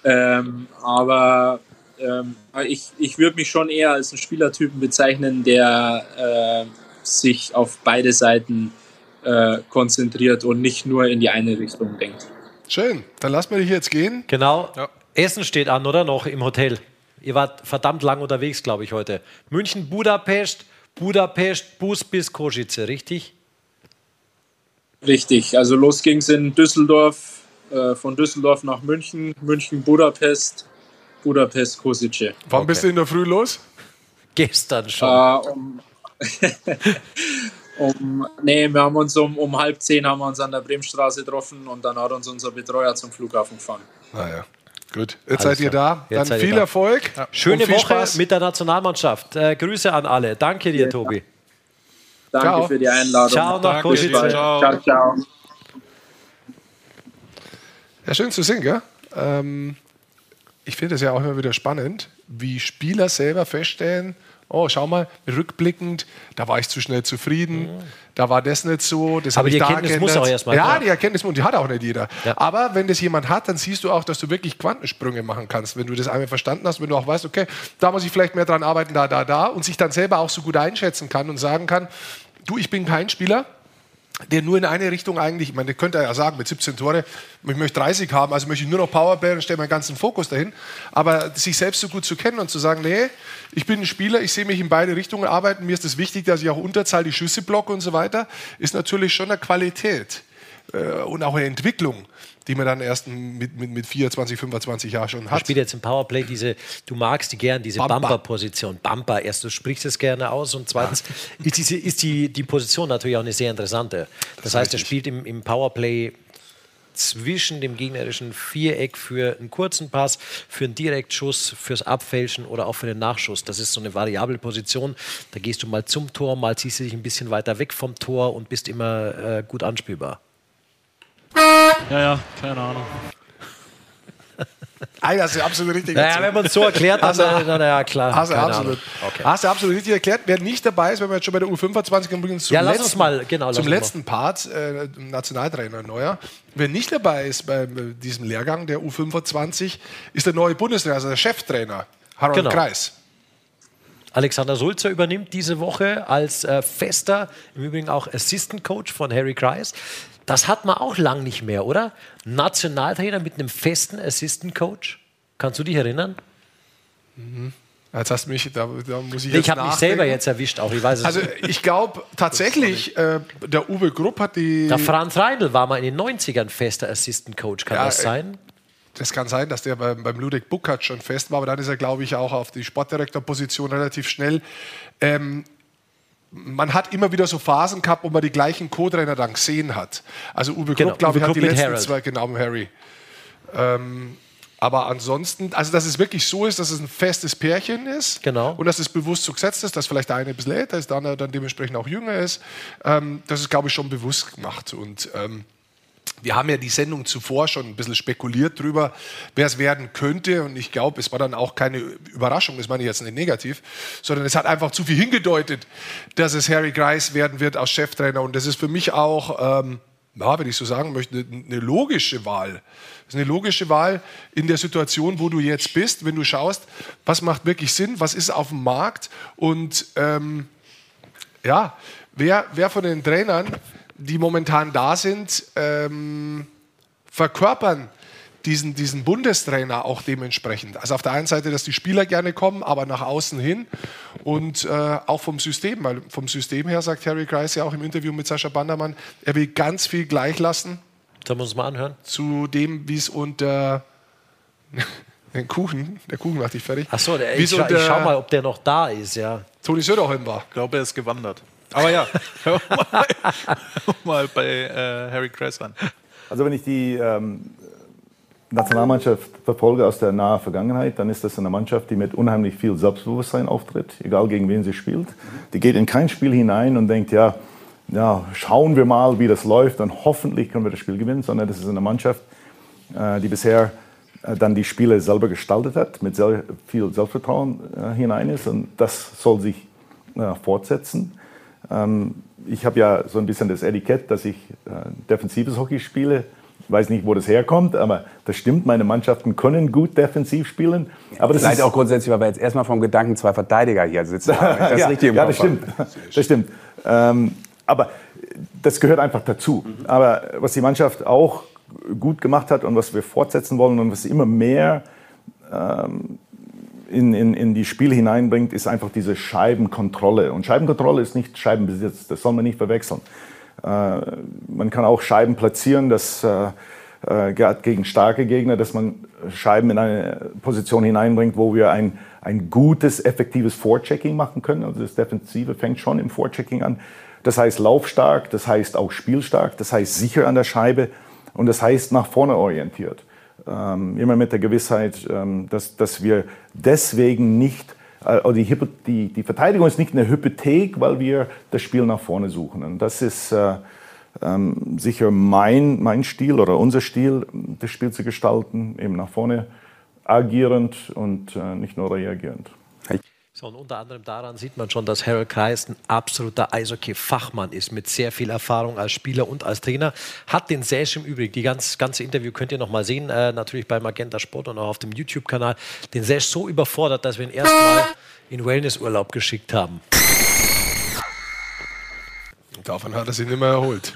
Ähm, aber ähm, ich, ich würde mich schon eher als einen Spielertypen bezeichnen, der äh, sich auf beide Seiten äh, konzentriert und nicht nur in die eine Richtung denkt. Schön, dann lassen wir dich jetzt gehen. Genau. Ja. Essen steht an, oder? Noch im Hotel. Ihr wart verdammt lang unterwegs, glaube ich, heute. München, Budapest, Budapest, Bus bis Kosice, richtig? Richtig, also los ging es in Düsseldorf, äh, von Düsseldorf nach München, München, Budapest, Budapest, Kosice. Wann okay. bist du in der Früh los? Gestern schon. Äh, um, um, nee, wir haben uns um, um halb zehn haben wir uns an der Bremstraße getroffen und dann hat uns unser Betreuer zum Flughafen gefahren. Naja. Ah, Gut, jetzt Alles seid ihr da. Jetzt Dann viel da. Erfolg. Ja. Schöne viel Woche Spaß. mit der Nationalmannschaft. Äh, Grüße an alle. Danke dir, ja. Tobi. Danke ciao. für die Einladung. Ciao nach Kosice. Ciao. ciao, ciao. Ja, schön zu sehen, gell? Ähm, ich finde es ja auch immer wieder spannend, wie Spieler selber feststellen, oh, schau mal, rückblickend, da war ich zu schnell zufrieden, mhm. da war das nicht so, das Aber die Erkenntnis geändert. muss auch erstmal. Ja, ja, die Erkenntnis und die hat auch nicht jeder. Ja. Aber wenn das jemand hat, dann siehst du auch, dass du wirklich Quantensprünge machen kannst, wenn du das einmal verstanden hast, wenn du auch weißt, okay, da muss ich vielleicht mehr dran arbeiten, da, da, da und sich dann selber auch so gut einschätzen kann und sagen kann, du, ich bin kein Spieler, der nur in eine Richtung eigentlich, ich meine, könnte ja sagen, mit 17 Tore, ich möchte 30 haben, also möchte ich nur noch Powerplay und stelle meinen ganzen Fokus dahin. Aber sich selbst so gut zu kennen und zu sagen, nee, ich bin ein Spieler, ich sehe mich in beide Richtungen arbeiten, mir ist es das wichtig, dass ich auch Unterzahl die Schüsse blocke und so weiter, ist natürlich schon eine Qualität äh, und auch eine Entwicklung die man dann erst mit, mit, mit 24, 25 Jahren schon hat. Du spielst jetzt im Powerplay diese, du magst die gern, diese Bumper-Position. Bumper, erst du sprichst es gerne aus und zweitens ist, diese, ist die, die Position natürlich auch eine sehr interessante. Das, das heißt, er spielt im, im Powerplay zwischen dem gegnerischen Viereck für einen kurzen Pass, für einen Direktschuss, fürs Abfälschen oder auch für den Nachschuss. Das ist so eine variable Position. Da gehst du mal zum Tor, mal ziehst du dich ein bisschen weiter weg vom Tor und bist immer äh, gut anspielbar. Ja, ja, keine Ahnung. Ah, das ist absolut richtig. Naja, wenn man es so erklärt, dann, dann, dann ja klar. Hast du, absolut, okay. hast du absolut richtig erklärt. Wer nicht dabei ist, wenn wir jetzt schon bei der U25 übrigens zum, ja, lass letzten, uns mal, genau, zum letzten mal. Part, äh, Nationaltrainer Neuer. Wer nicht dabei ist bei diesem Lehrgang der U25, ist der neue Bundestrainer, also der Cheftrainer, Harold genau. Kreis. Alexander Sulzer übernimmt diese Woche als äh, fester, im Übrigen auch Assistant Coach von Harry Kreis. Das hat man auch lang nicht mehr, oder? Nationaltrainer mit einem festen Assistant Coach. Kannst du dich erinnern? Mhm. Jetzt hast du mich, da, da muss ich nee, Ich habe mich selber jetzt erwischt, auch ich weiß es Also ich glaube tatsächlich, äh, der Uwe Grupp hat die. Der Franz Reindl war mal in den 90ern fester Assistant Coach, kann ja, das sein? Das kann sein, dass der beim, beim Ludwig Buckert schon fest war, aber dann ist er, glaube ich, auch auf die Sportdirektorposition relativ schnell. Ähm, man hat immer wieder so Phasen gehabt, wo man die gleichen Co-Trainer dann gesehen hat. Also Uwe Krupp, genau, glaube ich, hat die letzten Harold. zwei, genau, Harry. Ähm, aber ansonsten, also dass es wirklich so ist, dass es ein festes Pärchen ist genau. und dass es bewusst so gesetzt ist, dass vielleicht der eine ein bisschen älter ist, der andere dann dementsprechend auch jünger ist. Ähm, das ist, glaube ich, schon bewusst gemacht. Und ähm, wir haben ja die Sendung zuvor schon ein bisschen spekuliert drüber, wer es werden könnte. Und ich glaube, es war dann auch keine Überraschung, das meine ich jetzt nicht negativ, sondern es hat einfach zu viel hingedeutet, dass es Harry Grice werden wird als Cheftrainer. Und das ist für mich auch ähm, ja, wenn ich so sagen möchte, eine logische Wahl. Das ist eine logische Wahl in der Situation, wo du jetzt bist, wenn du schaust, was macht wirklich Sinn, was ist auf dem Markt und ähm, ja, wer, wer von den Trainern, die momentan da sind, ähm, verkörpern diesen, diesen Bundestrainer auch dementsprechend. Also auf der einen Seite, dass die Spieler gerne kommen, aber nach außen hin und äh, auch vom System, weil vom System her sagt Harry Kreis ja auch im Interview mit Sascha Bandermann, er will ganz viel gleich lassen. Sollen wir uns mal anhören? Zu dem, wie es unter den Kuchen, der Kuchen macht dich fertig. Ach so, der, ich, scha ich schau mal, ob der noch da ist, ja. Toni Söderholm war. Ich glaube, er ist gewandert. Aber ja, mal, mal bei äh, Harry Kreis an. Also wenn ich die ähm, Nationalmannschaft verfolge aus der nahen Vergangenheit, dann ist das eine Mannschaft, die mit unheimlich viel Selbstbewusstsein auftritt, egal gegen wen sie spielt. Die geht in kein Spiel hinein und denkt, ja, ja, schauen wir mal, wie das läuft und hoffentlich können wir das Spiel gewinnen, sondern das ist eine Mannschaft, äh, die bisher äh, dann die Spiele selber gestaltet hat, mit sehr viel Selbstvertrauen äh, hinein ist und das soll sich fortsetzen. Ähm, ich habe ja so ein bisschen das Etikett, dass ich defensives Hockey spiele, ich weiß nicht, wo das herkommt, aber das stimmt. Meine Mannschaften können gut defensiv spielen. Aber das Vielleicht ist auch grundsätzlich, weil wir jetzt erstmal vom Gedanken zwei Verteidiger hier sitzen. Haben, das ja, richtig im ja, das stimmt. Das stimmt. Ähm, aber das gehört einfach dazu. Mhm. Aber was die Mannschaft auch gut gemacht hat und was wir fortsetzen wollen und was immer mehr ähm, in, in, in die Spiele hineinbringt, ist einfach diese Scheibenkontrolle. Und Scheibenkontrolle ist nicht Scheibenbesitz, das soll man nicht verwechseln. Äh, man kann auch Scheiben platzieren, dass äh, äh, gegen starke Gegner, dass man Scheiben in eine Position hineinbringt, wo wir ein, ein gutes, effektives Vorchecking machen können. Also das Defensive fängt schon im Vorchecking an. Das heißt laufstark, das heißt auch spielstark, das heißt sicher an der Scheibe und das heißt nach vorne orientiert. Ähm, immer mit der Gewissheit, ähm, dass, dass wir deswegen nicht äh, die, die, die, Verteidigung ist nicht eine Hypothek, weil wir das Spiel nach vorne suchen. Und das ist äh, ähm, sicher mein, mein Stil oder unser Stil, das Spiel zu gestalten, eben nach vorne agierend und äh, nicht nur reagierend. So, und unter anderem daran sieht man schon, dass Harold Kreis ein absoluter Eishockey-Fachmann ist, mit sehr viel Erfahrung als Spieler und als Trainer. Hat den Säsch im Übrigen, die ganz, ganze Interview könnt ihr noch mal sehen, äh, natürlich bei Magenta Sport und auch auf dem YouTube-Kanal, den Säsch so überfordert, dass wir ihn erstmal in Wellnessurlaub geschickt haben. Davon hat er sich nicht mehr erholt.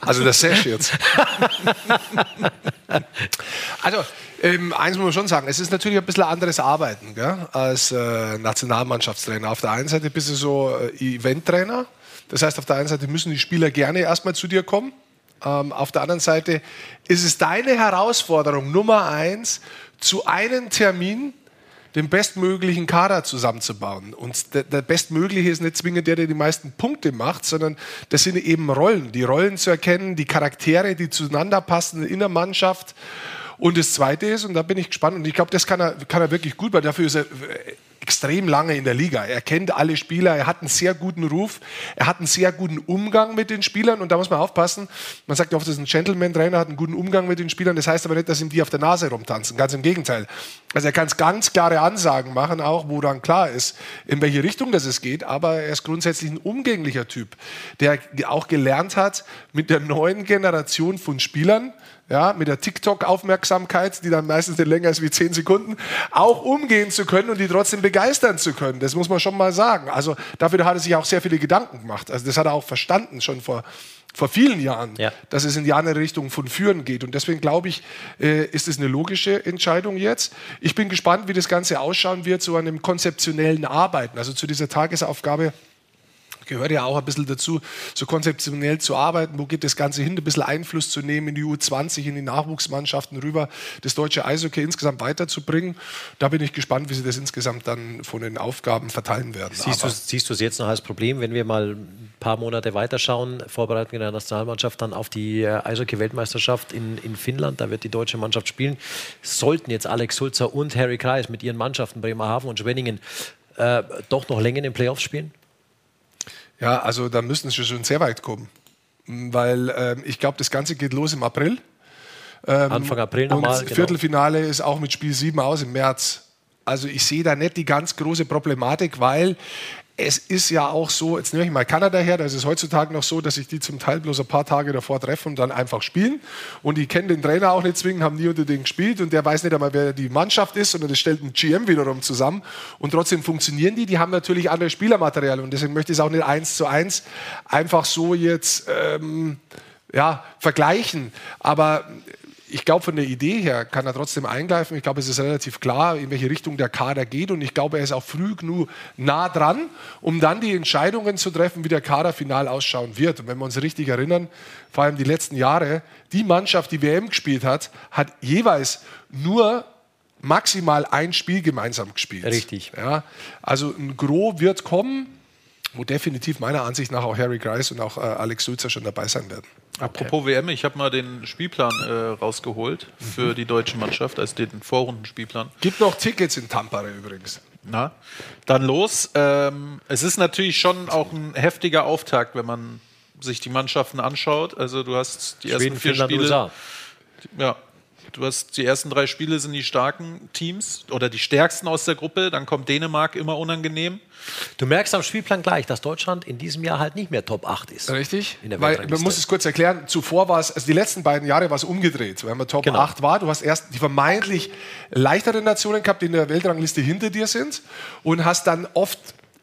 Also der Sash jetzt. also, ähm, eins muss man schon sagen, es ist natürlich ein bisschen anderes Arbeiten gell, als äh, Nationalmannschaftstrainer. Auf der einen Seite bist du so äh, Eventtrainer. Das heißt, auf der einen Seite müssen die Spieler gerne erstmal zu dir kommen. Ähm, auf der anderen Seite ist es deine Herausforderung Nummer eins, zu einem Termin den bestmöglichen Kader zusammenzubauen. Und der, der, bestmögliche ist nicht zwingend der, der die meisten Punkte macht, sondern das sind eben Rollen. Die Rollen zu erkennen, die Charaktere, die zueinander passen in der Mannschaft. Und das Zweite ist, und da bin ich gespannt, und ich glaube, das kann er, kann er wirklich gut, weil dafür ist er extrem lange in der Liga. Er kennt alle Spieler, er hat einen sehr guten Ruf, er hat einen sehr guten Umgang mit den Spielern und da muss man aufpassen. Man sagt oft, das ist ein Gentleman-Trainer, hat einen guten Umgang mit den Spielern. Das heißt aber nicht, dass ihm die auf der Nase rumtanzen. Ganz im Gegenteil. Also er kann ganz klare Ansagen machen, auch wo dann klar ist, in welche Richtung das es geht. Aber er ist grundsätzlich ein umgänglicher Typ, der auch gelernt hat, mit der neuen Generation von Spielern ja, mit der TikTok-Aufmerksamkeit, die dann meistens nicht länger ist wie zehn Sekunden, auch umgehen zu können und die trotzdem begeistern zu können. Das muss man schon mal sagen. Also dafür hat er sich auch sehr viele Gedanken gemacht. Also das hat er auch verstanden schon vor, vor vielen Jahren, ja. dass es in die andere Richtung von Führen geht. Und deswegen glaube ich, äh, ist es eine logische Entscheidung jetzt. Ich bin gespannt, wie das Ganze ausschauen wird, so an einem konzeptionellen Arbeiten, also zu dieser Tagesaufgabe gehört ja auch ein bisschen dazu, so konzeptionell zu arbeiten. Wo geht das Ganze hin? Ein bisschen Einfluss zu nehmen in die U20, in die Nachwuchsmannschaften rüber, das deutsche Eishockey insgesamt weiterzubringen. Da bin ich gespannt, wie sie das insgesamt dann von den Aufgaben verteilen werden. Siehst du, siehst du es jetzt noch als Problem, wenn wir mal ein paar Monate weiterschauen, Vorbereitung in der Nationalmannschaft dann auf die äh, Eishockey-Weltmeisterschaft in, in Finnland, da wird die deutsche Mannschaft spielen. Sollten jetzt Alex Sulzer und Harry Kreis mit ihren Mannschaften Bremerhaven und Schwenningen äh, doch noch länger in den Playoffs spielen? Ja, also da müssen sie schon sehr weit kommen. Weil ähm, ich glaube, das Ganze geht los im April. Ähm, Anfang April nochmal. Und genau. Viertelfinale ist auch mit Spiel 7 aus im März. Also ich sehe da nicht die ganz große Problematik, weil es ist ja auch so, jetzt nehme ich mal Kanada her, da ist es heutzutage noch so, dass sich die zum Teil bloß ein paar Tage davor treffen und dann einfach spielen. Und die kennen den Trainer auch nicht zwingend, haben nie unter den gespielt und der weiß nicht einmal, wer die Mannschaft ist, sondern das stellt ein GM wiederum zusammen. Und trotzdem funktionieren die, die haben natürlich andere Spielermaterial und deswegen möchte ich es auch nicht eins zu eins einfach so jetzt ähm, ja, vergleichen. Aber ich glaube, von der Idee her kann er trotzdem eingreifen. Ich glaube, es ist relativ klar, in welche Richtung der Kader geht. Und ich glaube, er ist auch früh genug nah dran, um dann die Entscheidungen zu treffen, wie der Kader final ausschauen wird. Und wenn wir uns richtig erinnern, vor allem die letzten Jahre, die Mannschaft, die WM gespielt hat, hat jeweils nur maximal ein Spiel gemeinsam gespielt. Richtig. Ja, also ein Gros wird kommen, wo definitiv meiner Ansicht nach auch Harry Grice und auch äh, Alex Sulzer schon dabei sein werden. Apropos WM, ich habe mal den Spielplan äh, rausgeholt für Mhm. die deutsche Mannschaft, also den Vorrundenspielplan. Gibt noch Tickets in Tampere übrigens. Na, dann los. Ähm, es ist natürlich schon auch ein heftiger Auftakt, wenn man sich die Mannschaften anschaut. Also du hast die ersten Schweden, vier Finnland, Spiele. USA. Ja, du hast die ersten drei Spiele sind die starken Teams oder die stärksten aus der Gruppe. Dann kommt Dänemark immer unangenehm. Du merkst am Spielplan gleich, dass Deutschland in diesem Jahr halt nicht mehr Top 8 ist. Richtig. In der Weil, man muss es kurz erklären, zuvor war es, also die letzten beiden Jahre war es umgedreht. Wenn man Top Genau. 8 war, du hast erst die vermeintlich leichteren Nationen gehabt, die in der Weltrangliste hinter dir sind und hast dann oft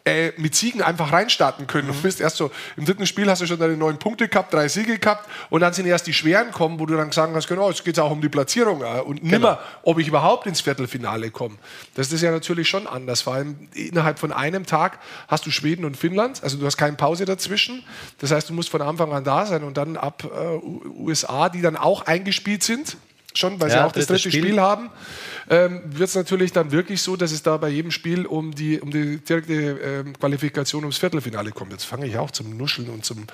äh, mit Siegen einfach reinstarten können. Mhm. Du bist erst so, im dritten Spiel hast du schon deine neun Punkte gehabt, drei Siege gehabt und dann sind erst die schweren kommen, wo du dann sagen kannst, genau, jetzt geht es auch um die Platzierung äh, und Genau. nimmer, ob ich überhaupt ins Viertelfinale komme. Das ist ja natürlich schon anders. Vor allem innerhalb von einem Tag hast du Schweden und Finnland, also du hast keine Pause dazwischen. Das heißt, du musst von Anfang an da sein und dann ab äh, USA, die dann auch eingespielt sind, schon, weil sie Ja, auch das dritte Spiel. Spiel, haben, ähm, wird es natürlich dann wirklich so, dass es da bei jedem Spiel um die, um die direkte ähm, Qualifikation ums Viertelfinale kommt. Jetzt fange ich auch zum Nuscheln und zum Ja,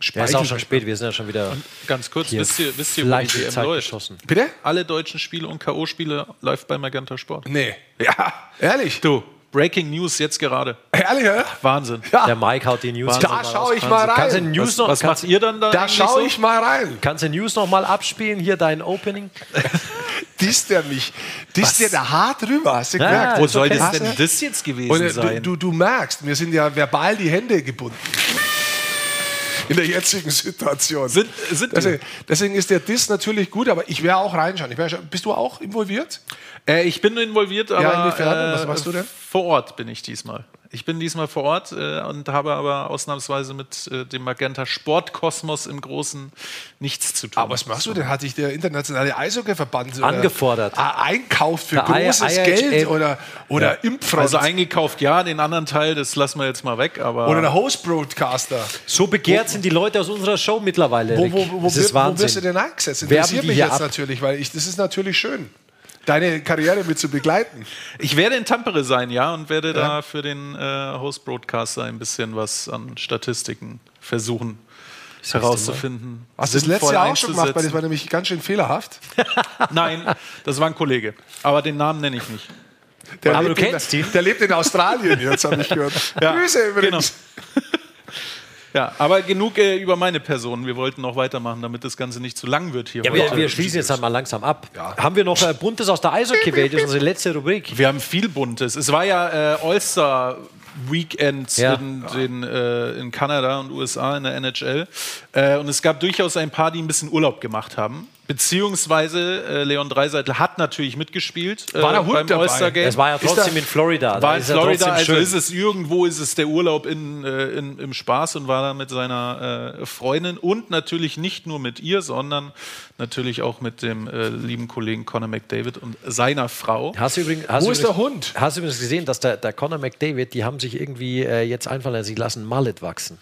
Speicheln. ist auch schon spät, wir sind ja schon wieder. Ganz kurz, hier wisst ihr, wisst ihr wo die WM Zeit läuft? geschossen. Bitte? Alle deutschen Spiele und K.O.-Spiele läuft bei Magenta Sport. Nee. Ja, ehrlich. Du, Breaking News jetzt gerade. Ehrlich, ja? Wahnsinn. Ja. Der Mike haut die News. Wahnsinn. Da schaue ich mal rein. Kannst du News Was, noch, was macht ihr dann da? Da schaue so? ich mal rein. kannst du News noch mal abspielen? Hier dein Opening. Disst der mich? Disst der da hart drüber? Hast du Ja, gemerkt? Wo ist soll okay. das denn das jetzt gewesen Und äh, sein? du, du, du merkst, mir sind ja verbal die Hände gebunden. In der jetzigen Situation. Sind- sind deswegen, deswegen ist der Diss natürlich gut, aber ich werde auch reinschauen. Ich wär, bist du auch involviert? Äh, ich bin involviert, aber Ja, inwiefern? Was äh, machst du denn? vor Ort bin ich diesmal. Ich bin diesmal vor Ort äh, und habe aber ausnahmsweise mit äh, dem Magenta Sportkosmos im Großen nichts zu tun. Aber was machst du denn? Hat dich der internationale Eishockeyverband oder, Angefordert. Ah, einkauft für Der I- großes IHF. Geld oder, oder Impfront Also eingekauft, ja, den anderen Teil, das lassen wir jetzt mal weg, aber oder der Host-Broadcaster. So begehrt sind die Leute aus unserer Show mittlerweile. Wo, Rick. wo, wo, das ist wo, wo wirst du Wahnsinn. denn eingesetzt? Werben Interessiert die mich jetzt ab? natürlich, weil ich, das ist natürlich schön, deine Karriere mit zu begleiten. ich werde in Tampere sein, ja, und werde Ja. da für den äh, Host-Broadcaster ein bisschen was an Statistiken versuchen herauszufinden. Hast du das letzte Jahr auch schon gemacht, weil das war nämlich ganz schön fehlerhaft. Nein, das war ein Kollege. Aber den Namen nenne ich nicht. Der Aber lebt du in, kennst ihn. Der lebt in Australien, jetzt habe ich gehört. Ja, Grüße übrigens. Ja, aber genug äh, über meine Person. Wir wollten noch weitermachen, damit das Ganze nicht zu lang wird hier Ja, wir, wir schließen jetzt einmal langsam ab. Haben wir noch äh, Buntes aus der Eishockey-Welt? Das ist unsere letzte Rubrik. Wir haben viel Buntes. Es war ja äh, All-Star Weekend Ja. in, den, äh, in Kanada und USA in der NHL. Äh, und es gab durchaus ein paar, die ein bisschen Urlaub gemacht haben. Beziehungsweise äh, Leon Dreiseitel hat natürlich mitgespielt äh, War der Hund beim dabei? All-Star Game. Es war ja trotzdem da- in Florida. Da war in Florida, also schön. ist es irgendwo ist es der Urlaub in, äh, in, im Spaß und war da mit seiner äh, Freundin und natürlich nicht nur mit ihr, sondern natürlich auch mit dem äh, lieben Kollegen Conor McDavid und seiner Frau. Hast du übrigens, hast Wo du ist der übrigens, Hund? Hast du übrigens gesehen, dass der, der Conor McDavid, die haben sich irgendwie äh, jetzt einfallen lassen, sie lassen Mallet wachsen.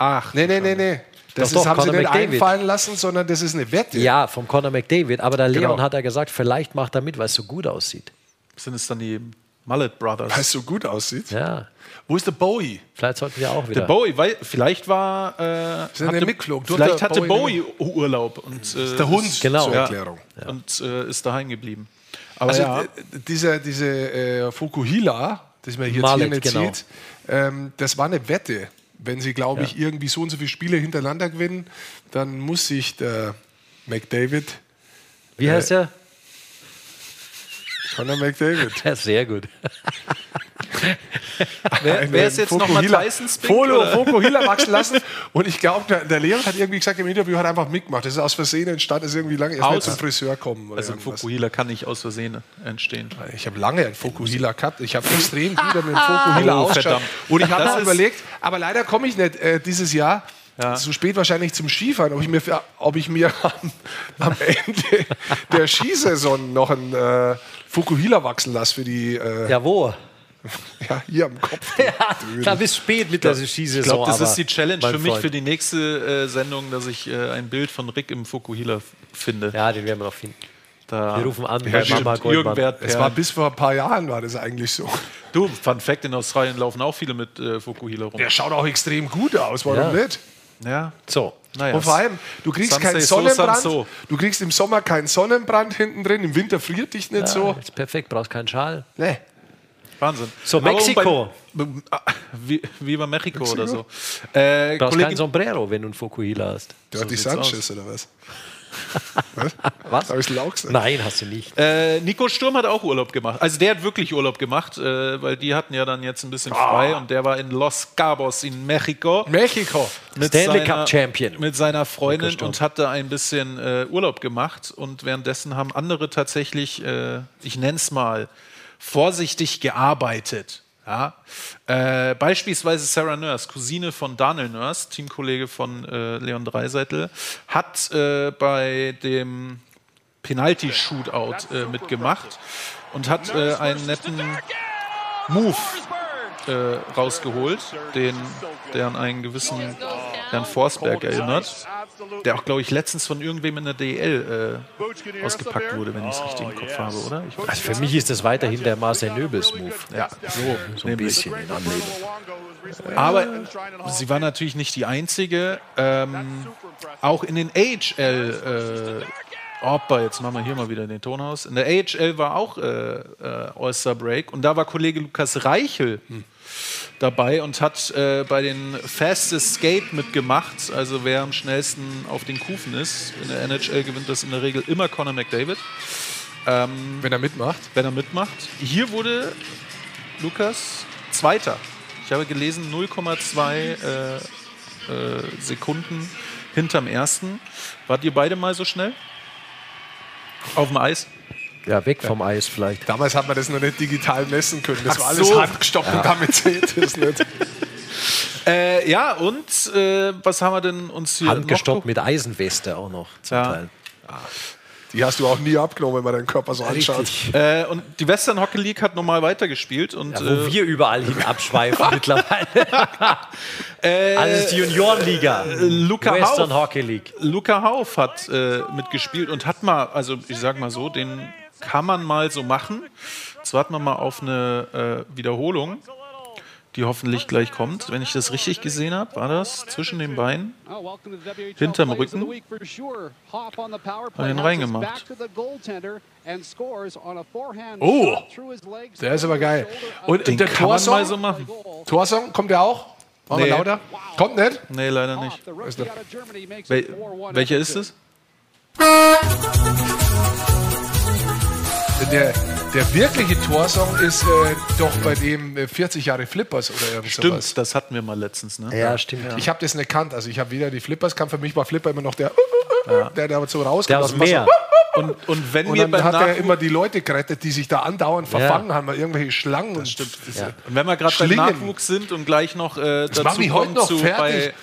Ach, Nee, nee, nee, nee. Das Doch, ist, doch, haben sie Conor nicht McDavid. einfallen lassen, sondern das ist eine Wette. Ja, vom Conor McDavid. Aber der Leon Genau. hat ja gesagt, vielleicht macht er mit, weil es so gut aussieht. sind es dann die Mullet Brothers. Weil es so gut aussieht. Ja, Wo ist der Bowie? vielleicht sollten wir auch wieder. Der Bowie, weil vielleicht war äh, Ist er hatte, nicht mitgeflogen? Vielleicht der hatte Bowie Bowie Urlaub und äh, Der Hund ist- Genau. zur Ja. Erklärung. und äh, ist daheim geblieben. Aber Also ja, diese, diese äh, Fukuhila, das man jetzt Mallet, hier nicht genau. sieht, ähm, das war eine Wette. Wenn sie, glaube ich, irgendwie so und so viele Spiele hintereinander gewinnen, dann muss sich der McDavid, Wie heißt der? Conor McDavid, Ja, sehr gut. Wer, wer ist jetzt nochmal Tyson Spink? Folo? Fokuhila wachsen lassen. Und ich glaube, der, der Leon hat irgendwie gesagt im Interview, hat einfach mitgemacht. Das ist aus Versehen entstanden, ist irgendwie lange erst zum Friseur kommen. Oder Also ein. Fukuhila kann nicht aus Versehen entstehen. Ich habe lange einen Fokuhila gehabt. Ich habe extrem gut mit dem Fokuhila Oh, ausgeschaut. Und ich habe überlegt, aber leider komme ich nicht äh, dieses Jahr. So spät wahrscheinlich zum Skifahren, ob ich mir, ob ich mir am, am Ende der Skisaison noch einen äh, Fukuhila wachsen lasse für die. Äh, Ja, wo? ja, hier am Kopf. Da bist spät mit der Skisaison. Ich glaube, das ist die Challenge für mich Freund. für die nächste äh, Sendung, dass ich äh, ein Bild von Rick im Fukuhila finde. Ja, den werden wir noch finden. Da Wir rufen an Ja. Mama Jürgen Goldmann. Bert Es war bis vor ein paar Jahren war das eigentlich so. Du, Fun Fact, in Australien laufen auch viele mit äh, Fukuhila rum. Der schaut auch extrem gut aus, warum Ja. nicht? Ja. So. Naja, Und vor allem, du kriegst keinen say so, Sonnenbrand. so. Du kriegst im Sommer keinen Sonnenbrand hinten drin. Im Winter friert dich nicht Ja, so. Ist perfekt, brauchst keinen Schal. Nee. Wahnsinn. So, Aber Mexiko. Wie, wie bei Mexiko, oder so. Äh, Du brauchst Kollege- kein Sombrero, wenn du einen Fukuhila hast. Dirty sieht's Sanchez oder was? Was? Was? Habe ich Lauch gesagt? Nein, hast du nicht. Äh, Nico Sturm hat auch Urlaub gemacht. Also der hat wirklich Urlaub gemacht, äh, weil die hatten ja dann jetzt ein bisschen frei und der war in Los Cabos in Mexiko. Mexiko. Mit Stanley seiner, Cup Champion. Mit seiner Freundin und hatte ein bisschen äh, Urlaub gemacht und währenddessen haben andere tatsächlich, äh, ich nenne es mal, vorsichtig gearbeitet. Ja? Äh, beispielsweise Sarah Nurse, Cousine von Daniel Nurse, Teamkollege von äh, Leon Dreiseitel, hat äh, bei dem Penalty-Shootout äh, mitgemacht und hat äh, einen netten Move äh, rausgeholt, den, der an einen gewissen Jan Forsberg erinnert, der auch, glaube ich, letztens von irgendwem in der DL äh, ausgepackt wurde, wenn ich es richtig im Kopf habe, oder? Ich Also für mich ist das weiterhin der Marcel Nöbels-Move. Ja, so, so ein bisschen in Anlehnung. Aber sie war natürlich nicht die einzige. Ähm, auch in den AHL, äh, Opa, jetzt machen wir hier mal wieder den Ton aus. In der AHL war auch äh, äh, All-Star Break und da war Kollege Lukas Reichel dabei und hat äh, bei den Fastest Skate mitgemacht. Also wer am schnellsten auf den Kufen ist. In der NHL gewinnt das in der Regel immer Conor McDavid. Ähm, Wenn er mitmacht. wenn er mitmacht. Hier wurde Lukas Zweiter. Ich habe gelesen 0,2 äh, äh, Sekunden hinterm ersten. Wart ihr beide mal so schnell? Auf dem Eis? Ja, weg vom Eis vielleicht. Damals hat man das noch nicht digital messen können. Das Ach war alles so. handgestoppt und damit zählt es nicht. Äh, ja, und äh, was haben wir denn uns hier Handgestoppt noch? mit Eisenweste auch noch zum Ja. Teil. Die hast du auch nie abgenommen, wenn man deinen Körper so anschaut. Richtig. Äh, und die Western Hockey League hat nochmal weitergespielt. Und, Ja, wo äh, wir überall hin abschweifen mittlerweile. äh, Also ist die Juniorenliga. äh, Luca Western Hauf. Hockey League. Luca Hauf hat äh, mitgespielt und hat mal, also ich sag mal so, den kann man mal so machen. Jetzt warten wir mal auf eine äh, Wiederholung, die hoffentlich gleich kommt. Wenn ich das richtig gesehen habe, war das zwischen den Beinen, hinterm Rücken. Hat ihn reingemacht. Oh, der ist aber geil. Und Den der kann man mal so machen. Torsong, kommt der auch? Machen Nee. wir lauter? Kommt nicht? Nee, leider nicht. Wel welcher ist es? Der, der wirkliche Torsong ist äh, doch bei dem äh, 40 Jahre Flippers oder irgend Stimmt, sowas. das hatten wir mal letztens. Ne? Ja, stimmt. Ich habe das nicht erkannt. Also ich habe weder die Flippers kann für mich war Flipper immer noch der, der, der so rauskommt. Der aus dem. Meer. Und, und wenn Und wir dann beim hat er Nachwuchs immer die Leute gerettet, die sich da andauernd verfangen haben, weil irgendwelche Schlangen und stimmt. Ja. Und wenn wir gerade beim Schlingen. Nachwuchs sind und gleich noch äh, dazu kommen noch zu fertig. bei,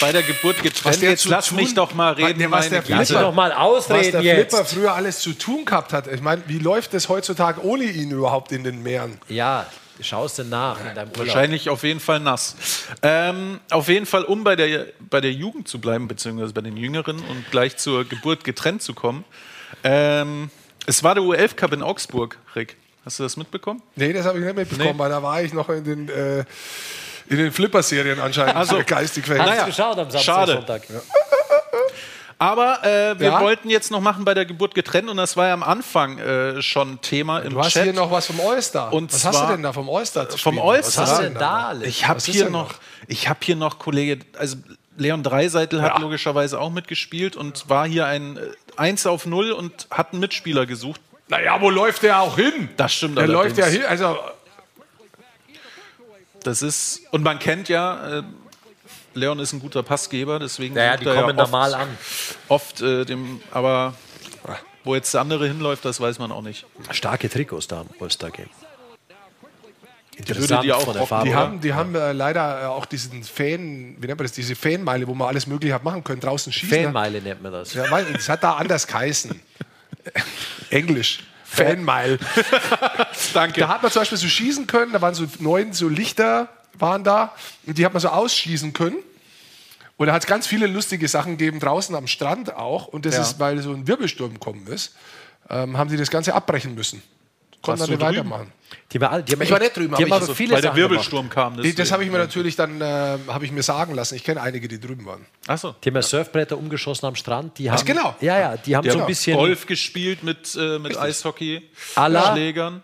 bei der Geburt Was getrennt, der jetzt lass tun- mich doch mal reden. Nee, was der meine Lass doch mal was ausreden der jetzt. Flipper früher alles zu tun gehabt hat. Ich meine, wie läuft es heutzutage ohne ihn überhaupt in den Meeren? Ja, schaust du nach in deinem Urlaub. Wahrscheinlich auf jeden Fall nass. Ähm, auf jeden Fall, um bei der, bei der Jugend zu bleiben, beziehungsweise bei den Jüngeren und gleich zur Geburt getrennt zu kommen. Ähm, es war der U11 Cup in Augsburg, Rick. Hast du das mitbekommen? Nee, das habe ich nicht mitbekommen, Nee. weil da war ich noch in den, äh, in den Flipper-Serien anscheinend Also, geistig verhältnismäßig. Naja, geschaut am Samstag, schade. Sonntag? Aber äh, wir Ja? wollten jetzt noch machen bei der Geburt getrennt und das war ja am Anfang äh, schon Thema im Du hast Chat. hier noch was vom All-Star. Und was hast du denn da vom All-Star? zu Vom? All-Star? Was hast du denn da? da? Ich habe hier noch, noch? ich habe hier noch Kollege, also Leon Dreiseitel hat Ja. logischerweise auch mitgespielt und war hier ein äh, 1 auf 0 und hat einen Mitspieler gesucht. Naja, wo läuft der auch hin? Das stimmt Der läuft ja allerdings. hin. Also, Das ist, und man kennt ja, äh, Leon ist ein guter Passgeber, deswegen. Naja, die er kommen ja da mal an. Oft äh, dem, aber wo jetzt der andere hinläuft, das weiß man auch nicht. Starke Trikots da im All-Star-Game. Würde dir auch von der Farbe. Die haben, die haben äh, leider äh, auch diesen Fan, wie nennt man das, diese Fanmeile, wo man alles Mögliche hat machen können, draußen schießen. Fanmeile nennt man das. Ja, das hat da anders geheißen. Englisch. Fanmile. Danke. Da hat man zum Beispiel so schießen können, da waren so neun so Lichter waren da und die hat man so ausschießen können. Und da hat es ganz viele lustige Sachen gegeben, draußen am Strand auch. Und das Ja. ist, weil so ein Wirbelsturm gekommen ist, ähm, haben die das Ganze abbrechen müssen. Konnten Warst dann du nicht drüben? weitermachen. Die all- die haben Ich war nicht drüben, die aber haben ich- aber viele Weil der Sachen Wirbelsturm kam. Nee, das habe ich mir natürlich dann äh, habe ich mir sagen lassen. Ich kenne einige, die drüben waren. Achso. Die haben ja Surfbretter umgeschossen am Strand. Die Ach, haben, genau. Ja, ja, die haben Die so haben ein bisschen. Golf gespielt mit, äh, mit Eishockey, À la- Schlägern.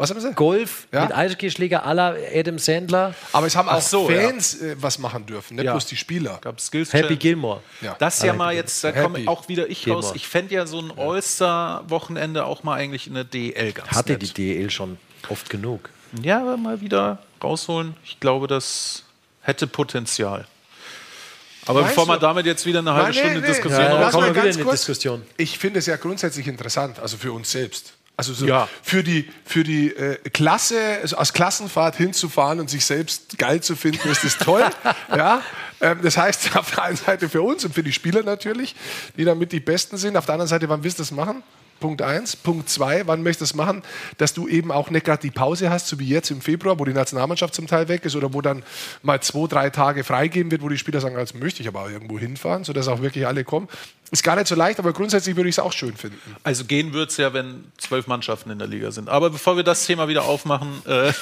Was haben sie? Golf Ja. mit Eishockeyschläger aller Adam Sandler. Aber es haben auch so, Fans äh, was machen dürfen, nicht Ja. bloß die Spieler. Gab Skills Happy Challenge. Gilmore. Ja. Das ja Happy mal jetzt, da komme auch wieder ich Gilmore. raus. Ich fände ja so ein All-Star-Wochenende auch mal eigentlich in der DL ganz Hatte nett. die DL schon oft genug. Ja, aber mal wieder rausholen. Ich glaube, das hätte Potenzial. Aber Meinst bevor wir du? damit jetzt wieder eine halbe Nein, nee, Stunde nee. Diskussion Ja, Lass kommen mal wir wieder ganz in die kurz- Diskussion. Ich finde es ja grundsätzlich interessant, also für uns selbst. Also so Ja. für die, für die äh, Klasse, also aus Klassenfahrt hinzufahren und sich selbst geil zu finden, ist das toll. ja? ähm, das heißt, auf der einen Seite für uns und für die Spieler natürlich, die damit die Besten sind. Auf der anderen Seite, wann willst du das machen? Punkt eins. Punkt zwei, wann möchtest du das machen, dass du eben auch nicht gerade die Pause hast, so wie jetzt im Februar, wo die Nationalmannschaft zum Teil weg ist oder wo dann mal zwei, drei Tage freigeben wird, wo die Spieler sagen, jetzt möchte ich aber auch irgendwo hinfahren, sodass auch wirklich alle kommen. Ist gar nicht so leicht, aber grundsätzlich würde ich es auch schön finden. Also gehen wird es ja, wenn zwölf Mannschaften in der Liga sind. Aber bevor wir das Thema wieder aufmachen, äh,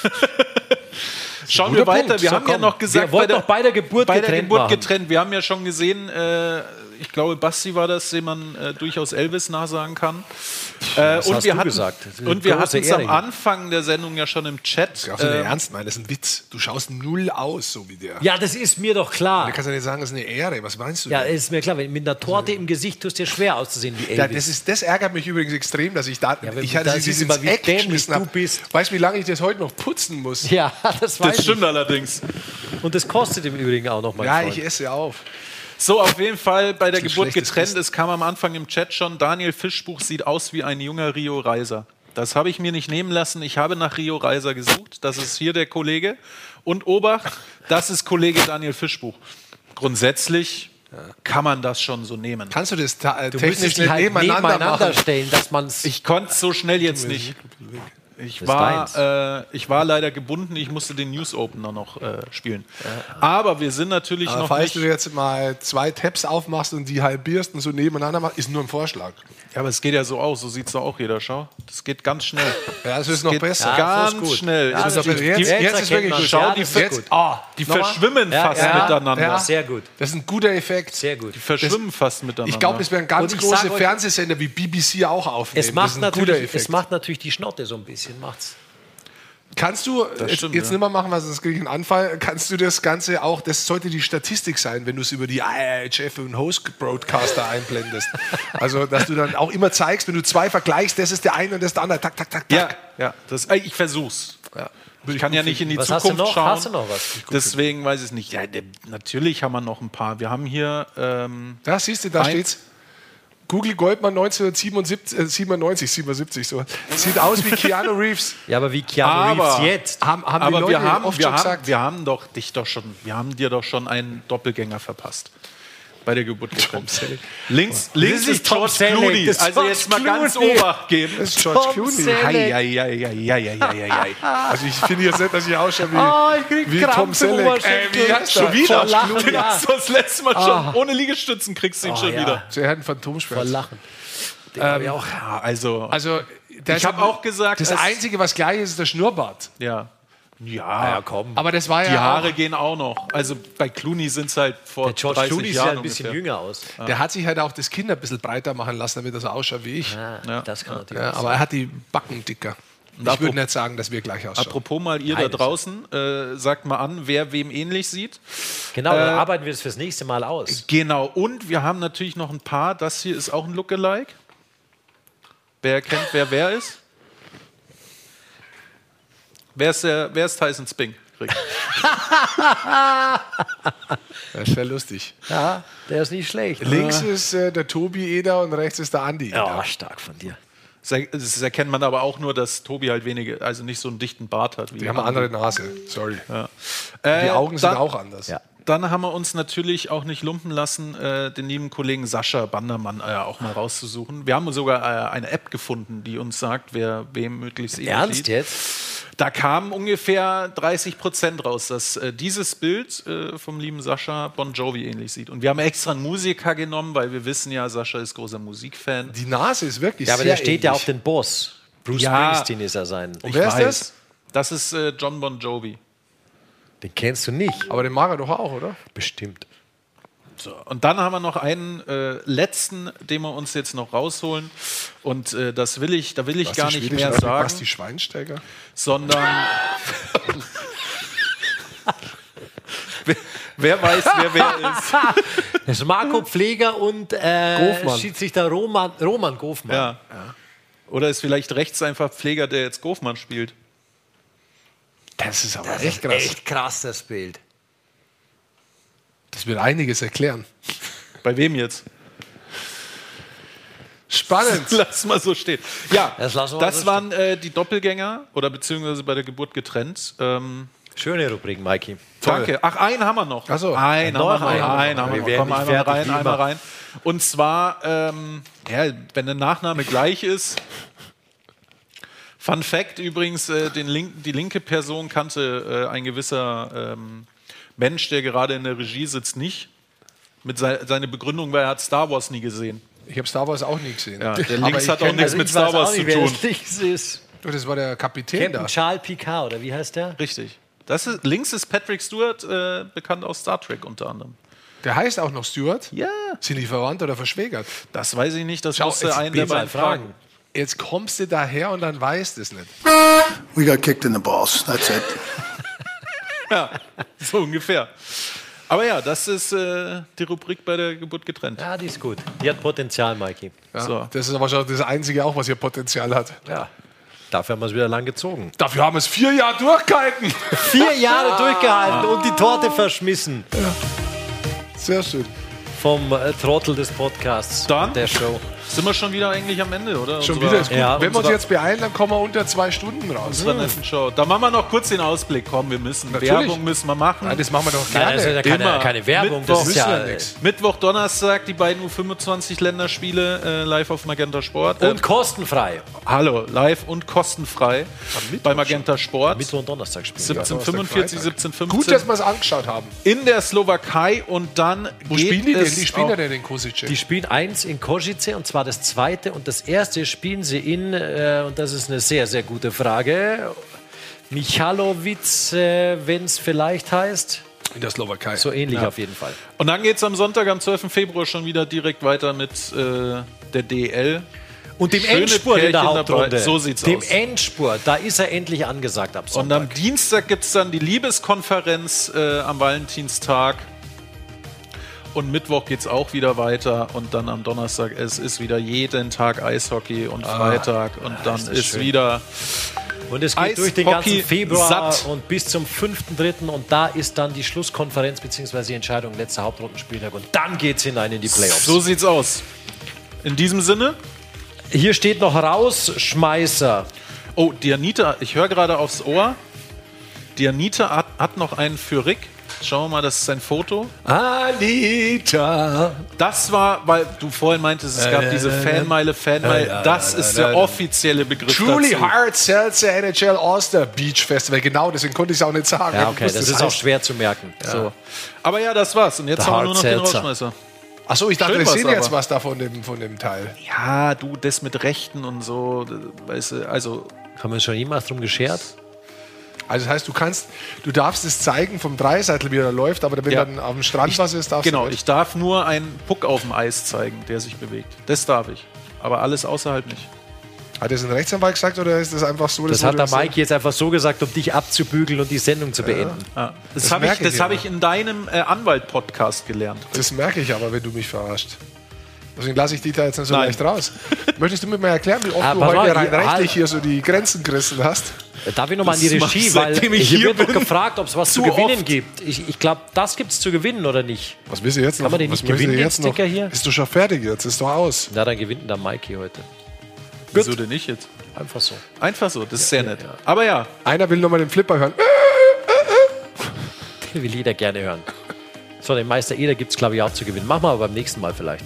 schauen wir weiter. Punkt. Wir So, haben ja komm. noch gesagt, Wir wollten noch bei der Geburt bei der getrennt Geburt machen. getrennt. Wir haben ja schon gesehen, äh, ich glaube, Basti war das, dem man äh, durchaus Elvis nachsagen kann. Äh, Das und hast wir du hatten, gesagt. Das Und wir hatten es am. Anfang der Sendung ja schon im Chat. Das ist auch so äh, ernst meinen, das ist ein Witz. Du schaust null aus, so wie der. Ja, das ist mir doch klar. Da kannst du nicht sagen, das ist eine Ehre. Was meinst du Ja, denn? ist mir klar. Mit einer Torte im Gesicht tust du dir schwer auszusehen wie Ja, Elvis. das, ist, das ärgert mich übrigens extrem, dass ich da. wenn- ich hatte da sie siehst ins du mal, wie Eck dämlich geschmissen du bist. Weißt du, wie lange ich das heute noch putzen muss? ja, das weiß das stimmt ich. allerdings. Und das kostet im Übrigen auch noch, mein Ja, Freund. ich esse auf. So, auf jeden Fall bei der Geburt getrennt. Es kam am Anfang im Chat schon, Daniel Fischbuch sieht aus wie ein junger Rio Reiser. Das habe ich mir nicht nehmen lassen. Ich habe nach Rio Reiser gesucht. Das ist hier der Kollege. Und Obacht, das ist Kollege Daniel Fischbuch. Grundsätzlich kann man das schon so nehmen. Kannst du das ta- Du technisch nicht halt nebeneinander, nebeneinander stellen, dass man es. Ich konnte es so schnell jetzt nicht. Ich Das war, äh, ich war leider gebunden, ich musste den News Opener noch äh, spielen. Aber wir sind natürlich Aber noch falls nicht. du jetzt mal zwei Tabs aufmachst und die halbierst und so nebeneinander machst, ist nur ein Vorschlag. Ja, aber es geht ja so aus, so sieht es doch auch jeder. Schau, das geht ganz schnell. Ja, das ist Es noch besser. Ganz schnell. Ja, Das das ist ist die- jetzt, Jetzt jetzt ist wirklich gut. Schau, Ja, die, das ist ver gut. Ah, die verschwimmen Ja, fast ja, miteinander. ja. Sehr gut. Das ist ein guter Effekt. Sehr gut. Die verschwimmen fast miteinander. Ich glaube, das wären ganz große Fernsehsender wie BBC auch aufnehmen. Es das macht, ist ein guter natürlich, Effekt. es macht natürlich die Schnotte so ein bisschen. Macht's. Kannst du, jetzt, stimmt, jetzt ja. nicht mehr machen, sonst kriege ich einen Anfall, kannst du das Ganze auch, das sollte die Statistik sein, wenn du es über die IHF und Host-Broadcaster einblendest. Also, dass du dann auch immer zeigst, wenn du zwei vergleichst, das ist der eine und das ist der andere, tak, tak, tak, tak. Ja, ja. Das, äh, ich versuch's. Ja. Ich kann ja nicht in die Was hast du Zukunft noch? schauen. Hast du noch was? Deswegen weiß ich es nicht. Ja, natürlich haben wir noch ein paar. Wir haben hier. Ähm, Da siehst du, da Ein- steht's. Google Goldman 1997, äh, 97, 77, so. Sieht aus wie Keanu Reeves. Ja, aber wie Keanu Aber- Reeves jetzt. Haben, haben die aber Leute wir haben, oft wir, schon haben, gesagt. wir haben doch dich doch schon, wir haben dir doch schon einen Doppelgänger verpasst. Bei der Geburt getrennt. Links, links ist ist Tom George Selleck, Clooney. das ist Also George jetzt mal ganz Clooney. Obacht geben. Das ist George Tom Clooney. Hei, hei, hei, hei. Also ich finde jetzt nicht, dass ich ausschaue wie, Oh, ich krieg wie Krampf Tom Selleck. Äh, wie heißt Schon er? wieder? Lachen, Den ja. hast du das letzte Mal schon. Ah. Ohne Liegestützen kriegst du ihn Oh, schon ja. wieder. So, er hat einen Phantomschmerz. Vor Lachen. Ich auch. Ja, also, Also, Ich hab auch gesagt, das Einzige, was gleich ist, ist der Schnurrbart. ja. Ja, Ja, komm. Aber das war die ja Haare auch, gehen auch noch. Also bei Clooney sind es halt vor Der George 30 Clooney sieht Jahren ja ein bisschen ungefähr. jünger aus. der hat sich halt auch das Kinn ein bisschen breiter machen lassen, damit er so ausschaut wie ich. Ja, Ja. Das kann natürlich Ja, aber er hat die Backen dicker. Ich apropos- würde nicht sagen, dass wir gleich ausschauen. Apropos mal ihr da Beides. draußen, äh, sagt mal an, wer wem ähnlich sieht. Genau, dann Äh, arbeiten wir das fürs nächste Mal aus. Genau, und wir haben natürlich noch ein paar. Das hier ist auch ein Lookalike. Wer erkennt, wer wer ist? Wer ist, der, wer ist Tyson Spink? Das ist ja lustig. Ja, der ist nicht schlecht. Links ist äh, der Tobi Eder und rechts ist der Andi. Ja, stark von dir. Das das erkennt man aber auch nur, dass Tobi halt wenige, also nicht so einen dichten Bart hat. Wie Die haben eine andere Nase. Sorry. Ja. Die Äh, Augen sind dann- auch anders. Dann haben wir uns natürlich auch nicht lumpen lassen, äh, den lieben Kollegen Sascha Bandermann äh, auch mal rauszusuchen. Wir haben sogar äh, eine App gefunden, die uns sagt, wer wem möglichst ähnlich Ernst sieht. jetzt? Da kamen ungefähr 30 Prozent raus, dass äh, dieses Bild äh, vom lieben Sascha Bon Jovi ähnlich sieht. Und wir haben extra einen Musiker genommen, weil wir wissen ja, Sascha ist großer Musikfan. Die Nase ist wirklich Ja, aber sehr der steht ja ähnlich. auf den Boss. Bruce Ja. Springsteen ist er sein. Ich weiß. Das ist äh, John Bon Jovi. Den kennst du nicht. Aber den mag er doch auch, oder? Bestimmt. So, und dann haben wir noch einen äh, letzten, den wir uns jetzt noch rausholen. Und äh, das will ich, da will ich Was, gar nicht mehr Basti sagen, Basti Schweinsteiger? sondern wer, wer weiß, wer wer ist. Das ist Marco Pfleger und äh, Gofmann. Schiedsrichter Roman, Roman Gofmann. Ja. Oder ist vielleicht rechts einfach Pfleger, der jetzt Gofmann spielt? Das ist aber Das echt ist krass. echt krass, das Bild. Das wird einiges erklären. Bei wem jetzt? Spannend. Lass mal so stehen. Ja, Das das, wir waren äh, die Doppelgänger oder beziehungsweise bei der Geburt getrennt. Ähm, Schöne Rubrik, Mikey. Danke. Ach, einen haben wir noch. Ach so. einen Noch haben wir noch. einen. Einen haben wir Wir noch. werden Komm, nicht einmal rein, einmal rein. Und zwar, ähm, ja, wenn der Nachname gleich ist. Fun Fact übrigens, äh, den Link, die linke Person kannte äh, ein gewisser ähm, Mensch, der gerade in der Regie sitzt, nicht. Mit sei, seine Begründung war, er hat Star Wars nie gesehen. Ich habe Star Wars auch nie gesehen. Ja, der links hat auch nichts Also mit Star Wars nicht, zu tun. das links ist. Du, Das war der Kapitän Captain da. Charles Picard, oder wie heißt der? Richtig. Das ist, links ist Patrick Stewart, äh, bekannt aus Star Trek unter anderem. Der heißt auch noch Stuart. Ja. Sind die verwandt oder verschwägert? Das weiß ich nicht, das Schau, musste jetzt einen der beiden fragen. Jetzt kommst du daher und dann weißt du es nicht. We got kicked in the balls. That's it. Ja, so ungefähr. Aber ja, das ist äh, die Rubrik bei der Geburt getrennt. Ja, die ist gut. Die hat Potenzial, Mikey. Ja, So. Das ist aber schon das Einzige auch, was hier Potenzial hat. Ja. Dafür haben wir es wieder lang gezogen. Dafür haben wir es vier Jahre durchgehalten. Vier Jahre durchgehalten und die Torte verschmissen. Sehr schön. Vom äh, Trottel des Podcasts. Dann? Der Show. Sind wir schon wieder eigentlich am Ende, oder? Schon wieder ist gut. Ja, Wenn wir uns jetzt beeilen, dann kommen wir unter zwei Stunden raus. Show. Da machen wir noch kurz den Ausblick. Komm, wir müssen. Natürlich. Werbung müssen wir machen. Nein, das machen wir doch Nein, gerne. das ist ja keine, Immer. keine Werbung. Mittwoch Das ist ja, wir. Mittwoch, Donnerstag die beiden U25-Länderspiele äh, live auf Magenta Sport. Äh, und kostenfrei. hallo, live und kostenfrei bei Magenta Sport. Mittwoch und Donnerstag spielen. 1745, Freitag. 1715. Gut, dass wir es angeschaut haben. in der Slowakei und dann Wo geht spielen die denn? es Die spielen auch- ja denn in Kosice. Die spielen eins in Košice und zwar das zweite und das erste spielen sie in, äh, und das ist eine sehr, sehr gute Frage, Michalovic, äh, wenn es vielleicht heißt. in der Slowakei. So ähnlich auf jeden Fall. Und dann geht es am Sonntag, am 12. Februar schon wieder direkt weiter mit äh, der DL. Und dem Schöne Endspurt in der Hauptrunde. dabei. So sieht's dem aus. Endspurt, da ist er endlich angesagt ab Und Sonntag. am Dienstag gibt es dann die Liebeskonferenz äh, am Valentinstag. Und Mittwoch geht es auch wieder weiter. Und dann am Donnerstag, es ist wieder jeden Tag Eishockey und Freitag. Und dann Ah, ist ist, schön. wieder. Und es geht durch den ganzen Eishockey Februar satt. und bis zum 5.3. Und da ist dann die Schlusskonferenz bzw. die Entscheidung letzter Hauptrundenspieltag. Und dann geht es hinein in die Playoffs. So sieht's aus. In diesem Sinne. Hier steht noch Rausschmeißer. Oh, Dianita, ich höre gerade aufs Ohr. Dianita hat, hat noch einen für Rick. Schauen wir mal, das ist sein Foto. Anita. Das war, weil du vorhin meintest, es gab diese Fanmeile, Fanmeile. Das ist der offizielle Begriff Truly dazu. Hard Seltzer NHL All-Star Beach Festival. Genau, deswegen konnte ich es auch nicht sagen. Ja, okay, das ist auch heißt- schwer zu merken. So. Aber ja, das war's. Und jetzt haben wir nur noch den. Rausschmeißer. Achso, ich dachte, Schön wir sehen jetzt aber. was da von dem, von dem Teil. Ja, du, das mit Rechten und so, weißt du, also Haben wir uns schon jemals drum geschert? Also das heißt, du kannst, du darfst es zeigen vom Dreiseitel, wie er läuft, aber wenn Ja. dann auf dem Strand was ist, darfst genau, du nicht. ich darf nur einen Puck auf dem Eis zeigen, der sich bewegt. Das darf ich. Aber alles außerhalb nicht. Hat das ein Rechtsanwalt gesagt oder ist das einfach so? Das hat der Mike jetzt einfach so gesagt, um dich abzubügeln und die Sendung zu beenden. Ja. Das, Das habe ich, ich das hab ich in deinem äh, Anwalt-Podcast gelernt. Das merke ich aber, wenn du mich verarscht. Deswegen lasse ich die da jetzt nicht so Nein. leicht raus. Möchtest du mir mal erklären, wie oft Ah, du heute mal, rein hier, rechtlich halt. hier so die Grenzen gerissen hast? Darf ich nochmal an die Regie, weil ich hier hier wird noch bin, gefragt, ob es was zu zu gewinnen oft. gibt. Ich, ich glaube, das gibt es zu gewinnen oder nicht. Was willst du jetzt Kann noch? man den nicht du gewinnen, den jetzt noch? Sticker hier? Ist doch schon fertig jetzt, ist doch aus. Na, dann gewinnt der Mikey heute. Wieso denn nicht jetzt? Einfach so. Einfach so, das ist sehr nett. Aber ja. Einer will nochmal den Flipper hören. Den will jeder gerne hören. So, den Meister Eder gibt es, glaube ich, auch zu gewinnen. Machen wir aber beim nächsten Mal vielleicht.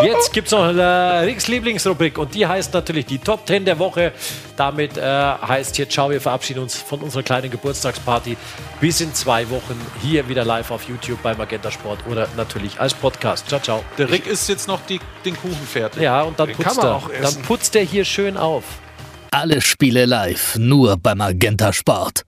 Jetzt gibt es noch eine Ricks Lieblingsrubrik und die heißt natürlich die Top 10 der Woche. Damit äh, heißt hier, ciao, wir verabschieden uns von unserer kleinen Geburtstagsparty. Bis in zwei Wochen hier wieder live auf YouTube bei Magenta Sport oder natürlich als Podcast. Ciao, ciao. Der Rick ist jetzt noch die, den Kuchen fertig. Ja, und dann Den putzt, er, auch dann putzt er hier schön auf. Alle Spiele live, nur bei Magenta Sport.